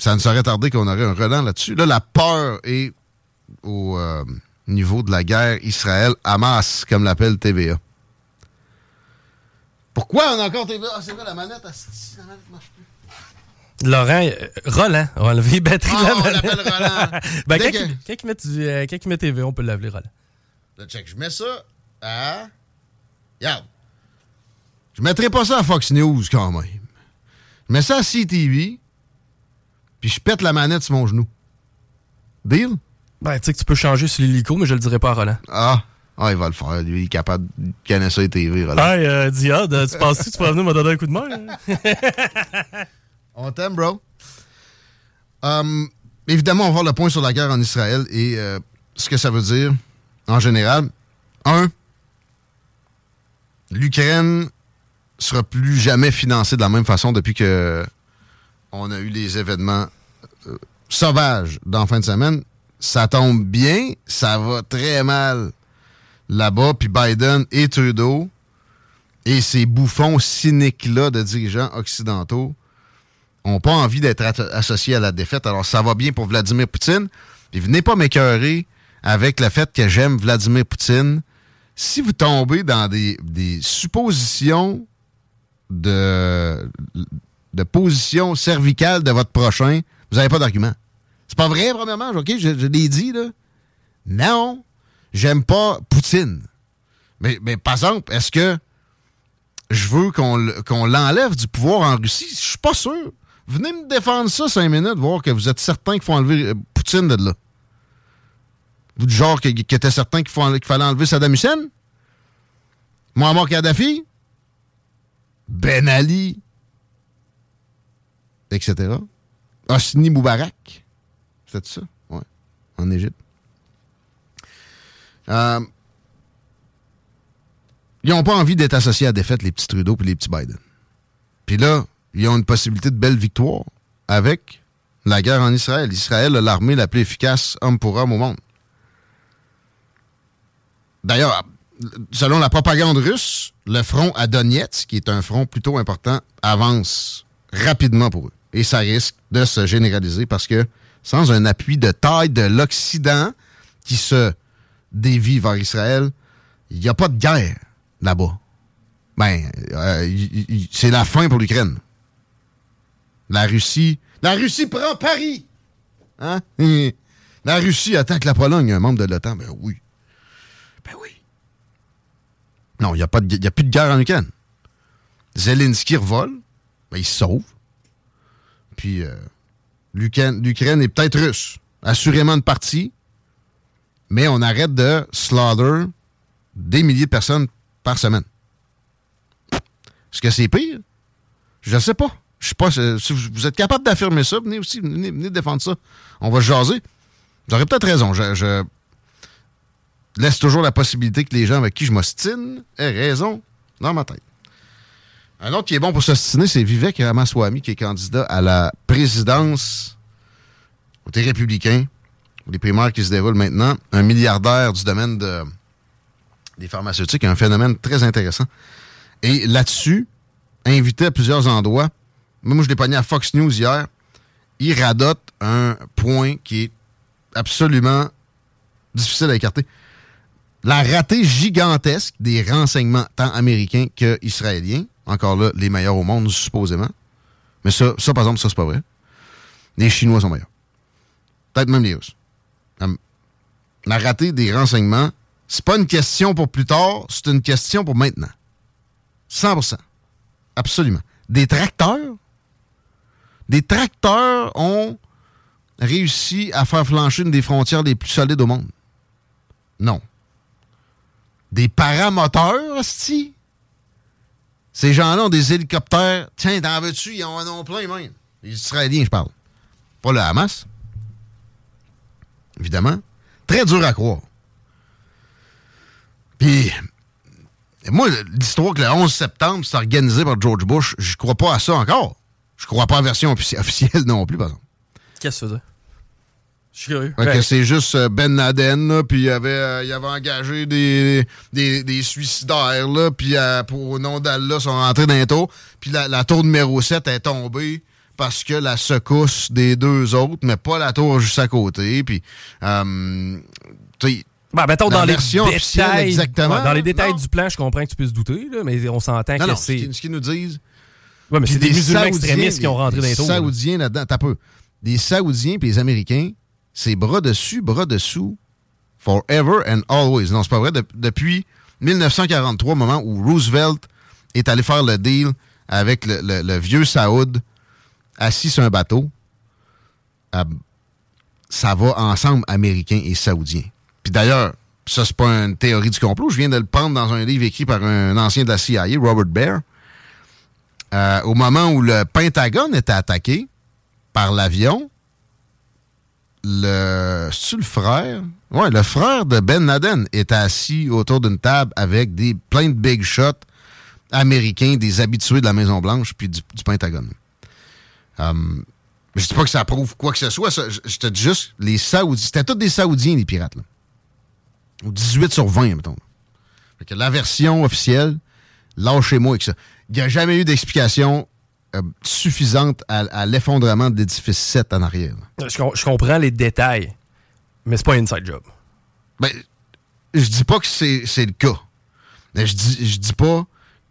Ça ne serait tardé qu'on aurait un relent là-dessus. Là, la peur est au euh, niveau de la guerre Israël-Hamas, comme l'appelle TVA. Pourquoi on a encore TVA? Ah, c'est vrai, la manette, asti, la manette marche plus. Laurent, euh, Roland a enlevé de Ah, la on manette. l'appelle Roland. ben, quand, que- il, quand il met du, euh, quand il met TV, on peut l'appeler Roland. Là, check, je mets ça à... Regarde. Je mettrai pas ça à Fox News, quand même. Je mets ça à CTV, puis je pète la manette sur mon genou. Deal? Ben, tu sais que tu peux changer sur l'hélico, mais je le dirai pas à Roland. Ah, ah il va le faire. Lui, il est capable de connaître ça et TV, Roland. Hey, euh, Diade, tu penses que tu pourrais venir me donner un coup de main? hein? On t'aime, bro. Hum, évidemment, on va voir le point sur la guerre en Israël et euh, ce que ça veut dire en général. Un, l'Ukraine sera plus jamais financée de la même façon depuis que on a eu les événements euh, sauvages dans fin de semaine. Ça tombe bien, ça va très mal là-bas. Puis Biden et Trudeau et ces bouffons cyniques-là de dirigeants occidentaux n'ont pas envie d'être associés à la défaite. Alors, ça va bien pour Vladimir Poutine. Puis venez pas m'écœurer avec le fait que j'aime Vladimir Poutine. Si vous tombez dans des, des suppositions de, de position cervicale de votre prochain, vous n'avez pas d'argument. C'est pas vrai, premièrement, OK? Je, l'ai dit, là. Non, j'aime pas Poutine. Mais, par exemple, est-ce que je veux qu'on le- qu'on l'enlève du pouvoir en Russie? Je suis pas sûr. Venez me défendre ça cinq minutes, voir que vous êtes certain qu'il faut enlever euh, Poutine de là. Vous du genre qui, qui était certain qu'il fallait enlever Saddam Hussein? Muammar Kadhafi? Ben Ali? Etc. Hosni Moubarak? C'est ça? Ouais. En Égypte. Euh, ils n'ont pas envie d'être associés à la défaite, les petits Trudeau et les petits Biden. Puis là, ils ont une possibilité de belle victoire avec la guerre en Israël. Israël a l'armée la plus efficace homme pour homme au monde. D'ailleurs, selon la propagande russe, le front à Donetsk, qui est un front plutôt important, avance rapidement pour eux. Et ça risque de se généraliser parce que sans un appui de taille de l'Occident qui se dévie vers Israël, il n'y a pas de guerre là-bas. Ben, euh, c'est la fin pour l'Ukraine. La Russie. La Russie prend Paris! Hein? La Russie attaque la Pologne, un membre de l'OTAN. Ben oui. Ben oui. Non, il n'y a, a plus de guerre en Ukraine. Zelensky revole. Ben, il se sauve. Puis, euh, l'Ukraine est peut-être russe. Assurément une partie. Mais on arrête de slaughter des milliers de personnes par semaine. Est-ce que c'est pire? Je ne sais pas. Je sais pas. euh, Si vous êtes capable d'affirmer ça, venez aussi, venez, défendre ça. On va se jaser. Vous aurez peut-être raison. Je, je laisse toujours la possibilité que les gens avec qui je m'ostine aient raison dans ma tête. Un autre qui est bon pour s'ostiner, c'est Vivek Ramaswamy, qui est candidat à la présidence côté républicain. Les primaires qui se déroulent maintenant. Un milliardaire du domaine de, des pharmaceutiques, un phénomène très intéressant. Et là-dessus, invité à plusieurs endroits, moi je l'ai pogné à Fox News hier, il radote un point qui est absolument difficile à écarter. La ratée gigantesque des renseignements tant américains que israéliens, encore là, les meilleurs au monde, supposément. Mais ça, ça par exemple, ça, c'est pas vrai. Les Chinois sont meilleurs. Peut-être même les Russes. Hum, La ratée des renseignements, c'est pas une question pour plus tard, c'est une question pour maintenant. 100% Absolument. Des tracteurs, des tracteurs ont réussi à faire flancher une des frontières les plus solides au monde. Non. Des paramoteurs, hostie? Ces gens-là ont des hélicoptères. Tiens, t'en veux-tu? Ils en ont plein, même. Les Israéliens, je parle. Pas le Hamas. Évidemment. Très dur à croire. Puis, moi, l'histoire que le 11 septembre, c'est organisé par George Bush, je crois pas à ça encore. Je crois pas à la version offici- officielle non plus, par exemple. Qu'est-ce que ça faisait? Je suis curieux. Fait que Ouais. c'est juste euh, Ben Laden, là, puis il avait, euh, il avait engagé des, des, des suicidaires, là, puis euh, pour au nom d'Allah, ils sont rentrés dans un tour. Puis la, la tour numéro 7 est tombée parce que la secousse des deux autres, mais pas la tour juste à côté. Puis, euh, Ben, mettons, dans les détails, exactement. ouais, dans les détails Non. du plan, je comprends que tu puisses douter, là, mais on s'entend que c'est. qu'ils ce qu'ils nous disent. Ouais, mais Puis c'est des musulmans Saoudiens, extrémistes qui ont rentré dans les des tours, là. Saoudiens là-dedans, t'as peu. Des Saoudiens puis les Américains, c'est bras dessus, bras dessous, forever and always. Non, c'est pas vrai. De- depuis 1943, moment où Roosevelt est allé faire le deal avec le, vieux Saoud, assis sur un bateau, ça va ensemble, Américains et Saoudiens. Puis d'ailleurs, ça, c'est pas une théorie du complot. Je viens de le prendre dans un livre écrit par un ancien de la CIA, Robert Baer. Euh, au moment où le Pentagone était attaqué par l'avion, le. Le frère? Ouais, le frère de Ben Laden était assis autour d'une table avec des plein de big shots américains, des habitués de la Maison-Blanche puis du, Pentagone. Hum, je dis pas que ça prouve quoi que ce soit. ça, juste, les Saoudiens. C'était tous des Saoudiens, les pirates, là. Ou 18 sur 20, mettons. Fait que la version officielle, lâchez-moi avec ça. Il n'y a jamais eu d'explication euh, suffisante à, à l'effondrement de l'édifice 7 en arrière. Je, com- je comprends les détails, mais c'est pas un inside job. Ben, je dis pas que c'est c'est le cas. Mais je dis, je dis pas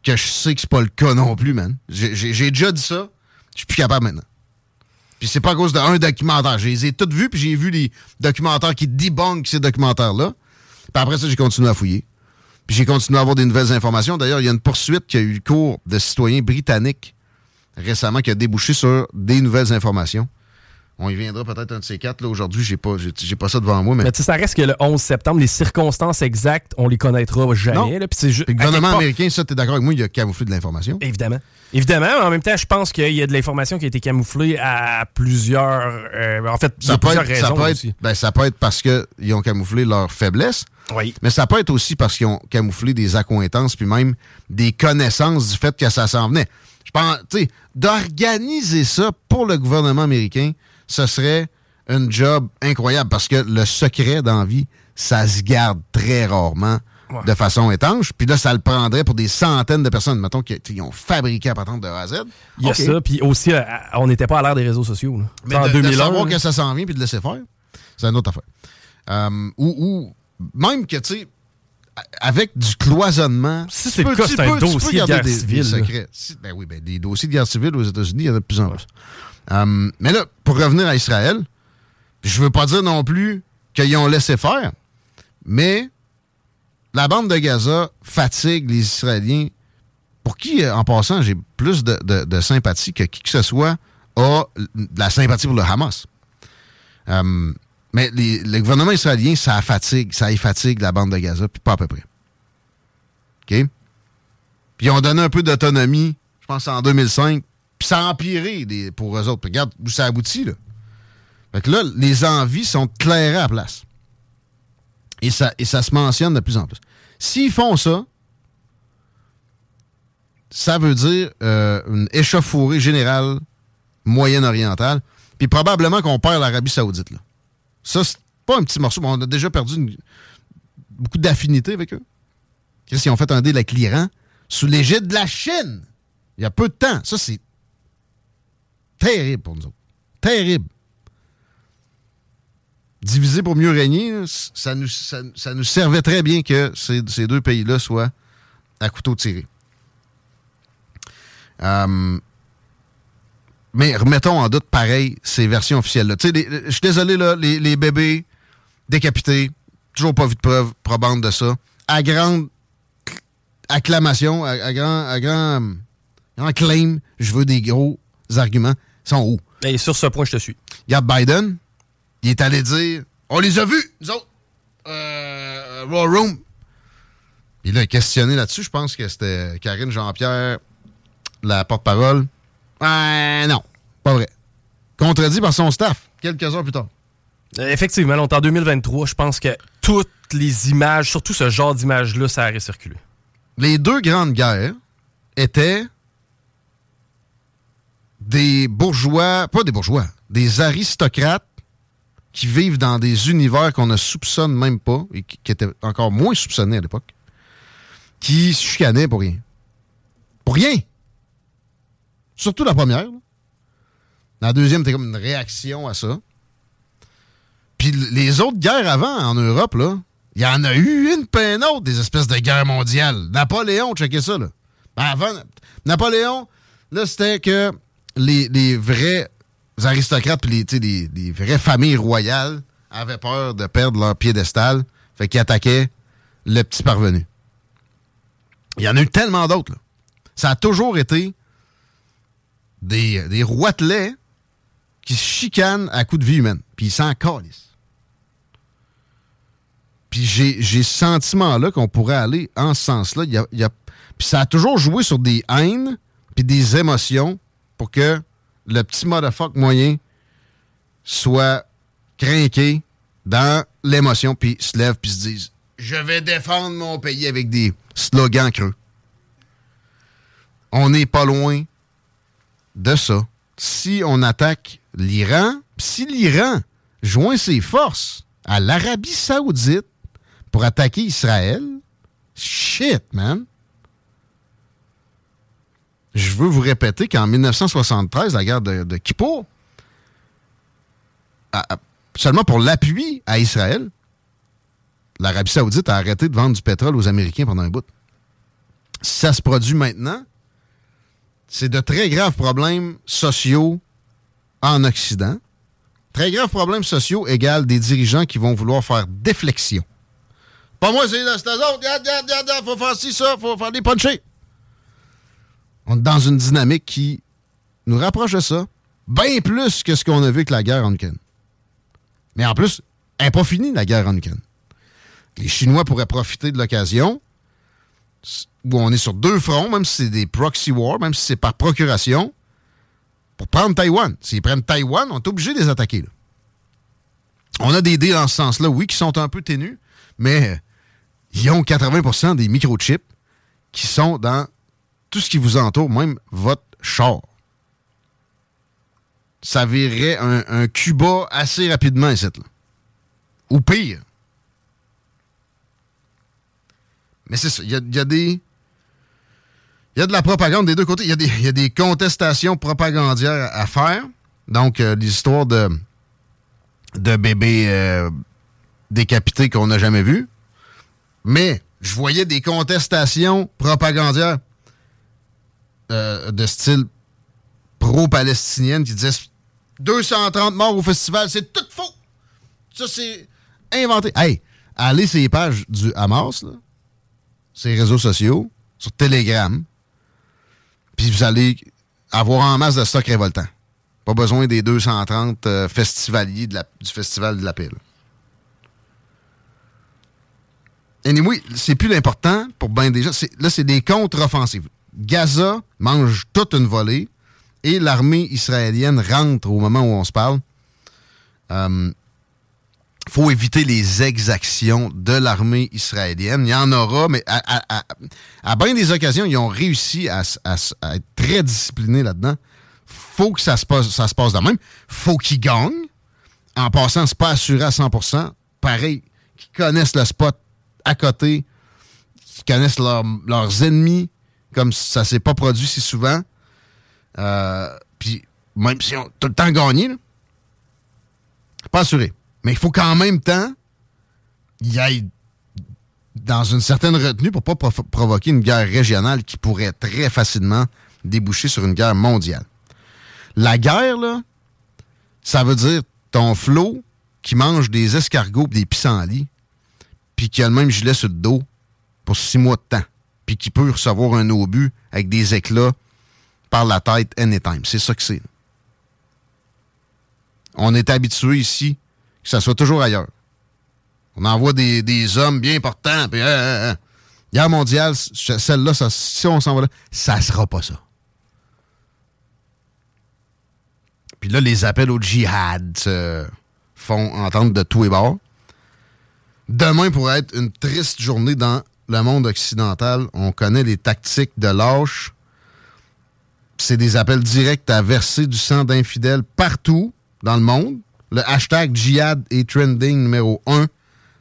que je sais que c'est pas le cas non plus, man. J'ai- déjà dit ça. Je suis plus capable maintenant. Puis c'est pas à cause d'un documentaire. Je les ai tous vus, puis j'ai vu les documentaires qui débunkent ces documentaires-là. Puis après ça, j'ai continué à fouiller. Puis j'ai continué à avoir des nouvelles informations. D'ailleurs, il y a une poursuite qui a eu cours de citoyens britanniques récemment qui a débouché sur des nouvelles informations On y viendra peut-être un de ces quatre. Là, aujourd'hui, j'ai pas, j'ai, pas ça devant moi, mais. Mais ça reste que le 11 septembre, les circonstances exactes, on les connaîtra jamais. Là, le gouvernement américain, ça, t'es d'accord avec moi, il a camouflé de l'information. Évidemment. Évidemment, mais en même temps, je pense qu'il y a de l'information qui a été camouflée à plusieurs. euh, en fait, Ça peut, plusieurs être, ça, raisons peut aussi. être, ben, ça peut être parce qu'ils ont camouflé leur faiblesse. Oui. Mais ça peut être aussi parce qu'ils ont camouflé des accointances puis même des connaissances du fait que ça s'en venait. Je pense, tu sais, d'organiser ça pour le gouvernement américain, ce serait un job incroyable parce que le secret d'envie, ça se garde très rarement Ouais. de façon étanche. Puis là, ça le prendrait pour des centaines de personnes, mettons, qui qui ont fabriqué à patente de A à Z. Il y a ça, puis aussi, euh, on n'était pas à l'ère des réseaux sociaux. là. Mais en de, de 2001. savoir là. que ça s'en vient puis de laisser faire, c'est une autre affaire. Euh, ou, ou même que, tu sais, avec du cloisonnement. Si c'est le cas, c'est un peux- dossier de guerre des- civile, Des. Si- ben oui, ben, des dossiers de guerre civile aux États-Unis, il y en a de plus en plus. Euh, mais là, pour revenir à Israël, je veux pas dire non plus qu'ils ont laissé faire, mais la bande de Gaza fatigue les Israéliens pour qui, euh, en passant, j'ai plus de, de- de sympathie que qui que ce soit a de la sympathie pour le Hamas. Euh, mais le gouvernement israélien, ça fatigue, ça fatigue la bande de Gaza, puis pas à peu près. OK? Puis ils ont donné un peu d'autonomie, je pense en 2005, puis ça a empiré pour eux autres. Regarde où ça aboutit, là. Fait que là, les envies sont clairées à la place. Et ça, et ça se mentionne de plus en plus. S'ils font ça, ça veut dire euh, une échauffourée générale moyenne-orientale, puis probablement qu'on perd l'Arabie saoudite. Là. Ça, c'est pas un petit morceau, mais on a déjà perdu beaucoup d'affinité avec eux. Qu'est-ce qu'ils ont fait un deal avec l'Iran? Sous l'égide de la Chine? Il y a peu de temps. Ça, c'est terrible pour nous autres. Terrible. Diviser pour mieux régner, ça nous, ça, ça nous servait très bien que ces, ces deux pays-là soient à couteau tiré. Euh, mais remettons en doute pareil ces versions officielles-là. Je suis désolé, là, les, les bébés décapités, toujours pas vu de preuve probante de ça. À grande acclamation, à, à grand, à grand, grand claim, je veux des gros arguments. Ils sont où? Et sur ce point, je te suis. Regarde Biden, il est allé dire On les a vus, nous autres, euh, Raw Room. Il a questionné là-dessus. Je pense que c'était Karine Jean-Pierre, la porte-parole. Euh, non, pas vrai. Contredit par son staff, quelques heures plus tard. Euh, Effectivement, on est en 2023. Je pense que toutes les images, surtout ce genre d'images-là, ça a recirculé. Les deux grandes guerres étaient des bourgeois, pas des bourgeois, des aristocrates qui vivent dans des univers qu'on ne soupçonne même pas et qui, qui étaient encore moins soupçonnés à l'époque, qui se chicanaient pour rien. Pour rien! Surtout la première. La deuxième, c'était comme une réaction à ça. Puis les autres guerres avant, en Europe, là, il y en a eu une peine autre, des espèces de guerres mondiales. Napoléon, checkez ça, là. Ben, avant, Napoléon, là, c'était que les, les vrais aristocrates puis les, les, les vraies familles royales avaient peur de perdre leur piédestal, fait qu'ils attaquaient le petit parvenu. Il y en a eu tellement d'autres. Ça a toujours été des, des roitelets qui se chicanent à coups de vie humaine. Puis ils s'en calissent. Puis j'ai ce sentiment-là qu'on pourrait aller en ce sens-là. Y a- y a- Puis ça a toujours joué sur des haines puis des émotions pour que le petit motherfuck moyen soit craqué dans l'émotion puis se lève puis se dise « Je vais défendre mon pays avec des slogans creux. » On n'est pas loin de ça. Si on attaque l'Iran, si l'Iran joint ses forces à l'Arabie saoudite pour attaquer Israël, shit, man. Je veux vous répéter qu'en 1973, la guerre de, de à- à- seulement pour l'appui à Israël, l'Arabie saoudite a arrêté de vendre du pétrole aux Américains pendant un bout. Si ça se produit maintenant, c'est de très graves problèmes sociaux en Occident. Très graves problèmes sociaux égale des dirigeants qui vont vouloir faire déflexion. Pas moi, c'est. Regarde, regarde, regarde, regarde, faut faire ci, ça, faut faire des punchés. On est dans une dynamique qui nous rapproche de ça. Bien plus que ce qu'on a vu avec la guerre en Ukraine. Mais en plus, elle n'est pas finie, la guerre en Ukraine. Les Chinois pourraient profiter de l'occasion où on est sur deux fronts, même si c'est des proxy wars, même si c'est par procuration, pour prendre Taïwan. S'ils prennent Taïwan, on est obligé de les attaquer. On a des deals dans ce sens-là, oui, qui sont un peu ténus, mais ils ont 80% des microchips qui sont dans tout ce qui vous entoure, même votre char. Ça virerait un, Cuba assez rapidement, ici. Là. Ou pire. Mais c'est ça. Il y a des. Il y a de la propagande des deux côtés. Il y a des, il y a des contestations propagandières à faire. Donc, euh, l'histoire de, de bébés euh, décapités qu'on n'a jamais vus. Mais je voyais des contestations propagandières euh, de style pro-palestinienne qui disaient 230 morts au festival, c'est tout faux. Ça, c'est inventé. Hey, allez sur les pages du Hamas, là, sur les réseaux sociaux, sur Telegram, puis vous allez avoir en masse de stock révoltant. Pas besoin des 230 euh, festivaliers du Festival de la Paix. là. Anyway, c'est plus l'important pour bien des gens. Là, c'est des contre-offensives. Gaza mange toute une volée et l'armée israélienne rentre au moment où on se parle. Euh, faut éviter les exactions de l'armée israélienne. Il y en aura, mais à, à- à- à bien des occasions, ils ont réussi à être très disciplinés là-dedans. faut que ça se passe, ça se passe de même. faut qu'ils gagnent. En passant, c'est pas assuré à 100% Pareil, qu'ils connaissent le spot à côté, qu'ils connaissent leur- leurs ennemis, comme ça s'est pas produit si souvent. Euh, Puis, même si on tout le temps gagné, là, pas assuré. Mais il faut qu'en même temps, il y ait dans une certaine retenue pour pas provo- provoquer une guerre régionale qui pourrait très facilement déboucher sur une guerre mondiale. La guerre, là, ça veut dire ton flot qui mange des escargots et des pissenlits, puis qui a le même gilet sur le dos pour six mois de temps, puis qui peut recevoir un obus avec des éclats par la tête anytime. C'est ça que c'est. On est habitué ici que ça soit toujours ailleurs. On envoie des, des hommes bien portants, puis hein, hein, hein. guerre mondiale, celle-là, si on s'en va là, ça sera pas ça. Puis là, les appels au djihad se font entendre de tous les bords. Demain pourrait être une triste journée dans le monde occidental. On connaît les tactiques de lâche. C'est des appels directs à verser du sang d'infidèles partout dans le monde. Le hashtag djihad est trending numéro 1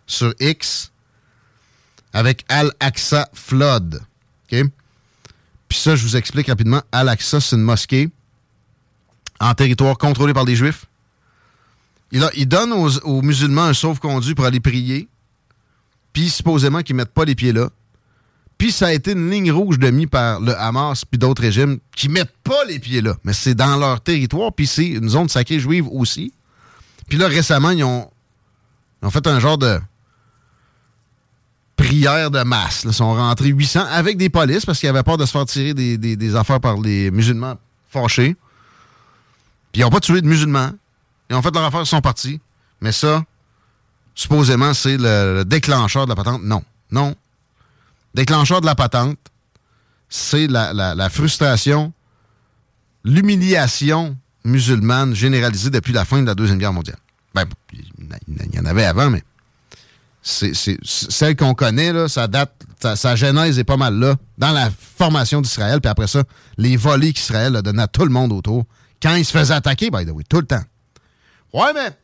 sur X avec Al-Aqsa Flood. Puis ça, je vous explique rapidement. Al-Aqsa, c'est une mosquée en territoire contrôlé par les Juifs. Il, a- il donne aux, musulmans un sauve-conduit pour aller prier. Puis supposément qu'ils mettent pas les pieds là. Puis ça a été une ligne rouge de mis par le Hamas puis d'autres régimes qui mettent pas les pieds là. Mais c'est dans leur territoire, puis c'est une zone sacrée juive aussi. Puis là, récemment, ils ont, fait un genre de prière de masse. Ils sont rentrés 800 avec des polices parce qu'ils avaient peur de se faire tirer des, affaires par les musulmans fâchés. Puis ils n'ont pas tué de musulmans. Ils ont fait leur affaire, ils sont partis. Mais ça, supposément, c'est le, le déclencheur de la patente. Non. Non. Déclencheur de la patente, c'est la frustration, l'humiliation musulmane généralisée depuis la fin de la Deuxième Guerre mondiale. Ben, il y en avait avant, mais c'est celle qu'on connaît, là, ça date, sa, genèse est pas mal là, dans la formation d'Israël, puis après ça, les volets qu'Israël a donné à tout le monde autour, quand il se faisait attaquer, by the tout le temps. Ouais, mais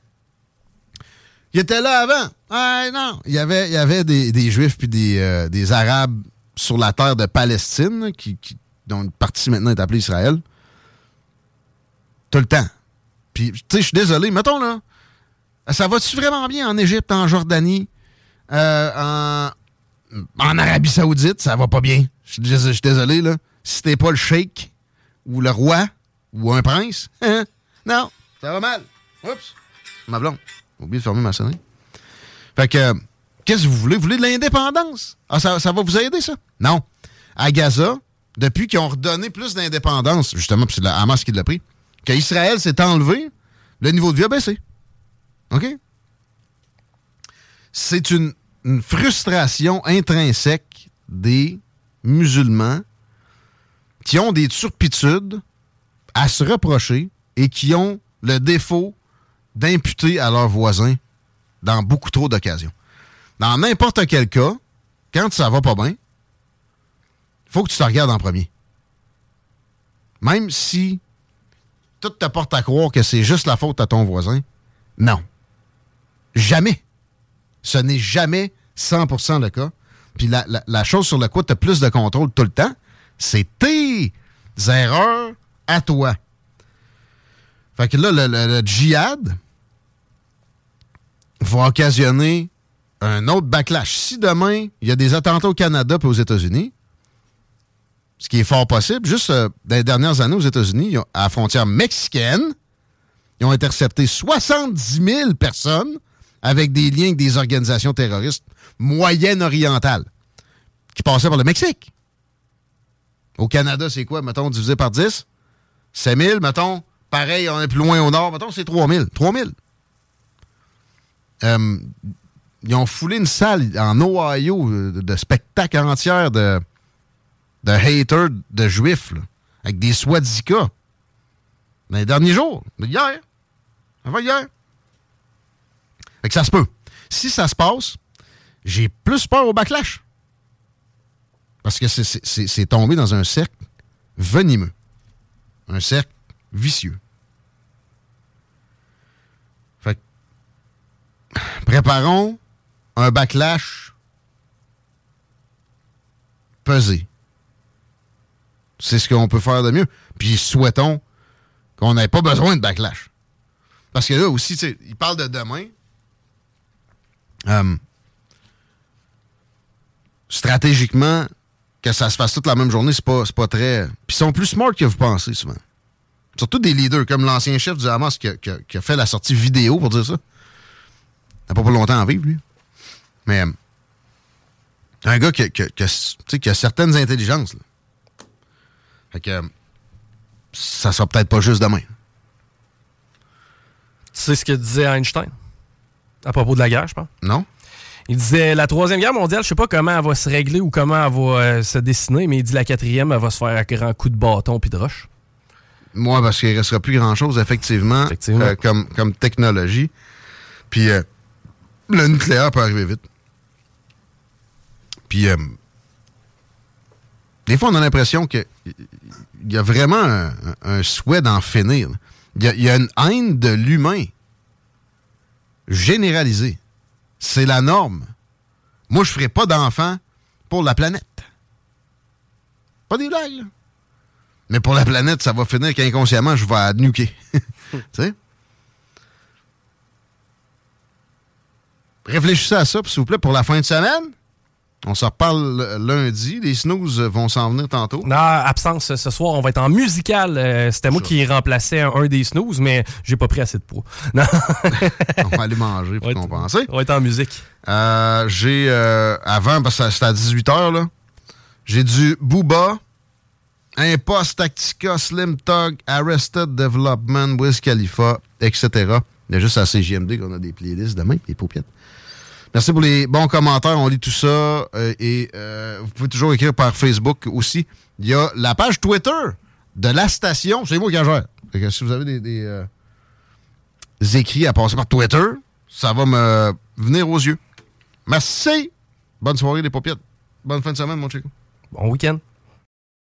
il était là avant. Ah, non. Il y avait, des, Juifs puis des, euh, des Arabes sur la terre de Palestine, qui- dont une partie maintenant est appelée Israël. Tout le temps. Puis, tu sais, je suis désolé. Mettons, là, ça va-tu vraiment bien en Égypte, en Jordanie, euh, en, en Arabie Saoudite? Ça va pas bien. Je suis désolé, là. Si t'es pas le sheik ou le roi ou un prince, hein? non, ça va mal. Oups. Ma blonde. J'ai oublié de fermer ma sonnerie. Fait que, qu'est-ce que vous voulez? Vous voulez de l'indépendance? Ah, ça, ça va vous aider, ça? Non. À Gaza, depuis qu'ils ont redonné plus d'indépendance, justement, puis c'est le Hamas qui l'a pris, qu'Israël s'est enlevé, le niveau de vie a baissé. OK? C'est une, une frustration intrinsèque des musulmans qui ont des turpitudes à se reprocher et qui ont le défaut d'imputer à leurs voisins dans beaucoup trop d'occasions. Dans n'importe quel cas, quand ça va pas bien, il faut que tu te regardes en premier. Même si tout te porte à croire que c'est juste la faute à ton voisin, non. Jamais. Ce n'est jamais 100% le cas. Puis la, chose sur laquelle tu as plus de contrôle tout le temps, c'est tes erreurs à toi. Fait que là, le djihad va occasionner un autre backlash. Si demain, il y a des attentats au Canada et aux États-Unis, ce qui est fort possible, juste euh, dans les dernières années aux États-Unis, à la frontière mexicaine, ils ont intercepté 70 000 personnes avec des liens avec des organisations terroristes moyen-orientales qui passaient par le Mexique. Au Canada, c'est quoi, mettons, divisé par 10? 5 000, mettons. Pareil, on est plus loin au nord, mettons, c'est 3 000. 3 000. Euh, ils ont foulé une salle en Ohio euh, de, spectacles entiers de, de haters de juifs, avec des swadicas. Dans les derniers jours, hier. Avant hier. Fait que ça se peut. Si ça se passe, j'ai plus peur au backlash. Parce que c'est- tombé dans un cercle venimeux. Un cercle vicieux. Fait préparons un backlash pesé. C'est ce qu'on peut faire de mieux. Puis souhaitons qu'on n'ait pas besoin de backlash. Parce que là aussi, tu sais, il parle de demain. Euh, stratégiquement, que ça se fasse toute la même journée, c'est pas, pas très. Puis ils sont plus smart que vous pensez souvent. Surtout des leaders, comme l'ancien chef du Hamas qui a, qui a- fait la sortie vidéo pour dire ça. Il n'a pas pour longtemps à vivre, lui. Mais euh, un gars qui, a- qui a certaines intelligences. Là. Fait que ça sera peut-être pas juste demain. Tu sais ce que disait Einstein à propos de la guerre, je pense? Non. Il disait la troisième guerre mondiale, je sais pas comment elle va se régler ou comment elle va euh, se dessiner, mais il dit la quatrième, elle va se faire à grands coups de bâton puis de roche. Moi, parce qu'il ne restera plus grand-chose, effectivement, euh, comme, comme technologie. Puis euh, le nucléaire peut arriver vite. Puis des fois, on a l'impression qu'il y a vraiment un, souhait d'en finir. Il y, a, il une haine de l'humain généralisée. C'est la norme. Moi, je ferai pas d'enfant pour la planète. Pas des blagues. Mais pour la planète, ça va finir qu'inconsciemment, je vais nuquer. tu sais? Réfléchissez à ça, s'il vous plaît, pour la fin de semaine. On se reparle lundi. Les snooze vont s'en venir tantôt. Non, absence ce soir, on va être en musical. Euh, C'était moi qui remplaçais un, un des snooze, mais j'ai pas pris assez de poids. Non. On va aller manger pour compenser. On va être en musique. Euh, j'ai, euh, avant, parce que c'était à 18h, là, j'ai du Booba, Impost Tactica, Slim Tug, Arrested Development, Wiz Khalifa, etc. Il y a juste à CGMD qu'on a des playlists demain, des paupiètes. Merci pour les bons commentaires. On lit tout ça. euh, et euh, vous pouvez toujours écrire par Facebook aussi. Il y a la page Twitter de la station. C'est moi qui gère. Si vous avez des, des, euh, écrits à passer par Twitter, ça va me venir aux yeux. Merci. Bonne soirée, les paupiètes. Bonne fin de semaine, mon chico. Bon week-end.